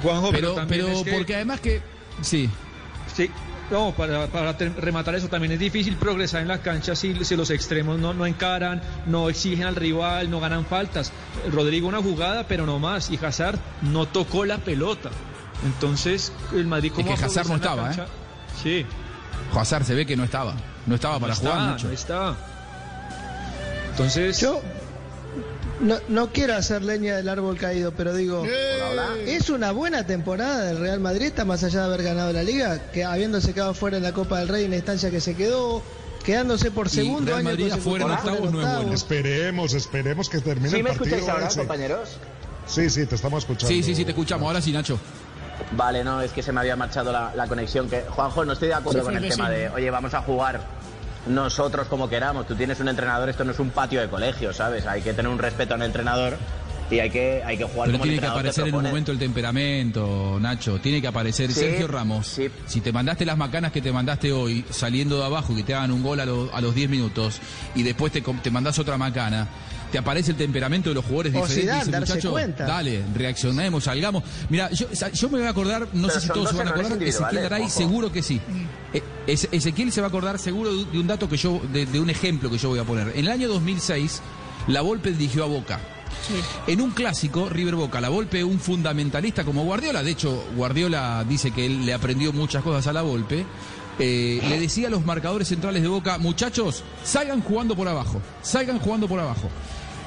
Juanjo, Pero, también pero es que- porque además que... Sí. Sí, no, para, rematar eso también es difícil progresar en la cancha si, si los extremos no, no encaran, no exigen al rival, no ganan faltas. Rodrigo una jugada, pero no más. Y Hazard no tocó la pelota. Entonces, el Madrid como que Hazard no estaba, ¿eh? Sí. Hazard se ve que no estaba. No estaba para no jugar mucho. no está. Entonces, Yo no, no quiero hacer leña del árbol caído, pero digo, es una buena temporada del Real Madrid, está más allá de haber ganado la liga, que habiéndose quedado fuera en la Copa del Rey en la instancia que se quedó, quedándose por segundo Real año Madrid en fuera octavos no es bueno. octavos. Esperemos, esperemos que termine ¿Sí el me partido. escucháis ahora, sí. compañeros? Sí, sí, te estamos escuchando. Sí, sí, sí, te escuchamos. Ahora sí, Nacho. Vale, no, es que se me había marchado la, la conexión. Que, Juanjo, no estoy de acuerdo con el tema de, oye, vamos a jugar nosotros como queramos. Tú tienes un entrenador, esto no es un patio de colegio, ¿sabes? Hay que tener un respeto al entrenador y hay que, hay que jugar Pero como tiene que aparecer en un momento el temperamento, Nacho. Tiene que aparecer Sí, Sergio Ramos. sí. Si te mandaste las macanas que te mandaste hoy, saliendo de abajo, que te hagan un gol a, lo- a los 10 minutos, y después te, te mandás otra macana, te aparece el temperamento de los jugadores O diferentes. Zidane, y dice, darse "Muchacho, cuenta". Dale, reaccionemos, salgamos. Mira, yo, me voy a acordar, no Pero sé si todos se van a acordar, Ezequiel Juanjo. seguro que sí. Eze- Ezequiel se va a acordar seguro de un dato que yo, de, de un ejemplo que yo voy a poner. En el año 2006, la Volpe dirigió a Boca. En un clásico, River Boca, la Volpe, un fundamentalista como Guardiola, de hecho, Guardiola dice que él le aprendió muchas cosas a la Volpe, eh, le decía a los marcadores centrales de Boca, muchachos, salgan jugando por abajo, salgan jugando por abajo.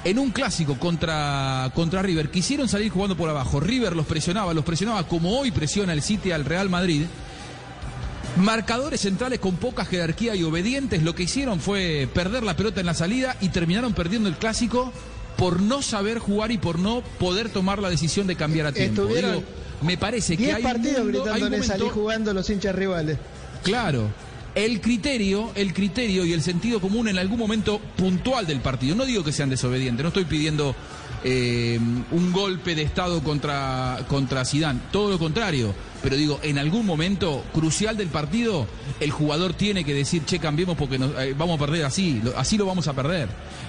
En un clásico contra, contra River, quisieron salir jugando por abajo. River los presionaba, los presionaba como hoy presiona el City al Real Madrid. Marcadores centrales con poca jerarquía y obedientes lo que hicieron fue perder la pelota en la salida y terminaron perdiendo el clásico por no saber jugar y por no poder tomar la decisión de cambiar a tiempo. Estuvieron Digo, me parece que 10 hay un partidos mundo- hay un gritándole momento- salí jugando los hinchas rivales. Claro. El criterio, el criterio y el sentido común en algún momento puntual del partido. No digo que sean desobedientes, no estoy pidiendo eh, un golpe de estado contra contra Zidane, todo lo contrario. pero digo, en algún momento crucial del partido, el jugador tiene que decir, che, cambiemos porque nos- eh, vamos a perder así, así lo vamos a perder.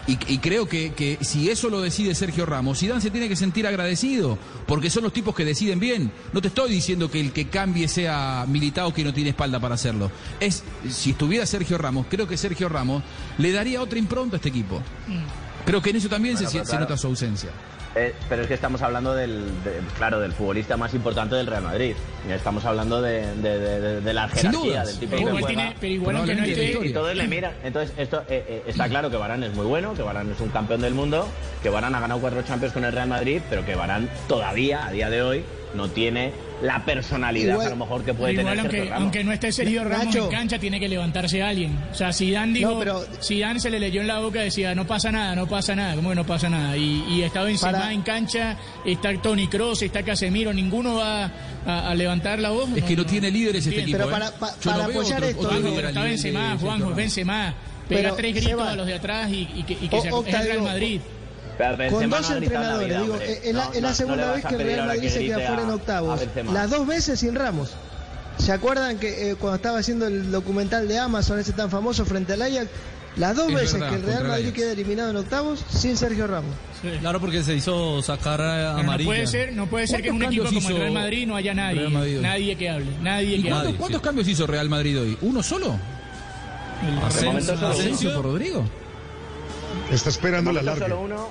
Y, y creo que, que si eso lo decide Sergio Ramos, Zidane se tiene que sentir agradecido, porque son los tipos que deciden bien. No te estoy diciendo que el que cambie sea militado que no tiene espalda para hacerlo. Es, si estuviera Sergio Ramos, creo que Sergio Ramos le daría otra impronta a este equipo. Creo que en eso también Bueno, se, nota su ausencia. Eh, pero es que estamos hablando del, de- claro, del futbolista más importante del Real Madrid. Y Estamos hablando de, la jerarquía, del tipo Pero que juega. pero igual aunque no Probablemente esté- Y todos le miran. Entonces, esto eh, eh, está claro que Varane es muy bueno, que Varane es un campeón del mundo, que Varane ha ganado cuatro Champions con el Real Madrid, pero que Varane todavía, a día de hoy, no tiene la personalidad Igual- a lo mejor que puede Igual tener aunque, Sergio Ramos. aunque no esté Sergio Ramos Nacho. en cancha, tiene que levantarse alguien. O sea, Zidane dijo, No, pero- Zidane se le leyó en la boca, decía, no pasa nada, no pasa nada, ¿cómo que no pasa nada? Y, y estaba encima Para- en cancha, está Tony Cross, está Casemiro, ninguno va a, a levantar la voz. Es que no tiene líderes este equipo. Pero ¿eh? para- pa- para apoyar otro- esto, Juanjo, pero está Benzema, Juanjo. Benzema. Pega Pero, tres gritos Seba- a los de atrás y, y que, y que O- se, es Octa, el Real Madrid. Pero Con dos no entrenadores, vida, digo, eh, es la, No, es la no- no segunda vez que el Real Madrid se queda fuera en octavos. Las dos veces sin Ramos. ¿Se acuerdan que eh, cuando estaba haciendo el documental de Amazon, ese tan famoso frente al Ajax, las dos Es veces verdad, que el Real Madrid queda eliminado en octavos sin Sergio Ramos? Claro, porque se hizo sacar a Pero no amarilla. puede ser, no puede ser que en un ¿Cuántos equipo como el Real Madrid no haya nadie, nadie que hable, nadie ¿Y que cuántos, hable. cuántos cambios hizo Real Madrid hoy? ¿Uno solo? ¿Asensio por Rodrigo? Está esperando la larga. solo uno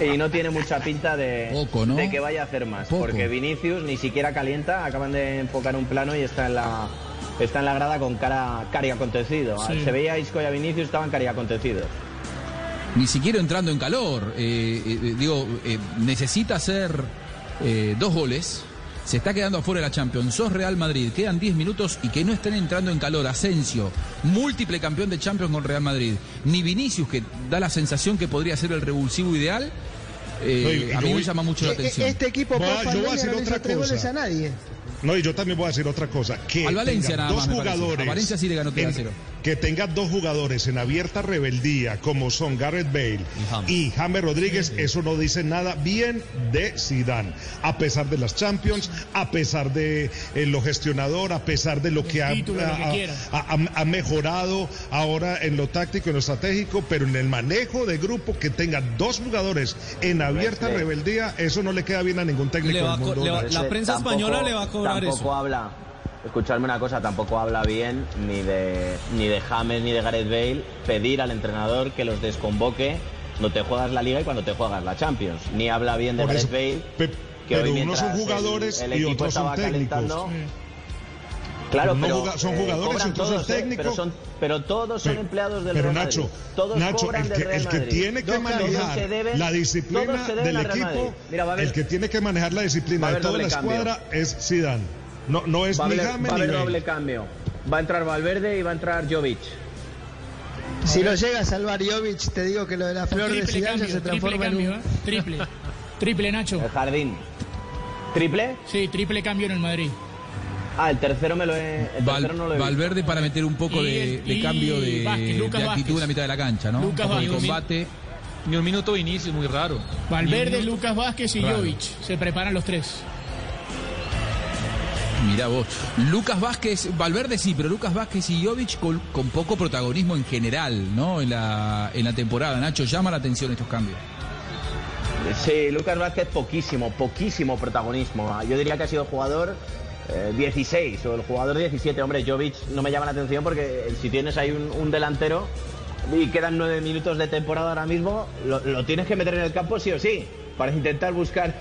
y no tiene mucha pinta de, Poco, ¿no? de que vaya a hacer más. Poco. Porque Vinicius ni siquiera calienta, acaban de enfocar un plano y está en la está en la grada con cara cari acontecido. Sí. Se veía a Isco y a Vinicius estaban cari acontecidos. Ni siquiera entrando en calor. Eh, eh, digo, eh, necesita hacer dos goles. Se está quedando afuera de la Champions. Sos Real Madrid. Quedan 10 minutos y que no estén entrando en calor. Asensio, múltiple campeón de Champions con Real Madrid. Ni Vinicius, que da la sensación que podría ser el revulsivo ideal. eh, No, a mí me llama mucho la Eh, eh, atención. Este equipo Va, por yo voy a hizo otra tres cosa. goles a nadie. No, y yo también voy a decir otra cosa. Que Al Valencia nada dos más, parece. jugadores. A Valencia sí le ganó 3 a en- 0. Que tenga dos jugadores en abierta rebeldía, como son Gareth Bale y James Rodríguez, eso no dice nada bien de Zidane. A pesar de las Champions, a pesar de eh, lo gestionador, a pesar de lo que ha, título, lo que ha- mejorado ahora en lo táctico, en lo estratégico, pero en el manejo de grupo, que tenga dos jugadores en abierta rebeldía, eso no le queda bien a ningún técnico Le va del mundo. le va- Nacho. La prensa tampoco- española le va a cobrar tampoco eso. habla, escuchadme una cosa, tampoco habla bien ni de ni de James ni de Gareth Bale pedir al entrenador que los desconvoque cuando te juegas la Liga y cuando te juegas la Champions. Ni habla bien de Por Gareth eso, Bale. pe- que pero hoy unos son mientras el- jugadores el, y equipo otros son estaba técnicos. calentando, Claro, No pero juga- son eh, jugadores y otros son todos, ¿eh? técnicos. pero, son, pero todos son Pero- empleados del pero Real Nacho. Todos Nacho, el que, el tiene que manejar deben- la disciplina del equipo, Mira, el que tiene que manejar la disciplina de toda la escuadra es Zidane. No, no es Va ni James va a haber doble cambio. Va a entrar Valverde y va a entrar Jovic. Si lo llega a salvar Jovic, te digo que lo de la flor de Triple Zidane ya se triple transforma cambio, un... ¿eh? triple, triple Nacho. El jardín. ¿Triple? Sí, triple cambio en el Madrid. Ah, el tercero me lo he. El Val- tercero no lo he visto. Valverde para meter un poco Y de, el- de y cambio de, Vázquez, de actitud Vázquez. en la mitad de la cancha, ¿no? Lucas de Vázquez. combate. Ni un minuto Vinicius, muy raro. Valverde. Lucas Vázquez y Raro. Jovic. Se preparan los tres. Mirá vos. Lucas Vázquez, Valverde sí, pero Lucas Vázquez y Jovic con, poco protagonismo en general, ¿no? En la, en la temporada. Nacho, llama la atención estos cambios. Sí, Lucas Vázquez poquísimo, poquísimo protagonismo. Yo diría que ha sido jugador eh, 16 o el jugador 17. Hombre, Jovic no me llama la atención porque si tienes ahí un, delantero y quedan nueve minutos de temporada ahora mismo, lo tienes que meter en el campo sí o sí para intentar buscar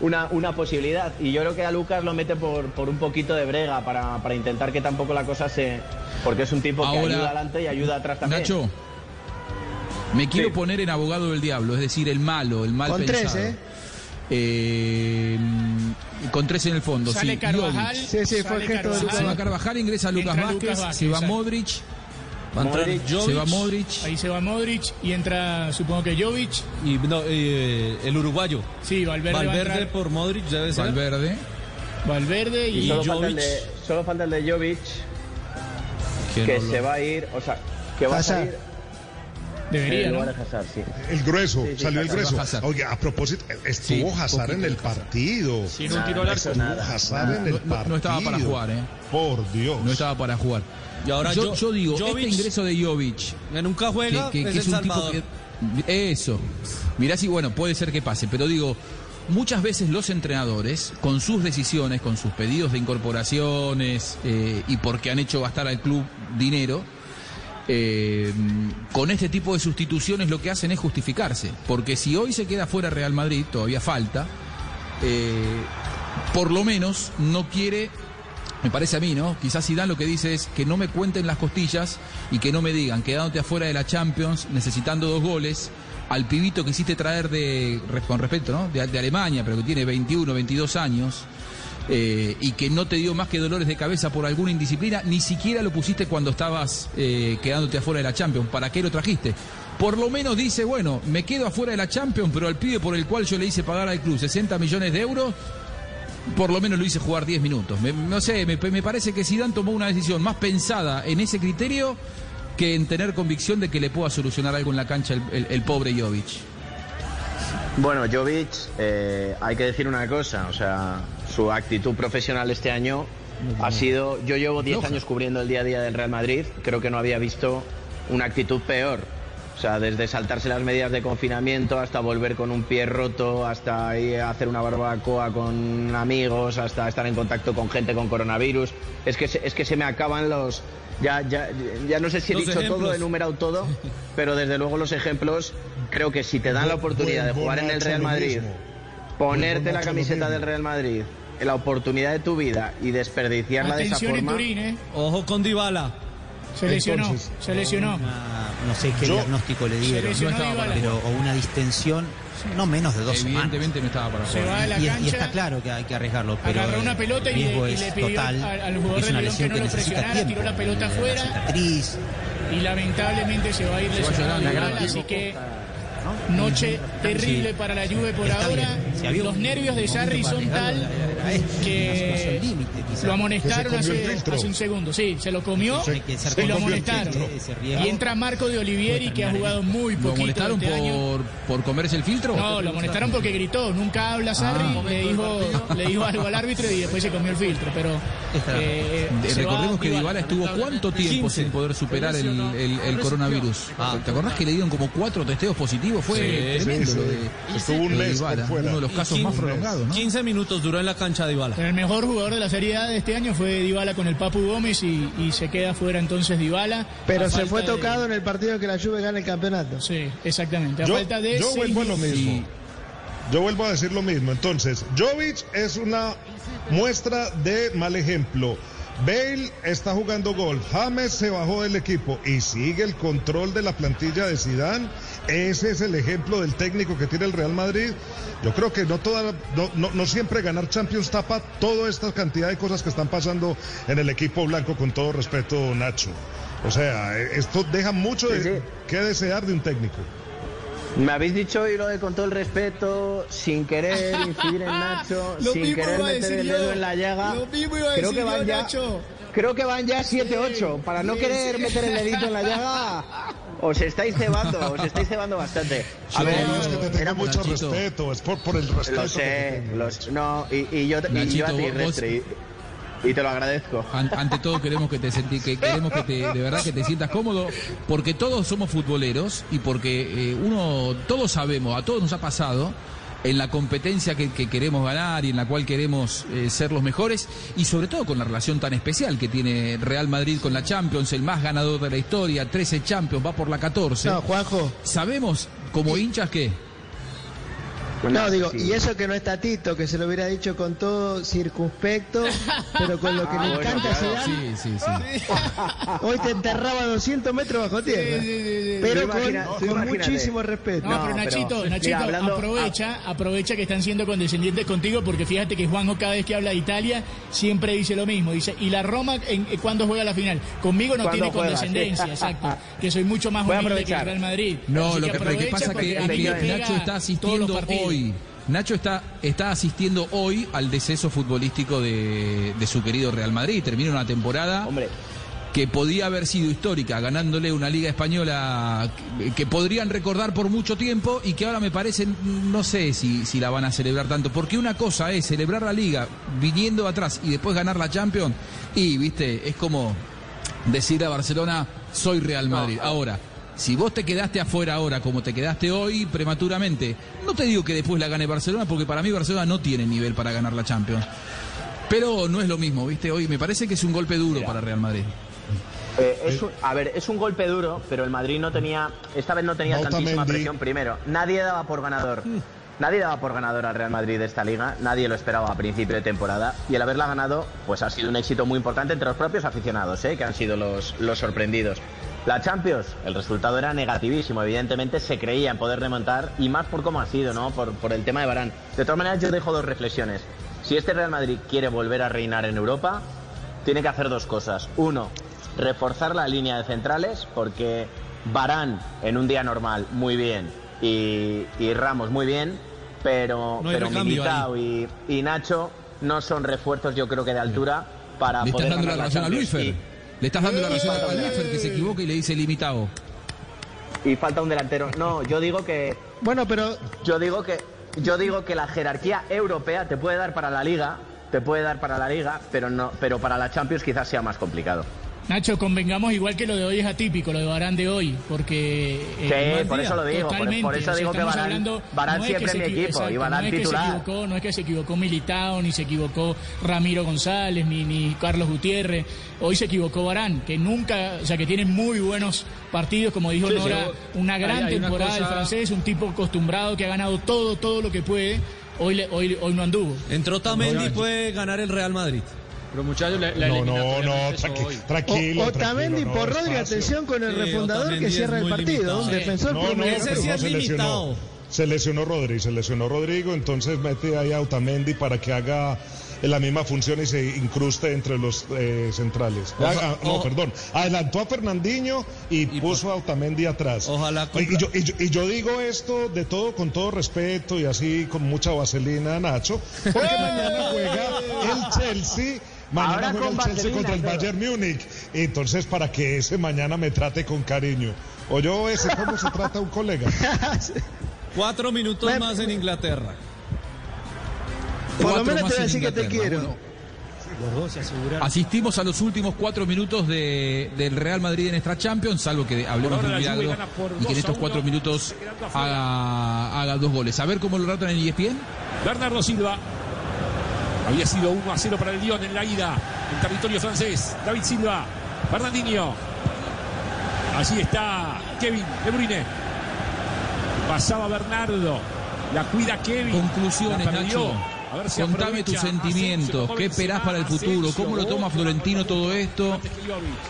una, una posibilidad. Y yo creo que a Lucas lo mete por, por un poquito de brega para, para intentar que tampoco la cosa se... Porque es un tipo que ayuda adelante y ayuda atrás también. Nacho, me quiero Sí. poner en abogado del diablo, es decir, el malo, el mal Con tres, pensado. ¿eh? Eh, con tres en el fondo, Sale sí. Carvajal. Sí, sí, fue sale el gesto de Se va Carvajal. Carvajal, ingresa Lucas Vázquez, Lucas Vázquez, se va exacto. Modric, Va a entrar Modric, se va Jovic Modric. Ahí se va Modric y entra, supongo que Jovic. y no, eh, el uruguayo. Sí, Valverde, va a Valverde entrar. por Modric debe ser. Valverde. Valverde Y y, solo, falta el Jovic. de, solo falta el de Jovic, Que no lo- se va a ir, o sea, que va a salir. Debería, ¿no? Hazard, sí. El grueso, Sí, sí, salió el grueso. Oye, a propósito, estuvo Sí, Hazard en el partido. Sin un tiro al arco. Estuvo Hazard en el No, no- partido. no estaba para jugar, ¿eh? Por Dios. No estaba para jugar. Y ahora yo, yo- yo digo, Jovic- este ingreso de Jovic, Que nunca juega, que, que- es que el es un tipo que... Eso. Mirá si, bueno, puede ser que pase, pero digo, muchas veces los entrenadores, con sus decisiones, con sus pedidos de incorporaciones eh, y porque han hecho gastar al club dinero, eh, con este tipo de sustituciones lo que hacen es justificarse. Porque si hoy se queda fuera Real Madrid, todavía falta, eh, por lo menos no quiere, me parece a mí, ¿no? Quizás Zidane lo que dice es que no me cuenten las costillas y que no me digan, quedándote afuera de la Champions, necesitando dos goles, al pibito que hiciste traer de, con respeto, ¿no? De, de Alemania, pero que tiene 21, 22 años. eh, y que no te dio más que dolores de cabeza por alguna indisciplina, ni siquiera lo pusiste cuando estabas eh, quedándote afuera de la Champions. ¿Para qué lo trajiste? Por lo menos dice, bueno, me quedo afuera de la Champions, pero al pibe por el cual yo le hice pagar al club 60 millones de euros, por lo menos lo hice jugar 10 minutos. Me- no sé, me, me parece que Zidane tomó una decisión más pensada en ese criterio que en tener convicción de que le pueda solucionar algo en la cancha el, el- el pobre Jovic. Bueno, Jovic, eh, hay que decir una cosa, o sea, su actitud profesional este año ha sido, yo llevo 10 años cubriendo el día a día del Real Madrid, creo que no había visto una actitud peor. O sea, desde saltarse las medidas de confinamiento hasta volver con un pie roto, hasta ir a hacer una barbacoa con amigos, hasta estar en contacto con gente con coronavirus. Es que se, es que se me acaban los... Ya, ya, ya no sé si he Los dicho todo, he enumerado todo, pero desde luego los ejemplos, creo que si te dan la oportunidad de jugar en el Real Madrid, ponerte la camiseta del Real Madrid, la oportunidad de tu vida y desperdiciarla de esa Atención en forma. Turín, ¿eh? Ojo con Dybala. Se lesionó, Entonces, se lesionó. Una- no sé qué Yo- diagnóstico le dieron, lesionó No estaba para Dybala. pero o una distensión, no menos de dos semanas. Evidentemente no estaba para Se va la Y, está claro que hay que arriesgarlo, pero agarró una el pelota y riesgo le, y es le pidió total. al, al jugador es una que lesión no que lo necesita presionara, tiempo. tiró la pelota La afuera cicatriz, y lamentablemente se va a ir lesionado así que noche terrible Sí. para la Juve por ahora. Los nervios de Sarri son tal este, que lo amonestaron hace, un segundo. Sí, se lo comió y lo amonestaron. Y entra Marco de Olivieri que ha jugado muy ¿Lo poquito molestaron este año. por, por comerse el filtro? No, lo amonestaron porque gritó. Nunca habla Sarri. Ah. le, dijo, le dijo algo al árbitro y después se comió el filtro. Pero eh, se va Recordemos que Dybala. Estuvo cuánto tiempo 15. sin poder superar el, el- el coronavirus. ¿Te acordás que le dieron como cuatro testeos positivos? Fue Sí, tremendo sí, lo sí. de, Estuvo un de mes por fuera. uno de los casos más 15 prolongados, ¿no? 15 minutos duró en la cancha Dybala. El mejor jugador de la Serie A de este año fue Dybala con el Papu Gómez y, y se queda fuera entonces Dybala. Pero se fue de- tocado en el partido que la Juve gana el campeonato. Sí, exactamente. A Yo, falta de yo vuelvo a lo mismo. Yo vuelvo a decir lo mismo. Entonces, Jovic es una muestra de mal ejemplo. Bale está jugando gol. James se bajó del equipo y sigue el control de la plantilla de Zidane. Ese es el ejemplo del técnico que tiene el Real Madrid. Yo creo que no toda, no, no, no siempre ganar Champions tapa toda esta cantidad de cosas que están pasando en el equipo blanco, con todo respeto, Nacho. O sea, eh, esto deja mucho de, que desear de un técnico. Me habéis dicho hoy lo de con todo el respeto, sin querer incidir en Nacho, Lo sin querer meter el yo. dedo en la llaga. Lo mismo iba a creo decir que van yo, ya, Nacho. creo que van ya 7-8. Para no Sí, querer sí. meter el dedito en la llaga, os estáis cebando, os estáis cebando bastante. A Yo- ver, No, es que te tengo era mucho Nachito. respeto, es por, por el respeto. Lo que te sé, tengo. lo sé. no, y, y yo, y Nachito, yo a ti, vos- Restre, y, te lo agradezco. An- ante todo queremos que te sentí, que queremos que te, de verdad que te sientas cómodo, porque todos somos futboleros y porque eh, uno, todos sabemos, a todos nos ha pasado en la competencia que, que queremos ganar y en la cual queremos eh, ser los mejores y sobre todo con la relación tan especial que tiene Real Madrid con la Champions, el más ganador de la historia, 13 Champions, va por la 14. No, Juanjo. Sabemos como hinchas que No, digo, sí. y eso que no está Tito, que se lo hubiera dicho con todo circunspecto, pero con lo que Ah, le bueno, encanta claro. Sí, sí, sí. hoy te enterraba 200 metros bajo tierra. Sí, sí, sí, sí. Pero con, muchísimo respeto. No, pero pero, Nachito, mira, Nachito, hablando- aprovecha, aprovecha que están siendo condescendientes contigo porque fíjate que Juanjo cada vez que habla de Italia siempre dice lo mismo. Dice, ¿y la Roma en, en cuándo juega la final? Conmigo no ¿Cuándo tiene juega? condescendencia, Sí. exacto. Que soy mucho más humilde que el. Real Madrid. No, Así lo que, pasa que, es que Nacho está todos los asistiendo partidos. Hoy. Nacho está, está asistiendo hoy al deceso futbolístico de, de su querido Real Madrid. Termina una temporada Hombre, que podía haber sido histórica, ganándole una liga española que, que podrían recordar por mucho tiempo y que ahora me parece, no sé si, si la van a celebrar tanto, porque una cosa es celebrar la liga viniendo atrás y después ganar la Champions y, viste, es como decir a Barcelona, soy Real Madrid. Ahora, si vos te quedaste afuera ahora como te quedaste hoy prematuramente, no te digo que después la gane Barcelona, porque para mí Barcelona no tiene nivel para ganar la Champions. Pero no es lo mismo, ¿viste? Hoy me parece que es un golpe duro para Real Madrid. Eh, es un- a ver, es un golpe duro, pero el Madrid no tenía, esta vez no tenía Otamendi. tantísima presión primero. Nadie daba por ganador. Nadie daba por ganador al Real Madrid de esta liga, nadie lo esperaba a principio de temporada y el haberla ganado pues ha sido un éxito muy importante entre los propios aficionados, ¿eh? que han sido los, los sorprendidos. La Champions, el resultado era negativísimo, evidentemente se creía en poder remontar y más por cómo ha sido, ¿no? Por, por el tema de Barán. De todas maneras yo dejo dos reflexiones. Si este Real Madrid quiere volver a reinar en Europa, tiene que hacer dos cosas. Uno, reforzar la línea de centrales, porque Barán en un día normal muy bien y, y Ramos muy bien, pero, No pero Militao y, y Nacho no son refuerzos yo creo que de altura para poder dando la razón a. Le estás dando la Y- razón a falta un Luisfer que se equivoca y le dice limitado. Y falta un delantero. No, yo digo que Bueno, pero yo digo que yo digo que la jerarquía europea te puede dar para la liga, te puede dar para la liga, pero no, pero para la Champions quizás sea más complicado. Nacho, convengamos igual que lo de hoy es atípico, lo de Barán de hoy, porque... eh, Sí, por eso lo digo, por- Totalmente, por eso o sea, digo que hablando- no es siempre que mi equi- equipo, exacto, y Varane no es que se titular. equivocó, no es que se equivocó Militao, ni se equivocó Ramiro González, ni, ni Carlos Gutiérrez, hoy se equivocó Barán, que nunca, o sea, que tiene muy buenos partidos, como dijo Sí, Nora, sí, una hay- gran hay una temporada del cosa- francés, un tipo acostumbrado que ha ganado todo, todo lo que puede, hoy, le- hoy, hoy no anduvo. Entró Tamendi, puede ganar el Real Madrid. Pero muchachos, la, la No, no, no, tranqui- tranquilo. Otamendi por Rodri, atención con el Sí, refundador Otamendi que cierra el partido. limitado. Un defensor No, no. Ese pero sí no, es se lesionó. limitado. Se lesionó Rodri, se lesionó Rodrigo, entonces mete ahí a Otamendi para que haga la misma función y se incruste entre los eh, centrales. Ah, Oja- ah, no, perdón. Adelantó a Fernandinho y, puso a Otamendi atrás. Ojalá y, yo, y yo- y yo digo esto de todo con todo respeto y así con mucha vaselina, Nacho, porque mañana juega el Chelsea. Mañana Ahora juega el Chelsea contra el Bayern Múnich. Entonces, para que ese mañana me trate con cariño. O yo ese, ¿cómo se trata a un colega? Cuatro minutos Me- más en Inglaterra. Por lo menos te voy a decir que te quiero. Bueno, Los dos se aseguraron. Asistimos a los últimos cuatro minutos de, del Real Madrid en esta Champions, salvo que hablemos de un milagro y que en 2 a estos 1, cuatro minutos haga, haga dos goles. A ver cómo lo tratan en ESPN. Bernardo Silva. Había sido 1 a 0 para el Lyon en la ida en territorio francés. David Silva. Fernandinho. Allí está Kevin De Bruyne. Pasaba Bernardo. La cuida Kevin. Conclusiones, La perdió. Nacho. Si Contame tus sentimientos, Asensio, qué esperás para el futuro, cómo lo toma Florentino todo esto.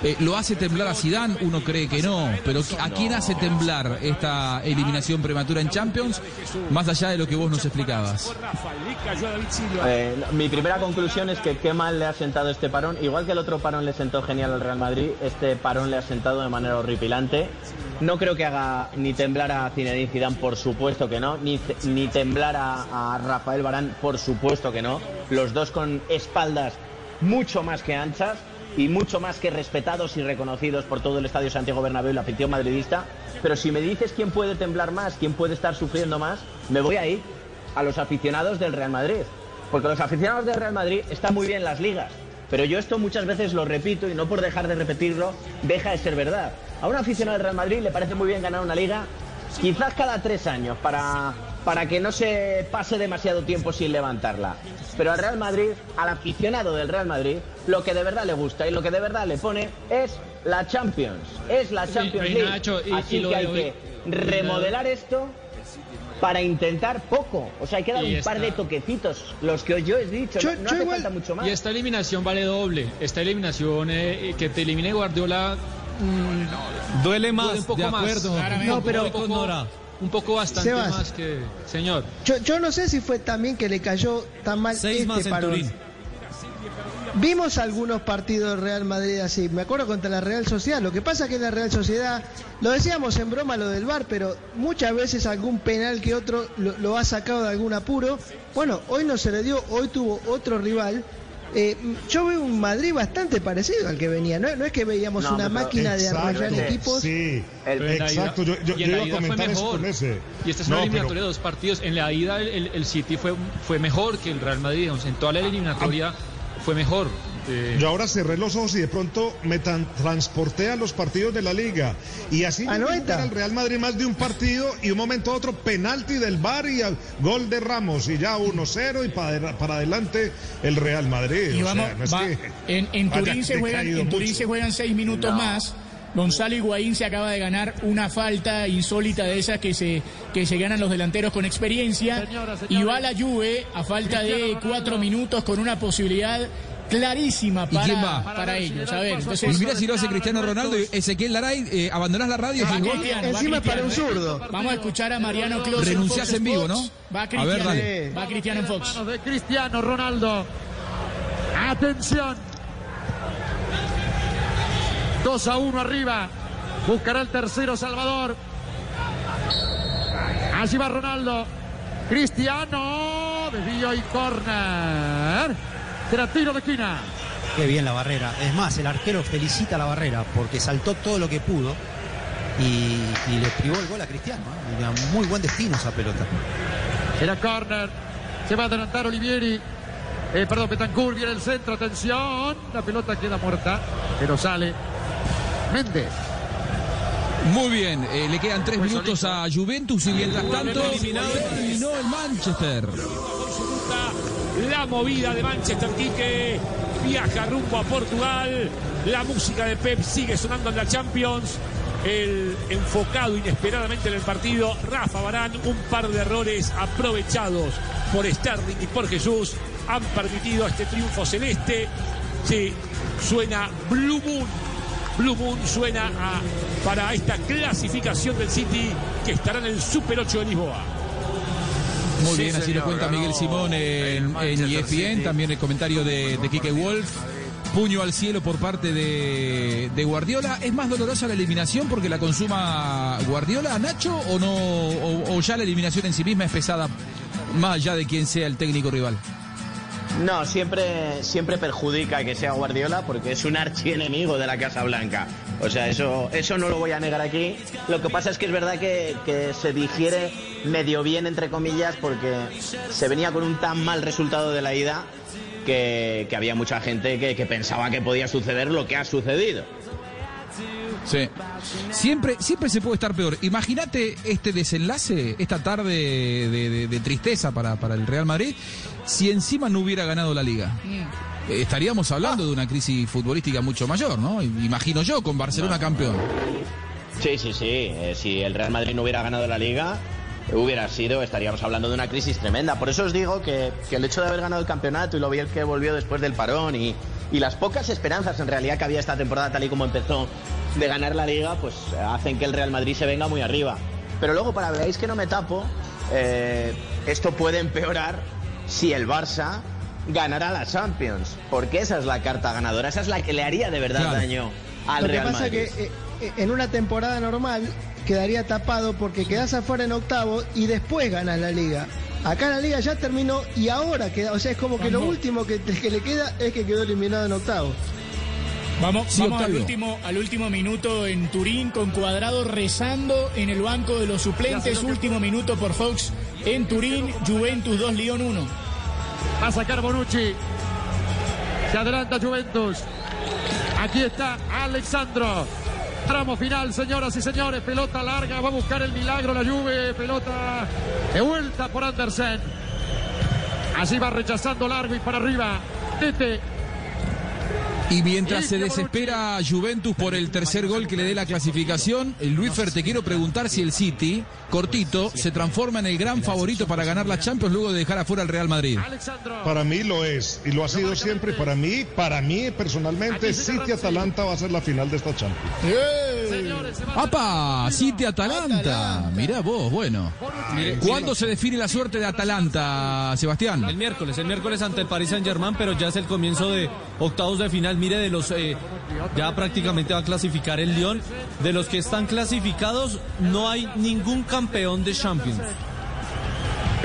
Eh, ¿Lo hace temblar a Zidane? Uno cree que no, pero ¿a quién hace temblar esta eliminación prematura en Champions? Más allá de lo que vos nos explicabas. Eh, mi primera conclusión es que qué mal le ha sentado este parón. Igual que el otro parón le sentó genial al Real Madrid, este parón le ha sentado de manera horripilante. No creo que haga ni temblar a Zinedine Zidane, por supuesto que no, ni, ni temblar a, a Rafael Barán, por supuesto que no. Los dos con espaldas mucho más que anchas y mucho más que respetados y reconocidos por todo el Estadio Santiago Bernabéu y la afición madridista. Pero si me dices quién puede temblar más, quién puede estar sufriendo más, me voy ahí a los aficionados del Real Madrid. Porque los aficionados del Real Madrid están muy bien en las ligas. Pero yo esto muchas veces lo repito y no por dejar de repetirlo, deja de ser verdad. A un aficionado del Real Madrid le parece muy bien ganar una liga, quizás cada tres años, para, para que no se pase demasiado tiempo sin levantarla. Pero al Real Madrid, al aficionado del Real Madrid, lo que de verdad le gusta y lo que de verdad le pone es la Champions. Es la Champions League. Así que hay que remodelar esto para intentar poco. O sea, hay que dar Y un par de toquecitos, los que yo he dicho. Yo- no no yo hace igual- falta mucho más. Y esta eliminación vale doble. Esta eliminación eh, que te elimine Guardiola mm, Duele más, un poco de acuerdo. No, pero- un poco, un poco bastante Sebas. más que señor. Yo, yo no sé si fue también que le cayó tan mal Seis este más en parón. Turín. Vimos algunos partidos del Real Madrid así, me acuerdo contra la Real Sociedad. Lo que pasa es que la Real Sociedad, lo decíamos en broma lo del VAR, pero muchas veces algún penal que otro lo, lo ha sacado de algún apuro. Bueno, hoy no se le dio, hoy tuvo otro rival eh, yo veo un Madrid bastante parecido al que venía. No, no es que veíamos No, una máquina de arrollar equipos. Sí, El- exacto. Yo, yo- y en yo la iba a ida fue eso mejor. con ese. Y esta es No, una pero- eliminatoria de dos partidos. En la ida el, el City fue, fue mejor que el Real Madrid. En toda la eliminatoria fue mejor. Eh, Yo ahora cerré los ojos y de pronto me transporté a los partidos de la liga. Y así jugar al Real Madrid más de un partido y un momento a otro penalti del bar y al- gol de Ramos y ya 1-0 y para, para adelante el Real Madrid. Y O vamos, sea, no es va- que en, en Turín, se juegan, en Turín se juegan seis minutos más. Gonzalo Higuaín se acaba de ganar una falta insólita de esas que se, que se ganan los delanteros con experiencia. Y va la Juve a falta de cuatro minutos con una posibilidad clarísima ¿Y para, quién va? para ellos. A ver, entonces... Y mira si lo hace Cristiano Ronaldo y Ezequiel Laray, eh, abandonás la radio. Va. Cristiano, va Encima para un Cristiano, zurdo. Vamos a escuchar a Mariano Clos. Renunciás en vivo, ¿no? Va A ver, Cristiano, dale. va Cristiano en Fox. De Cristiano Ronaldo. Atención. 2 a 1 arriba. Buscará el tercero Salvador. Allí va Ronaldo. Cristiano. Desvío y corner. Será tiro de esquina. Qué bien la barrera. Es más, el arquero felicita a la barrera porque saltó todo lo que pudo y, y le privó el gol a Cristiano. ¿eh? Muy buen destino esa pelota. Será corner. Se va a adelantar Olivieri. Eh, perdón, Betancourt viene el centro. Atención. La pelota queda muerta. Pero sale. Méndez. Muy bien, eh, le quedan tres minutos a Juventus y mientras tanto eliminado. terminó el Manchester. La movida de Manchester Quique viaja rumbo a Portugal. La música de Pep sigue sonando en la Champions. El enfocado inesperadamente en el partido, Rafa Barán, un par de errores aprovechados por Sterling y por Jesús han permitido este triunfo celeste. Sí, suena Blue Moon. Blue Moon suena para esta clasificación del City que estará en el Super 8 de Lisboa. Muy Sí, bien, así lo cuenta Miguel Simón en, en ESPN, City. también el comentario de, de Kike Wolf. Puño al cielo por parte de, de Guardiola. ¿Es más dolorosa la eliminación porque la consuma Guardiola, Nacho, o no? O, o ya la eliminación en sí misma es pesada, más allá de quién sea el técnico rival? No, siempre, siempre perjudica que sea Guardiola porque es un archienemigo de la Casa Blanca. O sea, eso, eso no lo voy a negar aquí. Lo que pasa es que es verdad que, que se digiere medio bien, entre comillas, porque se venía con un tan mal resultado de la ida que, que había mucha gente que, que pensaba que podía suceder lo que ha sucedido. Sí. Siempre, siempre se puede estar peor. Imagínate este desenlace, esta tarde de, de- de tristeza para, para el Real Madrid, si encima no hubiera ganado la liga. Eh, Estaríamos hablando de una crisis futbolística mucho mayor, ¿no? Imagino yo, con Barcelona campeón. Sí, sí, sí. Eh, si el Real Madrid no hubiera ganado la liga, eh, hubiera sido, estaríamos hablando de una crisis tremenda. Por eso os digo que, que el hecho de haber ganado el campeonato y lo bien que volvió después del parón y, y las pocas esperanzas en realidad que había esta temporada tal y como empezó de ganar la liga, pues eh, hacen que el Real Madrid se venga muy arriba. Pero luego, para veáis que no me tapo, eh, esto puede empeorar si el Barça ganara la Champions. Porque esa es la carta ganadora, esa es la que le haría de verdad Claro. daño al Lo que Real pasa Madrid. que eh, eh, en una temporada normal quedaría tapado porque quedás afuera en octavo y después ganas la liga. Acá la liga ya terminó y ahora queda, o sea, es como que lo último que, que le queda es que quedó eliminado en octavo. Vamos, Sí, vamos al, último, al último minuto en Turín con Cuadrado rezando en el banco de los suplentes. Último minuto por Fox en Turín, Juventus 2, Lyon 1. Va a sacar Bonucci. Se adelanta Juventus. Aquí está Alexandro. Tramo final, señoras y señores. Pelota larga. Va a buscar el milagro la Juve. Pelota de vuelta por Andersen. Así va rechazando largo y para arriba. Tete. Y mientras se desespera Juventus por el tercer gol que le dé la clasificación, Luis Fer, te quiero preguntar si el City, cortito, se transforma en el gran favorito para ganar la Champions luego de dejar afuera al Real Madrid. Para mí lo es y lo ha sido siempre. Para mí, para mí personalmente, City Atalanta va a ser la final de esta Champions. ¡Apa! City Atalanta. Mirá vos, bueno. ¿Cuándo se define la suerte de Atalanta, Sebastián? El miércoles, el miércoles ante el Paris Saint Germain, pero ya es el comienzo de octavos de final. Mire, de los eh, ya prácticamente va a clasificar el Lyon. De los que están clasificados, no hay ningún campeón de Champions.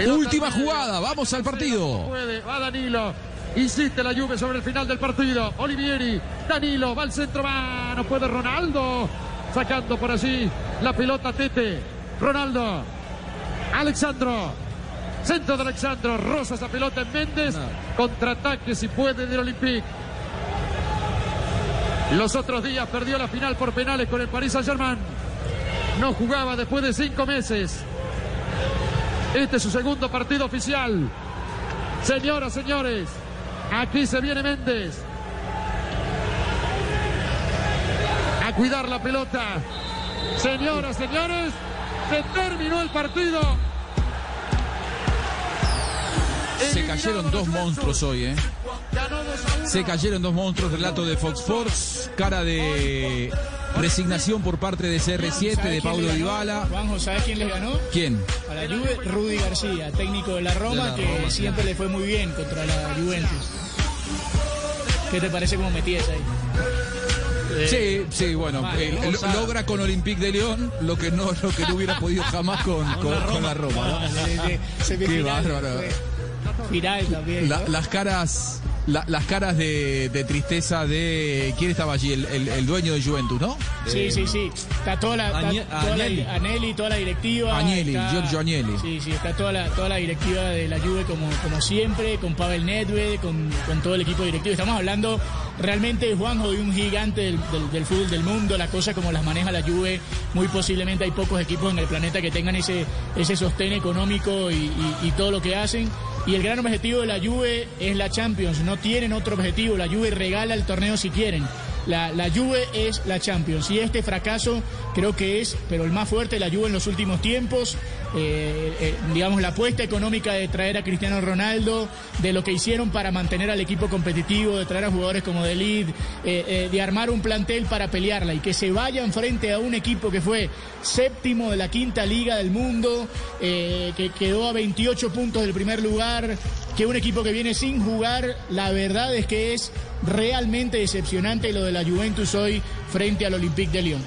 Última jugada, vamos al partido. Puede, va Danilo. Insiste la Juve sobre el final del partido. Olivieri, Danilo, va al centro, va, no puede Ronaldo. Sacando por allí la pelota Tete. Ronaldo. Alexandro. Centro de Alexandro. Rosa esa pelota en Méndez. Contraataque si puede del Olympique. Los otros días perdió la final por penales con el Paris Saint-Germain. No jugaba después de cinco meses. Este es su segundo partido oficial. Señoras, señores, aquí se viene Méndez. A cuidar la pelota. Señoras, señores, se terminó el partido. Se cayeron dos monstruos hoy, ¿eh? Se cayeron dos monstruos, relato de Fox Sports, cara de resignación por parte de CR7, de Paulo Dybala. Juanjo, ¿sabes quién les ganó? ¿Quién? A la Juve, Rudy García, técnico de la Roma, De la que Roma, siempre le fue muy bien contra la Juventus. ¿Qué te parece como metías ahí? Sí, sí, bueno, Vale, eh, logra con Olympique de León lo que no, lo que no hubiera podido jamás con, con- con la Roma. ¿no? Qué bárbaro. Las caras, la- las caras de, de tristeza de quién estaba allí, el, el- el dueño de Juventus, ¿no? Sí, sí, sí. Está toda la, está Agne- toda la-. Agnelli, toda la directiva. Agnelli, está- Giorgio Agnelli. Sí, sí, está toda la, toda la directiva de la Juve como, como siempre, con Pavel Nedved, con, con todo el equipo directivo. Estamos hablando realmente, Juanjo, de un gigante del, del- del fútbol del mundo. La cosa como las maneja la Juve, muy posiblemente hay pocos equipos en el planeta que tengan ese, ese sostén económico y, y- y todo lo que hacen. Y el gran objetivo de la Juve es la Champions. No tienen otro objetivo. La Juve regala el torneo si quieren. La, la Juve es la Champions. Y este fracaso creo que es, pero el más fuerte, la Juve en los últimos tiempos, eh, eh, digamos la apuesta económica de traer a Cristiano Ronaldo, de lo que hicieron para mantener al equipo competitivo, de traer a jugadores como De Ligt, eh, eh, de armar un plantel para pelearla y que se vayan frente a un equipo que fue séptimo de la quinta liga del mundo, que quedó a 28 puntos del primer lugar, que un equipo que viene sin jugar, la verdad es que es realmente decepcionante lo de la Juventus hoy frente al Olympique de Lyon.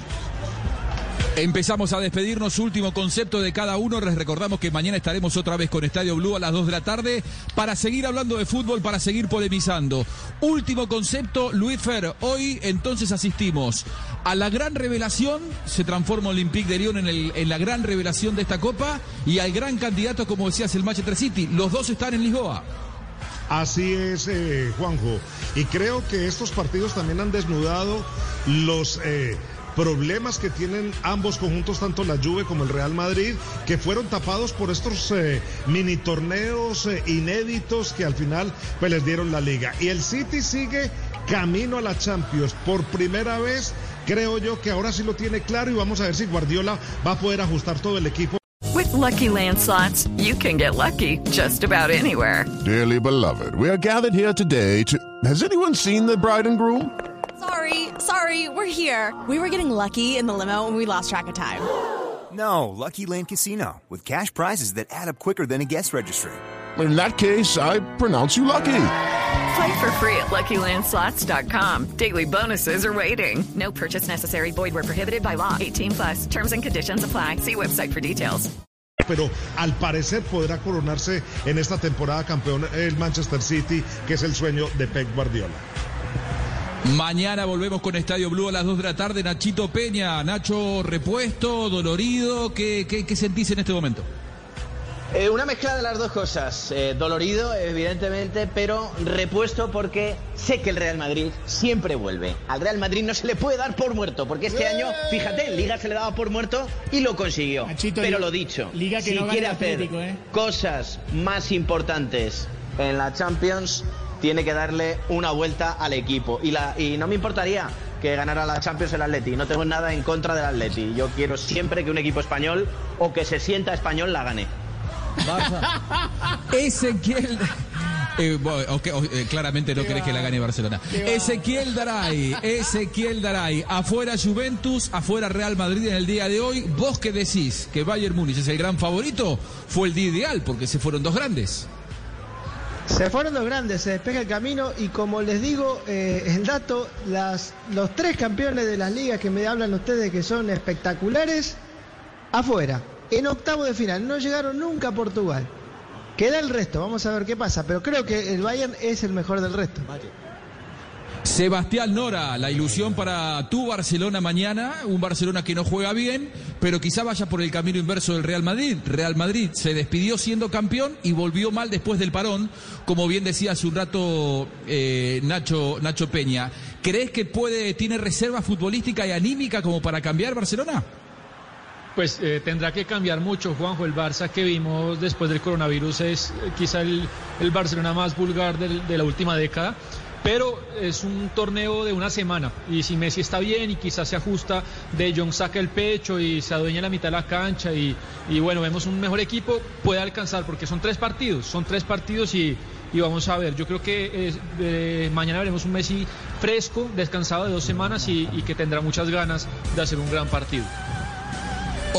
Empezamos a despedirnos, último concepto de cada uno. Les recordamos que mañana estaremos otra vez con Estadio Blue a las 2 de la tarde para seguir hablando de fútbol, para seguir polemizando. Último concepto, Luis Fer. Hoy entonces asistimos a la gran revelación, se transforma Olympique de Lyon en, la gran revelación de esta copa y al gran candidato, como decías, el Manchester City. Los dos están en Lisboa. Así es, eh, Juanjo. Y creo que estos partidos también han desnudado los eh, problemas que tienen ambos conjuntos, tanto la Juve como el Real Madrid, que fueron tapados por estos eh, mini torneos eh, inéditos que al final pues, les dieron la liga. Y el City sigue camino a la Champions por primera vez. Creo yo que ahora sí lo tiene claro y vamos a ver si Guardiola va a poder ajustar todo el equipo. With Lucky Land slots, you can get lucky just about anywhere. Dearly beloved, we are gathered here today to. Has anyone seen the bride and groom? Sorry, sorry, we're here. We were getting lucky in the limo and we lost track of time. No, Lucky Land Casino, with cash prizes that add up quicker than a guest registry. In that case, I pronounce you lucky. Play for free at LuckyLandSlots.com. Daily bonuses are waiting. No purchase necessary. Void where prohibited by law. 18 plus. Terms and conditions apply. See website for details. pero al parecer podrá coronarse en esta temporada campeón el Manchester City, que es el sueño de Pep Guardiola. Mañana volvemos con Estadio Blue a las 2 de la tarde. Nachito Peña, Nacho repuesto, dolorido. ¿Qué, qué, qué sentís en este momento? Eh, una mezcla de las dos cosas. Eh, dolorido, evidentemente, pero repuesto porque sé que el Real Madrid siempre vuelve. Al Real Madrid no se le puede dar por muerto, porque este año, fíjate, en Liga se le daba por muerto y lo consiguió. pero lo dicho, Liga que si no quiere hacer Atlético, ¿eh? cosas más importantes en la Champions, tiene que darle una vuelta al equipo. Y, la, y no me importaría que ganara la Champions el Atleti. No tengo nada en contra del Atleti. Yo quiero siempre que un equipo español o que se sienta español la gane. Ezequiel. Eh, eh, claramente no querés que la gane Barcelona. Ezequiel Daray, Ezequiel Daray, afuera Juventus, afuera Real Madrid en el día de hoy. ¿Vos qué decís? ¿Que Bayern Múnich es el gran favorito? Fue el día ideal porque se fueron dos grandes. Se fueron los grandes, se despeja el camino y como les digo, eh, el dato, las, los tres campeones de las ligas que me hablan ustedes que son espectaculares, afuera, en octavo de final, no llegaron nunca a Portugal. Queda el resto, vamos a ver qué pasa, pero creo que el Bayern es el mejor del resto. Sebastián Nora, la ilusión para tu Barcelona mañana, un Barcelona que no juega bien, pero quizá vaya por el camino inverso del Real Madrid. Real Madrid se despidió siendo campeón y volvió mal después del parón, como bien decía hace un rato eh, Nacho, Nacho Peña. ¿Crees que puede, tiene reserva futbolística y anímica como para cambiar Barcelona? Pues eh, tendrá que cambiar mucho, Juanjo. El Barça que vimos después del coronavirus es eh, quizá el, el Barcelona más vulgar de la última década. Pero es un torneo de una semana y si Messi está bien y quizás se ajusta, De Jong saca el pecho y se adueña la mitad de la cancha y, bueno, vemos un mejor equipo, puede alcanzar porque son tres partidos, son tres partidos y, y vamos a ver, yo creo que eh, mañana veremos un Messi fresco, descansado de dos semanas y que tendrá muchas ganas de hacer un gran partido.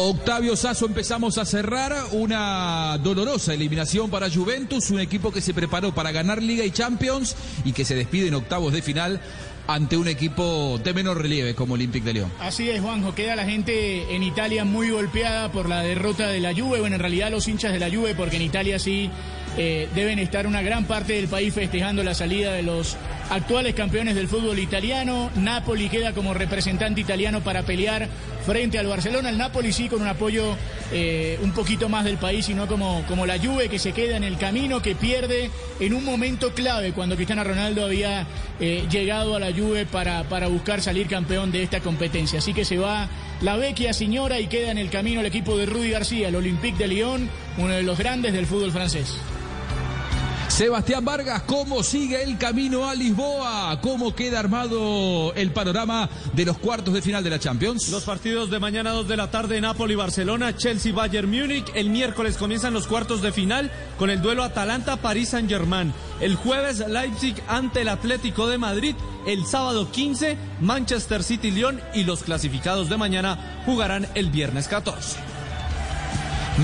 Octavio Sazo, empezamos a cerrar una dolorosa eliminación para Juventus, un equipo que se preparó para ganar Liga y Champions y que se despide en octavos de final ante un equipo de menor relieve como Olympique de Lyon. Así es, Juanjo. Queda la gente en Italia muy golpeada por la derrota de la Juve. Bueno, en realidad los hinchas de la Juve, porque en Italia sí eh, deben estar una gran parte del país festejando la salida de los actuales campeones del fútbol italiano. Napoli queda como representante italiano para pelear frente al Barcelona. El Napoli sí con un apoyo eh, un poquito más del país y no como, como la Juve que se queda en el camino, que pierde en un momento clave cuando Cristiano Ronaldo había eh, llegado a la Juve para, para buscar salir campeón de esta competencia. Así que se va la vecchia señora y queda en el camino el equipo de Rudy García, el Olympique de Lyon, uno de los grandes del fútbol francés. Sebastián Vargas, ¿cómo sigue el camino a Lisboa? ¿Cómo queda armado el panorama de los cuartos de final de la Champions? Los partidos de mañana 2 de la tarde, Napoli, Barcelona, Chelsea, Bayern Múnich. El miércoles comienzan los cuartos de final con el duelo Atalanta-París Saint-Germain. El jueves, Leipzig ante el Atlético de Madrid. El sábado 15, Manchester City-León. Y los clasificados de mañana jugarán el viernes 14.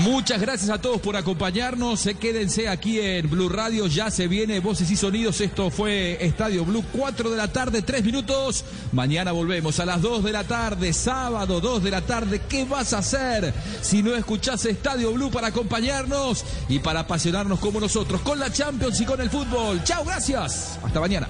Muchas gracias a todos por acompañarnos. Eh, Quédense aquí en Blue Radio. Ya se viene Voces y Sonidos. Esto fue Estadio Blue, 4 de la tarde, 3 minutos. Mañana volvemos a las 2 de la tarde, sábado 2 de la tarde. ¿Qué vas a hacer si no escuchás Estadio Blue para acompañarnos y para apasionarnos como nosotros con la Champions y con el fútbol? Chao, gracias. Hasta mañana.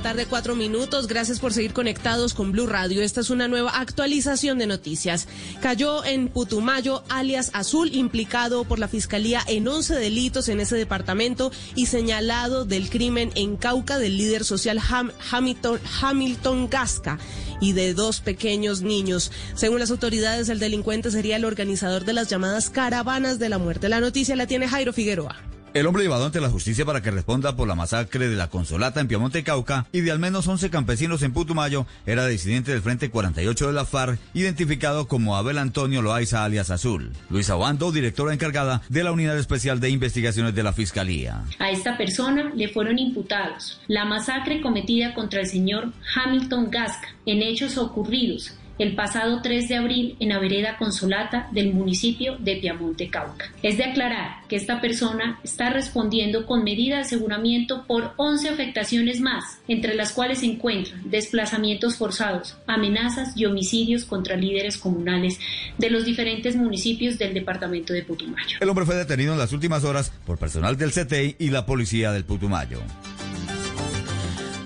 Tarde, cuatro minutos. Gracias por seguir conectados con Blue Radio. Esta es una nueva actualización de noticias. Cayó en Putumayo, alias Azul, implicado por la Fiscalía en 11 delitos en ese departamento y señalado del crimen en Cauca del líder social Ham- Hamilton, Hamilton Gasca y de dos pequeños niños. Según las autoridades, el delincuente sería el organizador de las llamadas caravanas de la muerte. La noticia la tiene Jairo Figueroa. El hombre llevado ante la justicia para que responda por la masacre de la Consolata en Piamonte, Cauca, y de al menos 11 campesinos en Putumayo, era disidente del Frente 48 de la FARC, identificado como Abel Antonio Loaiza alias Azul. Luisa Obando, directora encargada de la Unidad Especial de Investigaciones de la Fiscalía. A esta persona le fueron imputados la masacre cometida contra el señor Hamilton Gasca en hechos ocurridos el pasado 3 de abril en la vereda Consolata del municipio de Piamonte, Cauca. Es de aclarar que esta persona está respondiendo con medida de aseguramiento por 11 afectaciones más, entre las cuales se encuentran desplazamientos forzados, amenazas y homicidios contra líderes comunales de los diferentes municipios del departamento de Putumayo. El hombre fue detenido en las últimas horas por personal del CTI y la policía del Putumayo.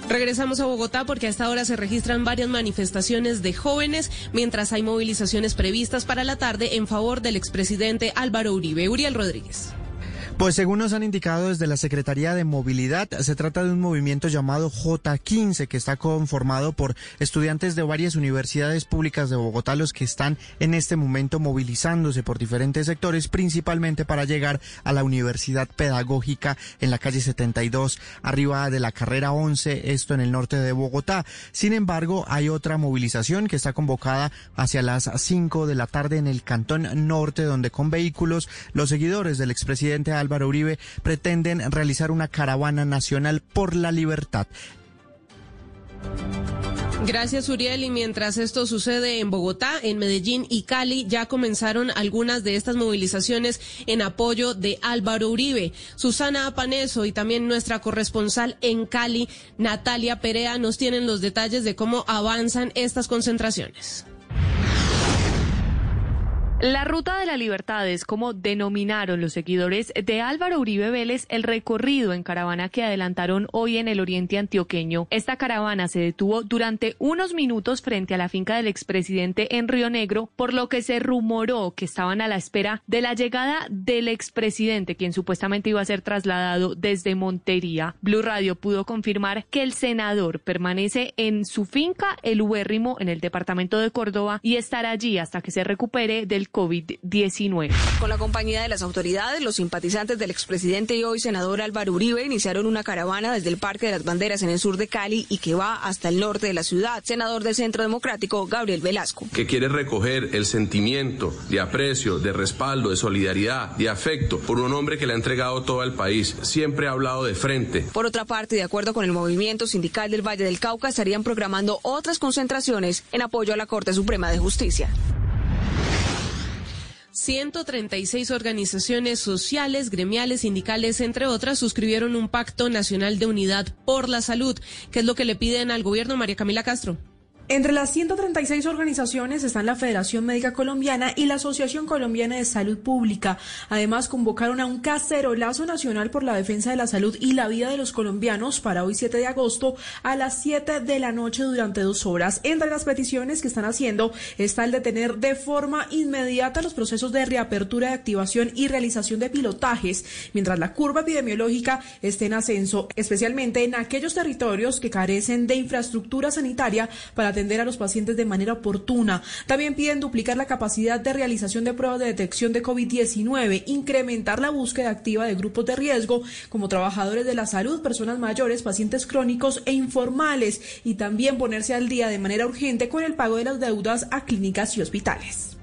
Regresamos a Bogotá porque a esta hora se registran varias manifestaciones de jóvenes, mientras hay movilizaciones previstas para la tarde en favor del expresidente Álvaro Uribe. Uriel Rodríguez. Pues según nos han indicado desde la Secretaría de Movilidad, se trata de un movimiento llamado J15 que está conformado por estudiantes de varias universidades públicas de Bogotá, los que están en este momento movilizándose por diferentes sectores, principalmente para llegar a la Universidad Pedagógica en la calle 72, arriba de la carrera 11, esto en el norte de Bogotá. Sin embargo, hay otra movilización que está convocada hacia las 5 de la tarde en el Cantón Norte, donde con vehículos los seguidores del expresidente Álvaro Uribe pretenden realizar una caravana nacional por la libertad. Gracias, Uriel. Y mientras esto sucede en Bogotá, en Medellín y Cali, ya comenzaron algunas de estas movilizaciones en apoyo de Álvaro Uribe. Susana Apaneso y también nuestra corresponsal en Cali, Natalia Perea, nos tienen los detalles de cómo avanzan estas concentraciones. La Ruta de la Libertad es como denominaron los seguidores de Álvaro Uribe Vélez el recorrido en caravana que adelantaron hoy en el oriente antioqueño. Esta caravana se detuvo durante unos minutos frente a la finca del expresidente en Río Negro, por lo que se rumoró que estaban a la espera de la llegada del expresidente, quien supuestamente iba a ser trasladado desde Montería. Blue Radio pudo confirmar que el senador permanece en su finca, el Ubérrimo, en el departamento de Córdoba, y estará allí hasta que se recupere del COVID-19. Con la compañía de las autoridades, los simpatizantes del expresidente y hoy senador Álvaro Uribe iniciaron una caravana desde el Parque de las Banderas en el sur de Cali y que va hasta el norte de la ciudad. Senador del Centro Democrático, Gabriel Velasco. Que quiere recoger el sentimiento de aprecio, de respaldo, de solidaridad, de afecto por un hombre que le ha entregado todo al país. Siempre ha hablado de frente. Por otra parte, de acuerdo con el movimiento sindical del Valle del Cauca, estarían programando otras concentraciones en apoyo a la Corte Suprema de Justicia. 136 organizaciones sociales, gremiales, sindicales, entre otras, suscribieron un pacto nacional de unidad por la salud. ¿Qué es lo que le piden al gobierno, María Camila Castro? Entre las 136 organizaciones están la Federación Médica Colombiana y la Asociación Colombiana de Salud Pública. Además, convocaron a un cacerolazo nacional por la defensa de la salud y la vida de los colombianos para hoy 7 de agosto a las 7 de la noche durante dos horas. Entre las peticiones que están haciendo está el de tener de forma inmediata los procesos de reapertura de activación y realización de pilotajes, mientras la curva epidemiológica esté en ascenso, especialmente en aquellos territorios que carecen de infraestructura sanitaria para atender a los pacientes de manera oportuna. También piden duplicar la capacidad de realización de pruebas de detección de COVID-19, incrementar la búsqueda activa de grupos de riesgo como trabajadores de la salud, personas mayores, pacientes crónicos e informales y también ponerse al día de manera urgente con el pago de las deudas a clínicas y hospitales.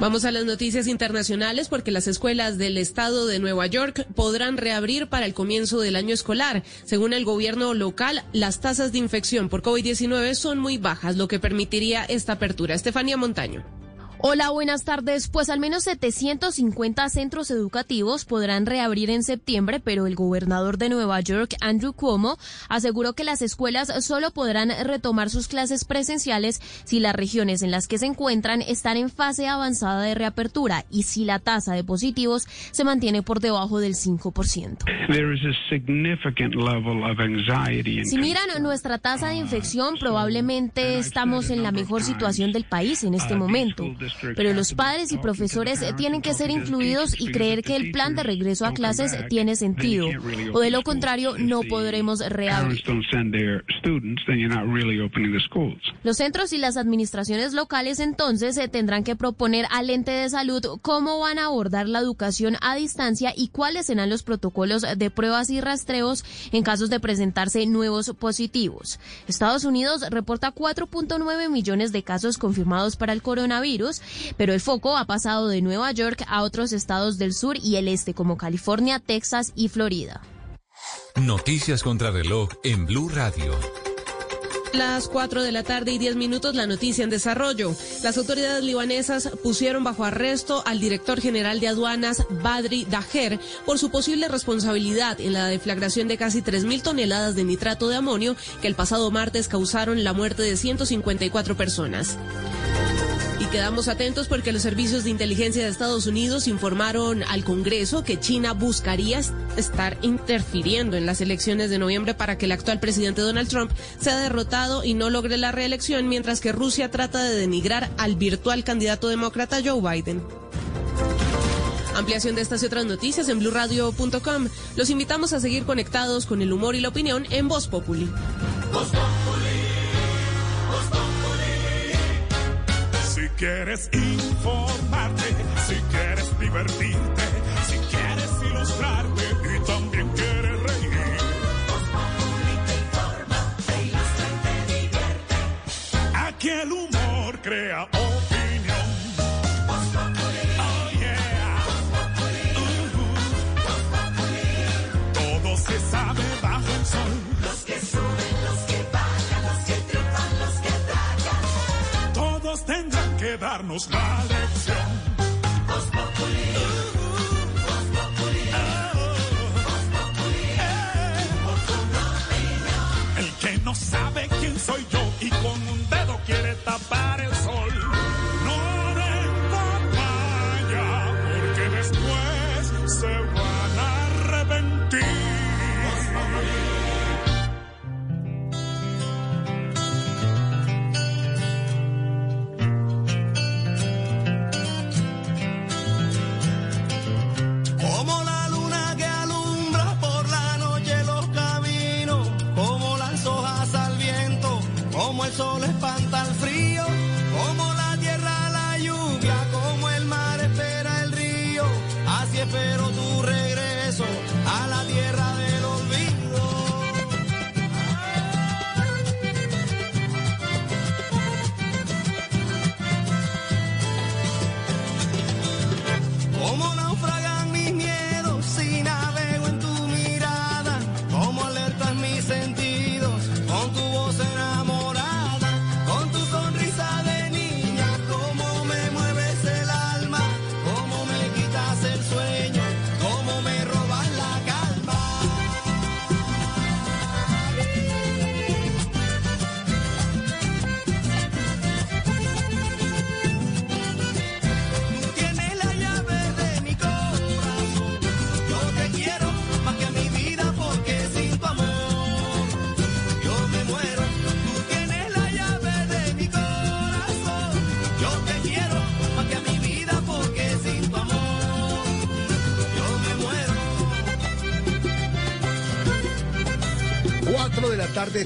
Vamos a las noticias internacionales porque las escuelas del estado de Nueva York podrán reabrir para el comienzo del año escolar. Según el gobierno local, las tasas de infección por COVID-19 son muy bajas, lo que permitiría esta apertura. Estefanía Montaño. Hola, buenas tardes. Pues al menos 750 centros educativos podrán reabrir en septiembre, pero el gobernador de Nueva York, Andrew Cuomo, aseguró que las escuelas solo podrán retomar sus clases presenciales si las regiones en las que se encuentran están en fase avanzada de reapertura y si la tasa de positivos se mantiene por debajo del 5%. Si miran nuestra tasa de infección, probablemente estamos en la mejor situación del país en este momento. Pero los padres y profesores tienen que ser incluidos y creer que el plan de regreso a clases tiene sentido. O de lo contrario, no podremos reabrir. Los centros y las administraciones locales entonces se tendrán que proponer al ente de salud cómo van a abordar la educación a distancia y cuáles serán los protocolos de pruebas y rastreos en casos de presentarse nuevos positivos. Estados Unidos reporta 4.9 millones de casos confirmados para el coronavirus, pero el foco ha pasado de Nueva York a otros estados del sur y el este como California, Texas y Florida. Noticias contra reloj en Blue Radio. Las 4 de la tarde y 10 minutos, la noticia en desarrollo. Las autoridades libanesas pusieron bajo arresto al director general de aduanas, Badri Daher, por su posible responsabilidad en la deflagración de casi 3.000 toneladas de nitrato de amonio que el pasado martes causaron la muerte de 154 personas. Y quedamos atentos porque los servicios de inteligencia de Estados Unidos informaron al Congreso que China buscaría estar interfiriendo en las elecciones de noviembre para que el actual presidente Donald Trump sea derrotado y no logre la reelección, mientras que Rusia trata de denigrar al virtual candidato demócrata Joe Biden. Ampliación de estas y otras noticias en blurradio.com. Los invitamos a seguir conectados con el humor y la opinión en Voz Populi. Si quieres informarte, si quieres divertirte, que darnos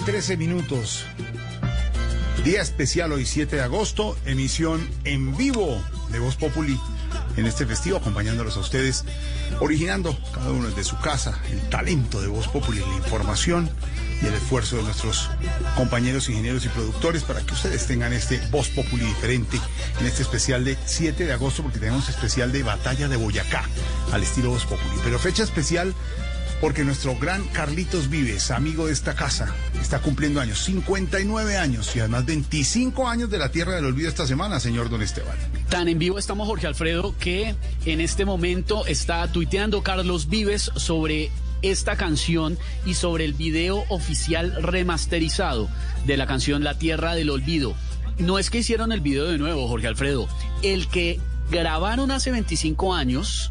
13 minutos. Día especial hoy 7 de agosto, emisión en vivo de Voz Populi en este festivo, acompañándolos a ustedes, originando cada uno desde su casa el talento de Voz Populi, la información y el esfuerzo de nuestros compañeros ingenieros y productores para que ustedes tengan este Voz Populi diferente en este especial de 7 de agosto, porque tenemos especial de Batalla de Boyacá al estilo Voz Populi. Pero fecha especial porque nuestro gran Carlitos Vives, amigo de esta casa, está cumpliendo años, 59 años y además 25 años de la Tierra del Olvido esta semana, señor Don Esteban. Tan en vivo estamos, Jorge Alfredo, que en este momento está tuiteando Carlos Vives sobre esta canción y sobre el video oficial remasterizado de la canción La Tierra del Olvido. No es que hicieron el video de nuevo, Jorge Alfredo. El que grabaron hace 25 años,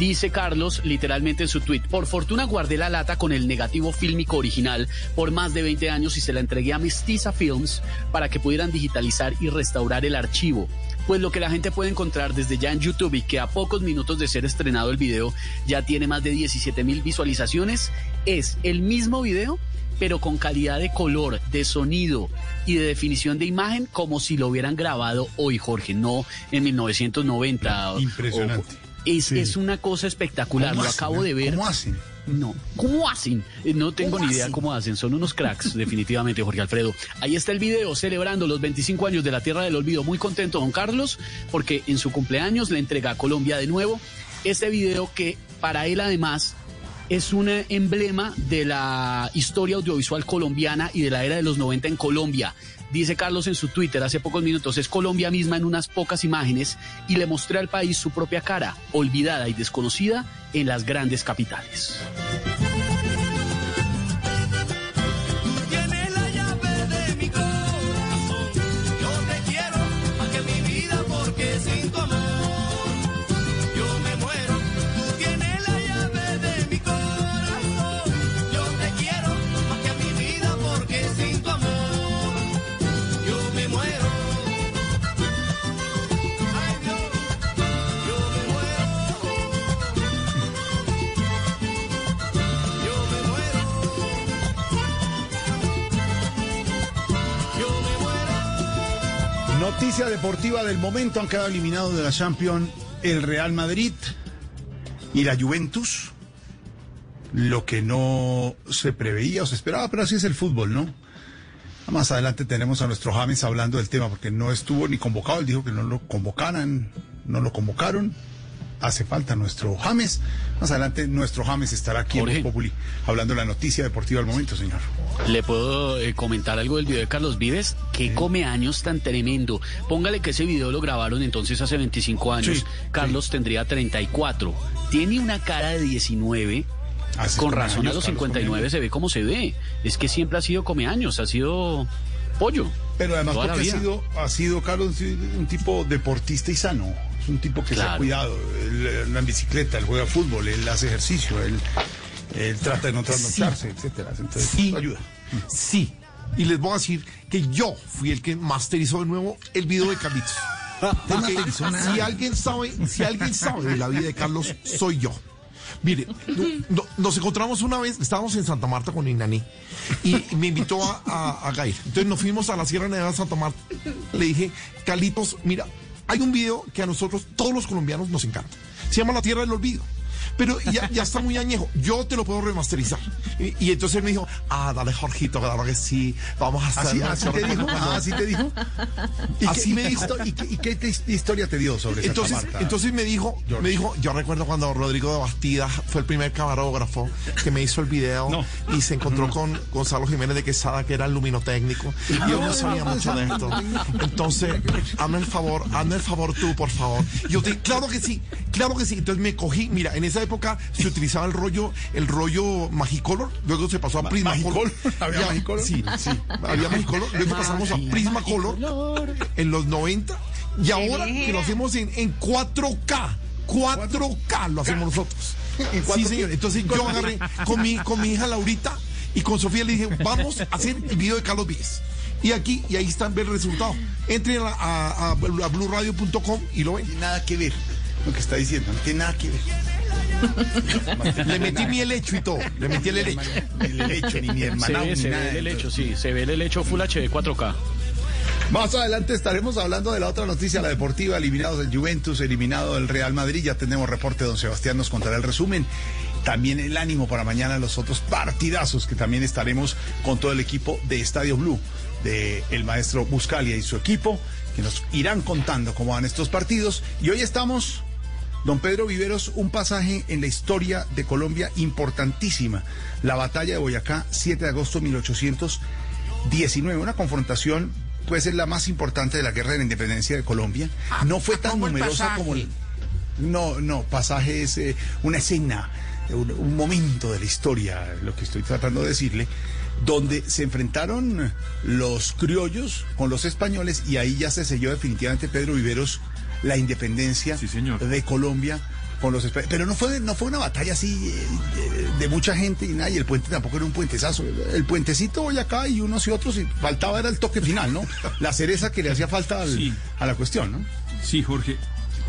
dice Carlos literalmente en su tweet, por fortuna guardé la lata con el negativo fílmico original por más de 20 años y se la entregué a Mestiza Films para que pudieran digitalizar y restaurar el archivo. Pues lo que la gente puede encontrar desde ya en YouTube y que a pocos minutos de ser estrenado el video ya tiene más de 17 mil visualizaciones, es el mismo video pero con calidad de color, de sonido y de definición de imagen como si lo hubieran grabado hoy, Jorge, no en 1990. o- Impresionante. Es, es una cosa espectacular, ¿Cómo lo hacen, acabo eh? de ver. ¿Cómo hacen? No, ¿cómo hacen? Eh, No tengo ¿Cómo ni idea hacen? cómo hacen, son unos cracks, definitivamente, Jorge Alfredo. Ahí está el video celebrando los 25 años de la Tierra del Olvido. Muy contento, don Carlos, porque en su cumpleaños le entrega a Colombia de nuevo este video que para él además es un emblema de la historia audiovisual colombiana y de la era de los 90 en Colombia. Dice Carlos en su Twitter hace pocos minutos, es Colombia misma en unas pocas imágenes y le mostré al país su propia cara, olvidada y desconocida en las grandes capitales. Noticia deportiva del momento han quedado eliminados de la Champions el Real Madrid y la Juventus. Lo que no se preveía o se esperaba, pero así es el fútbol, ¿no? Más adelante tenemos a nuestro James hablando del tema, porque no estuvo ni convocado, él dijo que no lo convocaran, no lo convocaron. Hace falta nuestro James. Más adelante nuestro James estará aquí Jorge. en Populi hablando de la noticia deportiva del momento, señor. ¿Le puedo eh, comentar algo del video de Carlos Vives? Qué come años tan tremendo. Póngale que ese video lo grabaron entonces hace 25 años. Sí, Carlos tendría 34. Tiene una cara de 19. Así Con razón a los Carlos 59 comiendo. se ve como se ve. Es que siempre ha sido come años, ha sido pollo. Pero además porque ha sido, ha sido Carlos un tipo deportista y sano. Un tipo que se ha Claro. cuidado. Él anda en bicicleta, él juega fútbol, él hace ejercicio, él, él trata de no trasnocharse, etcétera. Entonces, Sí. ayuda. Sí. Y les voy a decir que yo fui el que masterizó de nuevo el video de Carlitos. Porque si alguien sabe, si alguien sabe de la vida de Carlos, soy yo. Mire, no- no- nos encontramos una vez, estábamos en Santa Marta con Inaní y me invitó a, a, a Gair. Entonces nos fuimos a la Sierra Nevada de Santa Marta. Le dije, Carlitos, mira, hay un video que a nosotros, todos los colombianos, nos encanta. Se llama La Tierra del Olvido. Pero ya, ya está muy añejo. Yo te lo puedo remasterizar. Y, y entonces él me dijo, ah, dale, Jorgito, claro que sí. Vamos a hacer. ¿Así, así te dijo? Ah, ¿Así te dijo? ¿Y Así qué- me dijo. ¿Y qué, y qué te- historia te dio sobre Entonces, Marta? entonces me dijo, George. me dijo, yo recuerdo cuando Rodrigo de Bastida fue el primer camarógrafo que me hizo el video y se encontró con Gonzalo Jiménez de Quesada, que era el luminotécnico, y yo no sabía mucho de esto. Entonces, hazme el favor, hazme el favor tú, por favor. Y Yo te, claro que sí, claro que sí. Entonces me cogí, mira, en esa época se utilizaba el rollo, el rollo Magicolor, luego se pasó a Prismacolor. ¿Magicolor? ¿Había Ya, Magicolor? Sí, sí, había Magicolor, luego pasamos a Prismacolor en los 90 y ahora que lo hacemos en, en 4K, 4K lo hacemos nosotros. ¿En Sí, 4K? señor. Entonces yo agarré con mi, con mi hija Laurita y con Sofía le dije, vamos a hacer el video de Carlos Vives. Y aquí, y ahí están, ver el resultado. Entren a, a, a, a blueradio.com y lo ven. Nada que ver lo que está diciendo, no tiene nada que ver. Le metí mi helecho y todo. Le metí el helecho. El helecho, ni mi Se hermana, ve, ni se nada. ve el hecho, sí. Se ve el hecho Full HD 4K. Más adelante estaremos hablando de la otra noticia, la deportiva, eliminados el Juventus, eliminado el Real Madrid. Ya tenemos reporte, don Sebastián nos contará el resumen. También el ánimo para mañana los otros partidazos que también estaremos con todo el equipo de Estadio Blue, de el maestro Buscalia y su equipo, que nos irán contando cómo van estos partidos. Y hoy estamos, don Pedro Viveros, un pasaje en la historia de Colombia importantísima. La batalla de Boyacá, 7 de agosto de 1819, una confrontación puede ser la más importante de la guerra de la independencia de Colombia. No fue tan ¿cómo el numerosa como el... No, no, pasaje es eh, una escena, un, un momento de la historia, lo que estoy tratando de decirle, donde se enfrentaron los criollos con los españoles y ahí ya se selló definitivamente Pedro Viveros la independencia de Colombia con los españoles. Pero no fue, no fue una batalla así eh, de, de mucha gente y nada, y el puente tampoco era un puentezazo. El puentecito hoy acá y unos y otros, y faltaba era el toque final, ¿no? La cereza que le hacía falta al- Sí. a la cuestión, ¿no? Sí, Jorge.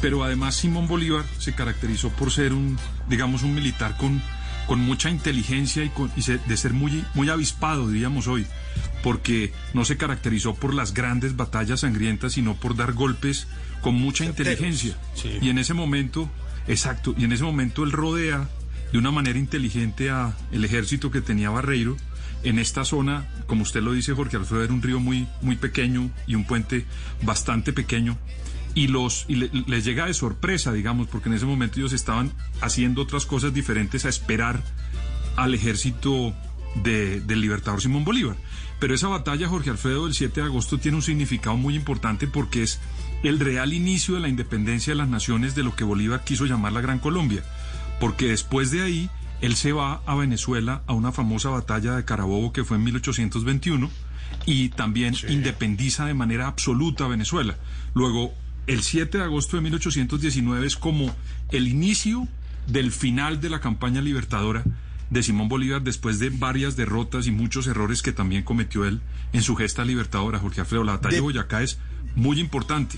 Pero además Simón Bolívar se caracterizó por ser un, digamos, un militar con, con mucha inteligencia y, con- y se- de ser muy, muy avispado, diríamos hoy, porque no se caracterizó por las grandes batallas sangrientas, sino por dar golpes con mucha Certeros. inteligencia. Sí. Y en ese momento, exacto, y en ese momento él rodea de una manera inteligente a el ejército que tenía Barreiro en esta zona, como usted lo dice, Jorge Alfredo, era un río muy, muy pequeño y un puente bastante pequeño. Y, los, y le- les llega de sorpresa, digamos, porque en ese momento ellos estaban haciendo otras cosas diferentes a esperar al ejército de- del libertador Simón Bolívar. Pero esa batalla, Jorge Alfredo, del 7 de agosto tiene un significado muy importante porque es el real inicio de la independencia de las naciones de lo que Bolívar quiso llamar la Gran Colombia. Porque después de ahí, él se va a Venezuela a una famosa batalla de Carabobo que fue en 1821 y también independiza de manera absoluta a Venezuela. Luego, el 7 de agosto de 1819 es como el inicio del final de la campaña libertadora de Simón Bolívar después de varias derrotas y muchos errores que también cometió él en su gesta libertadora, Jorge Alfredo. La batalla de, De- Boyacá es muy importante.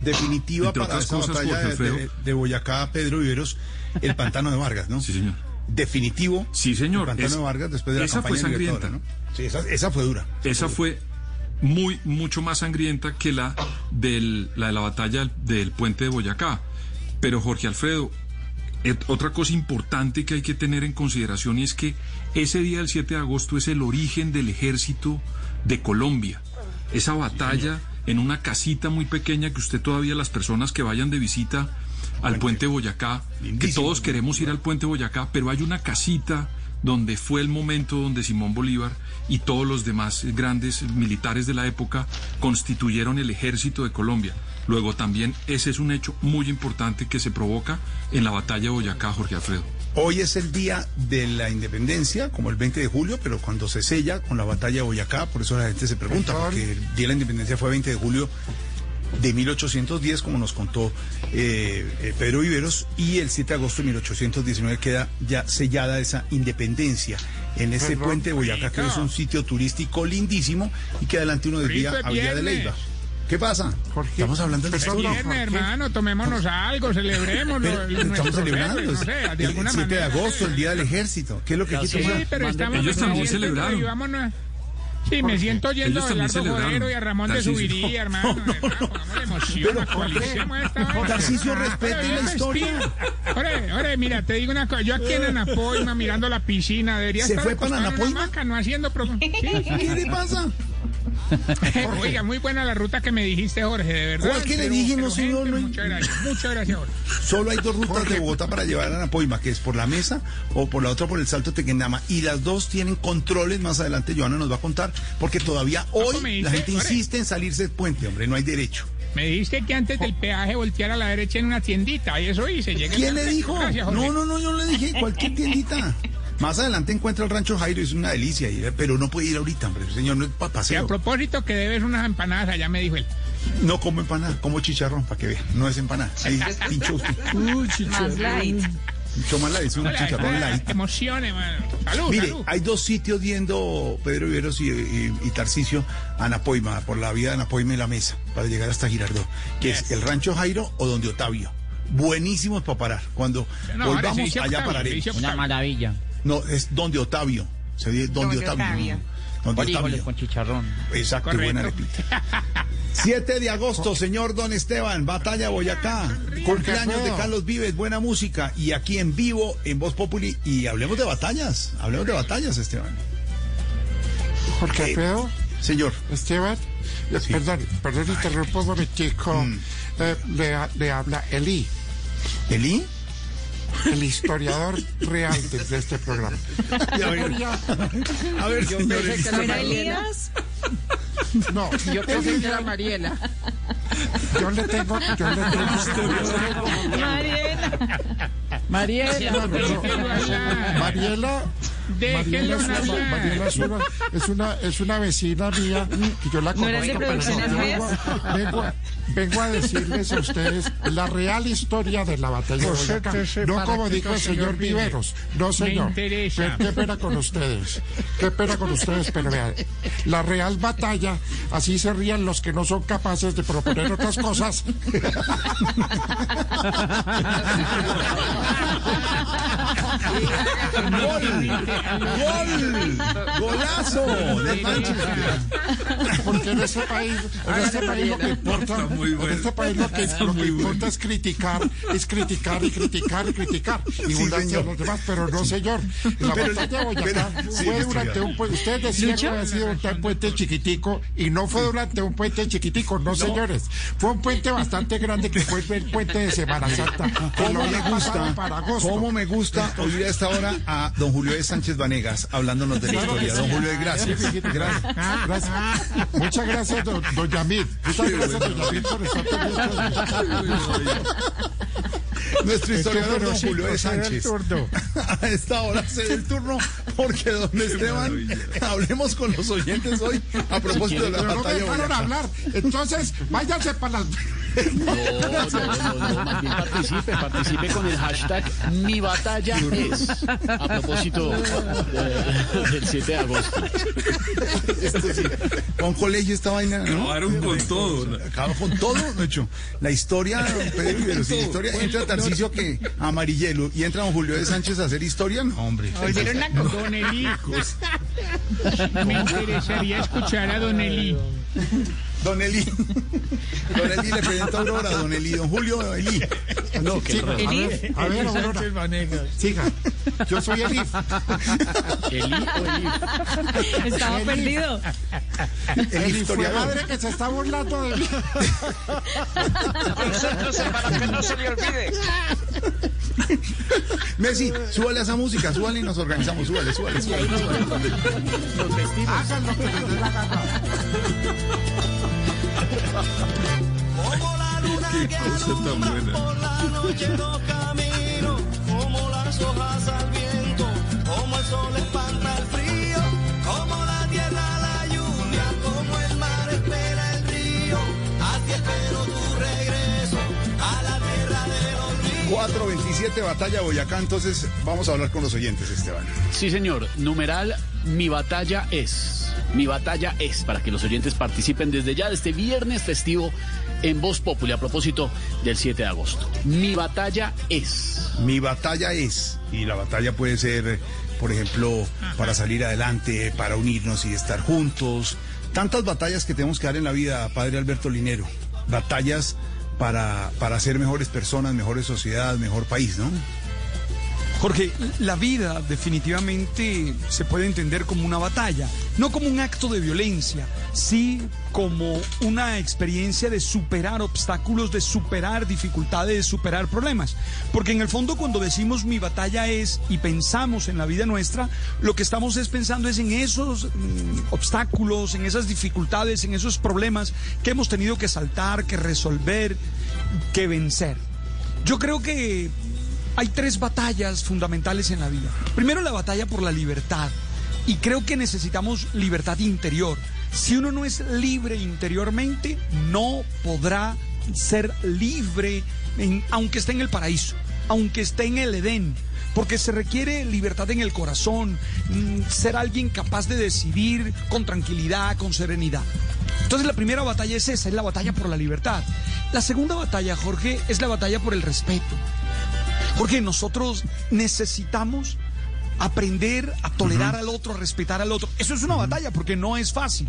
Definitiva Entre para otras esa cosas, batalla Alfredo. de- de Boyacá, Pedro Viveros, el pantano de Vargas, ¿no? Sí, señor. Definitivo. Sí, señor. El pantano Es- de Vargas después de la esa fue sangrienta. ¿no? Sí, esa, esa fue dura. Esa fue muy, mucho más sangrienta que la, del, la de la batalla del puente de Boyacá. Pero Jorge Alfredo, otra cosa importante que hay que tener en consideración es que ese día del 7 de agosto es el origen del ejército de Colombia. Esa batalla en una casita muy pequeña que usted todavía las personas que vayan de visita al puente Boyacá, que todos queremos ir al puente Boyacá, pero hay una casita donde fue el momento donde Simón Bolívar y todos los demás grandes militares de la época constituyeron el ejército de Colombia. Luego también ese es un hecho muy importante que se provoca en la batalla de Boyacá, Jorge Alfredo. Hoy es el día de la independencia, como el 20 de julio, pero cuando se sella con la batalla de Boyacá, por eso la gente se pregunta, porque el día de la independencia fue 20 de julio de 1810, como nos contó eh, eh, Pedro Viveros, y el 7 de agosto de 1819 queda ya sellada esa independencia en ese Perdón, puente de Boyacá, que es un sitio turístico lindísimo y que adelante uno desvía a Villa de viernes. Leiva. ¿Qué pasa? Estamos hablando del Es desayuno. viernes, hermano, tomémonos algo, celebremos Pero estamos celebrando no sé, de el alguna 7 de agosto, el Día del Ejército. ¿Qué es lo que hay que Sí, tomar? pero estamos Ellos también el celebraron. Sí, me siento yendo a celebraron. Jodero y a Ramón de Tarcisio. Subiría, hermano. Pongamos emoción, actualicemos esta vaina. Tarcisio, Ah, respete pero la historia. Ore, ore, mira, te digo una cosa. Yo aquí en Anapoima mirando la piscina, debería ¿Se estar fue para Anapoima? hamaca, no haciendo... pro- Sí, ¿Qué le pasa? Oiga, muy buena la ruta que me dijiste, Jorge, de verdad. ¿Cuál que le dije? No, señor, gente, no hay- Muchas gracias, muchas gracias, Jorge. Solo hay dos rutas de Bogotá para llevar a Anapoima, que es por la mesa o por la otra por el Salto Tequendama. Y las dos tienen controles, más adelante Joana nos va a contar, porque todavía hoy la gente insiste en salirse del puente, hombre, no hay derecho. Me dijiste que antes del peaje volteara a la derecha en una tiendita, y eso hice. llegué ¿Quién le dijo? Gracias. No, no, no, yo no le dije, cualquier tiendita. Más adelante encuentra el rancho Jairo, es una delicia, ir, pero no puede ir ahorita, hombre, señor, no es para Y a paseo. propósito que debes unas empanadas, allá me dijo él. No como empanada, como chicharrón, para que vea, no es empanada. Ahí pinchó usted. Más light. Mucho más light, es un chicharrón light. Emociones, mano. Salud, Mire, salud. hay dos sitios yendo Pedro Viveros y, y, y Tarcisio a Anapoima, por la vía de Anapoima y la mesa, para llegar hasta Girardot, que es el Rancho Jairo o donde Otavio. Buenísimos para parar. Cuando No, volvamos, allá Octavio, pararemos. Una maravilla. No, es donde Otavio. Se dice donde, Donde Otavio. Otavio. Donde Otavio. con chicharrón. Exacto, y buena arepita. 7 de agosto, señor Don Esteban, Batalla Boyacá, cumpleaños de. Carlos Vives, buena música, y aquí en vivo, en Voz Populi, y hablemos de batallas, hablemos de batallas, Esteban. Jorge Alfredo. Señor. Esteban. eh, Perdón, perdón, interrumpo un momentico. Eh, le, le habla Eli. ¿Eli? El historiador real de, de este programa. A ver, a ver, Yo señor, pensé que era ¿no era Mariela. No, Yo pensé que era Mariela. Yo le tengo, yo le tengo. Mariela. No, no, no. Mariela. Déjenlo Mariela es una. Mariela es una, es una, es una vecina mía que yo la ¿No conozco. pero Producciones vengo, a- vengo, a- vengo a decirles a ustedes la real historia de la batalla de Boyacá. No como dijo el señor señor Vive. Viveros. No, Me señor. interesa. Qué, qué pena con ustedes. Qué pena con ustedes, pero vean, la real batalla, así se rían los que no son capaces de proponer otras cosas. ¡Gol! ¡Gol! ¡Golazo! De Manchester. Porque en este país, en este país lo que importa, en este país lo que, lo que importa es criticar, es criticar y criticar y criticar y burlarse señor. los demás, pero no señor. La batalla de Boyacá fue durante un puente, ustedes decían que había sido un puente chiquitico y no fue durante un puente chiquitico, no, señores. Fue un puente bastante grande que fue el puente de Semana Santa. ¿Cómo me gusta? para agosto. ¿Cómo me gusta oír a esta hora a don Julio de Sánchez Vanegas hablándonos de la historia? Don Julio, gracias. Gracias. gracias. Muchas gracias, don, don Yamid. Muchas gracias, don Yamid, por estar pendiente. Nuestro historiador don Julio el Sánchez. A esta hora se da el turno porque don Esteban, hablemos con los oyentes hoy a propósito de la Pero no me batalla hablar. Entonces, váyanse para las... No, no, no, no, más bien participe, participe con el hashtag mi batalla es. A propósito de- del 7 de agosto. Sí, con colegio esta vaina. ¿no? Acabaron con todo. Acabaron con todo, de hecho. La historia, Pedro Rivero, si la historia entra Tarcicio que amarillelo y entra don Julio de Sánchez a hacer historia, no, hombre. Oyeron cosa, don Eli. Me interesaría escuchar a don Eli. Don Eli. Don Eli le presenta a Aurora, don Eli, don Julio Eli. No, sí, a ver, a ver, Aurora. Siga. Yo soy Elif. Eli o Elif. Estaba Elif. perdido. El historiador. madre que se está burlando de mí. Concéntrese para que no se le olvide. Messi, súbale a esa música, súbale y nos organizamos, súbale, súbale, súbale. súbale. Hagan lo que les dé la gana. Como la luna que alumbra por la noche los caminos, como las hojas al viento, como el sol espanta 427 Batalla Boyacá, entonces vamos a hablar con los oyentes, Esteban. Sí, señor. Numeral, mi batalla es. Mi batalla es para que los oyentes participen desde ya de este viernes festivo en Voz Populi a propósito del 7 de agosto. Mi batalla es. Mi batalla es, y la batalla puede ser, por ejemplo, para salir adelante, para unirnos y estar juntos. Tantas batallas que tenemos que dar en la vida, padre Alberto Linero. Batallas para, para ser mejores personas, mejores sociedades, mejor país, ¿no? Jorge, la vida definitivamente se puede entender como una batalla, no como un acto de violencia, sí como una experiencia de superar obstáculos, de superar dificultades, de superar problemas. Porque en el fondo cuando decimos mi batalla es y pensamos en la vida nuestra, lo que estamos es pensando es en esos mm, obstáculos, en esas dificultades, en esos problemas que hemos tenido que saltar, que resolver, que vencer. Yo creo que hay tres batallas fundamentales en la vida. Primero, la batalla por la libertad. Y creo que necesitamos libertad interior. Si uno no es libre interiormente, no podrá ser libre aunque esté en el paraíso, aunque esté en el Edén. Porque se requiere libertad en el corazón, mm, ser alguien capaz de decidir con tranquilidad, con serenidad. Entonces la primera batalla es esa, es la batalla por la libertad. La segunda batalla, Jorge, es la batalla por el respeto. Porque nosotros necesitamos aprender a tolerar al otro, a respetar al otro. Eso es una batalla porque no es fácil.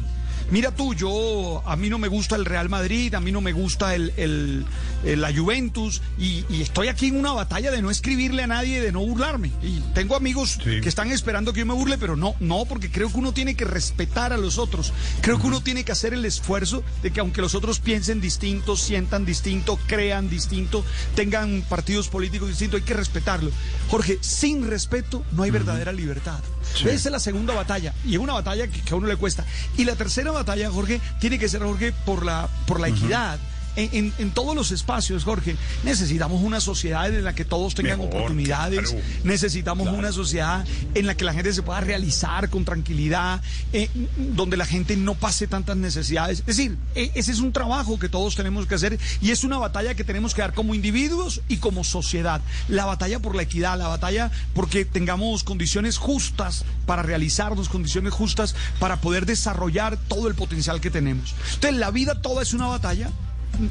Mira tú, yo, a mí no me gusta el Real Madrid, a mí no me gusta el, el- el- la Juventus y, y estoy aquí en una batalla de no escribirle a nadie, de no burlarme. Y tengo amigos que están esperando que yo me burle, pero no, no, porque creo que uno tiene que respetar a los otros. Creo que uno tiene que hacer el esfuerzo de que aunque los otros piensen distinto, sientan distinto, crean distinto, tengan partidos políticos distintos, hay que respetarlo. Jorge, sin respeto no hay verdadera libertad. Sí. Esa es la segunda batalla y es una batalla que, que a uno le cuesta. Y la tercera batalla, Jorge, tiene que ser, Jorge, por la, por la equidad. En- en todos los espacios, Jorge, necesitamos una sociedad en la que todos tengan Mejor, oportunidades, claro. necesitamos una sociedad en la que la gente se pueda realizar con tranquilidad, eh, donde la gente no pase tantas necesidades. Es decir, eh, ese es un trabajo que todos tenemos que hacer y es una batalla que tenemos que dar como individuos y como sociedad. La batalla por la equidad, la batalla porque tengamos condiciones justas para realizarnos, condiciones justas para poder desarrollar todo el potencial que tenemos. Entonces, la vida toda es una batalla.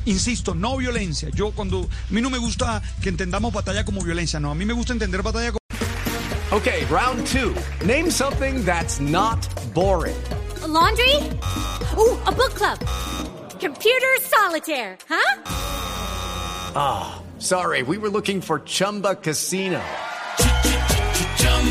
Insisto, no violencia. Yo cuando a mí no me gusta que entendamos batalla como violencia, no, a mí me gusta entender batalla como Okay, round two. Name something that's not boring. A laundry? Ooh, a book club. Computer solitaire, huh? Ah, sorry, we were looking for Chumba Casino.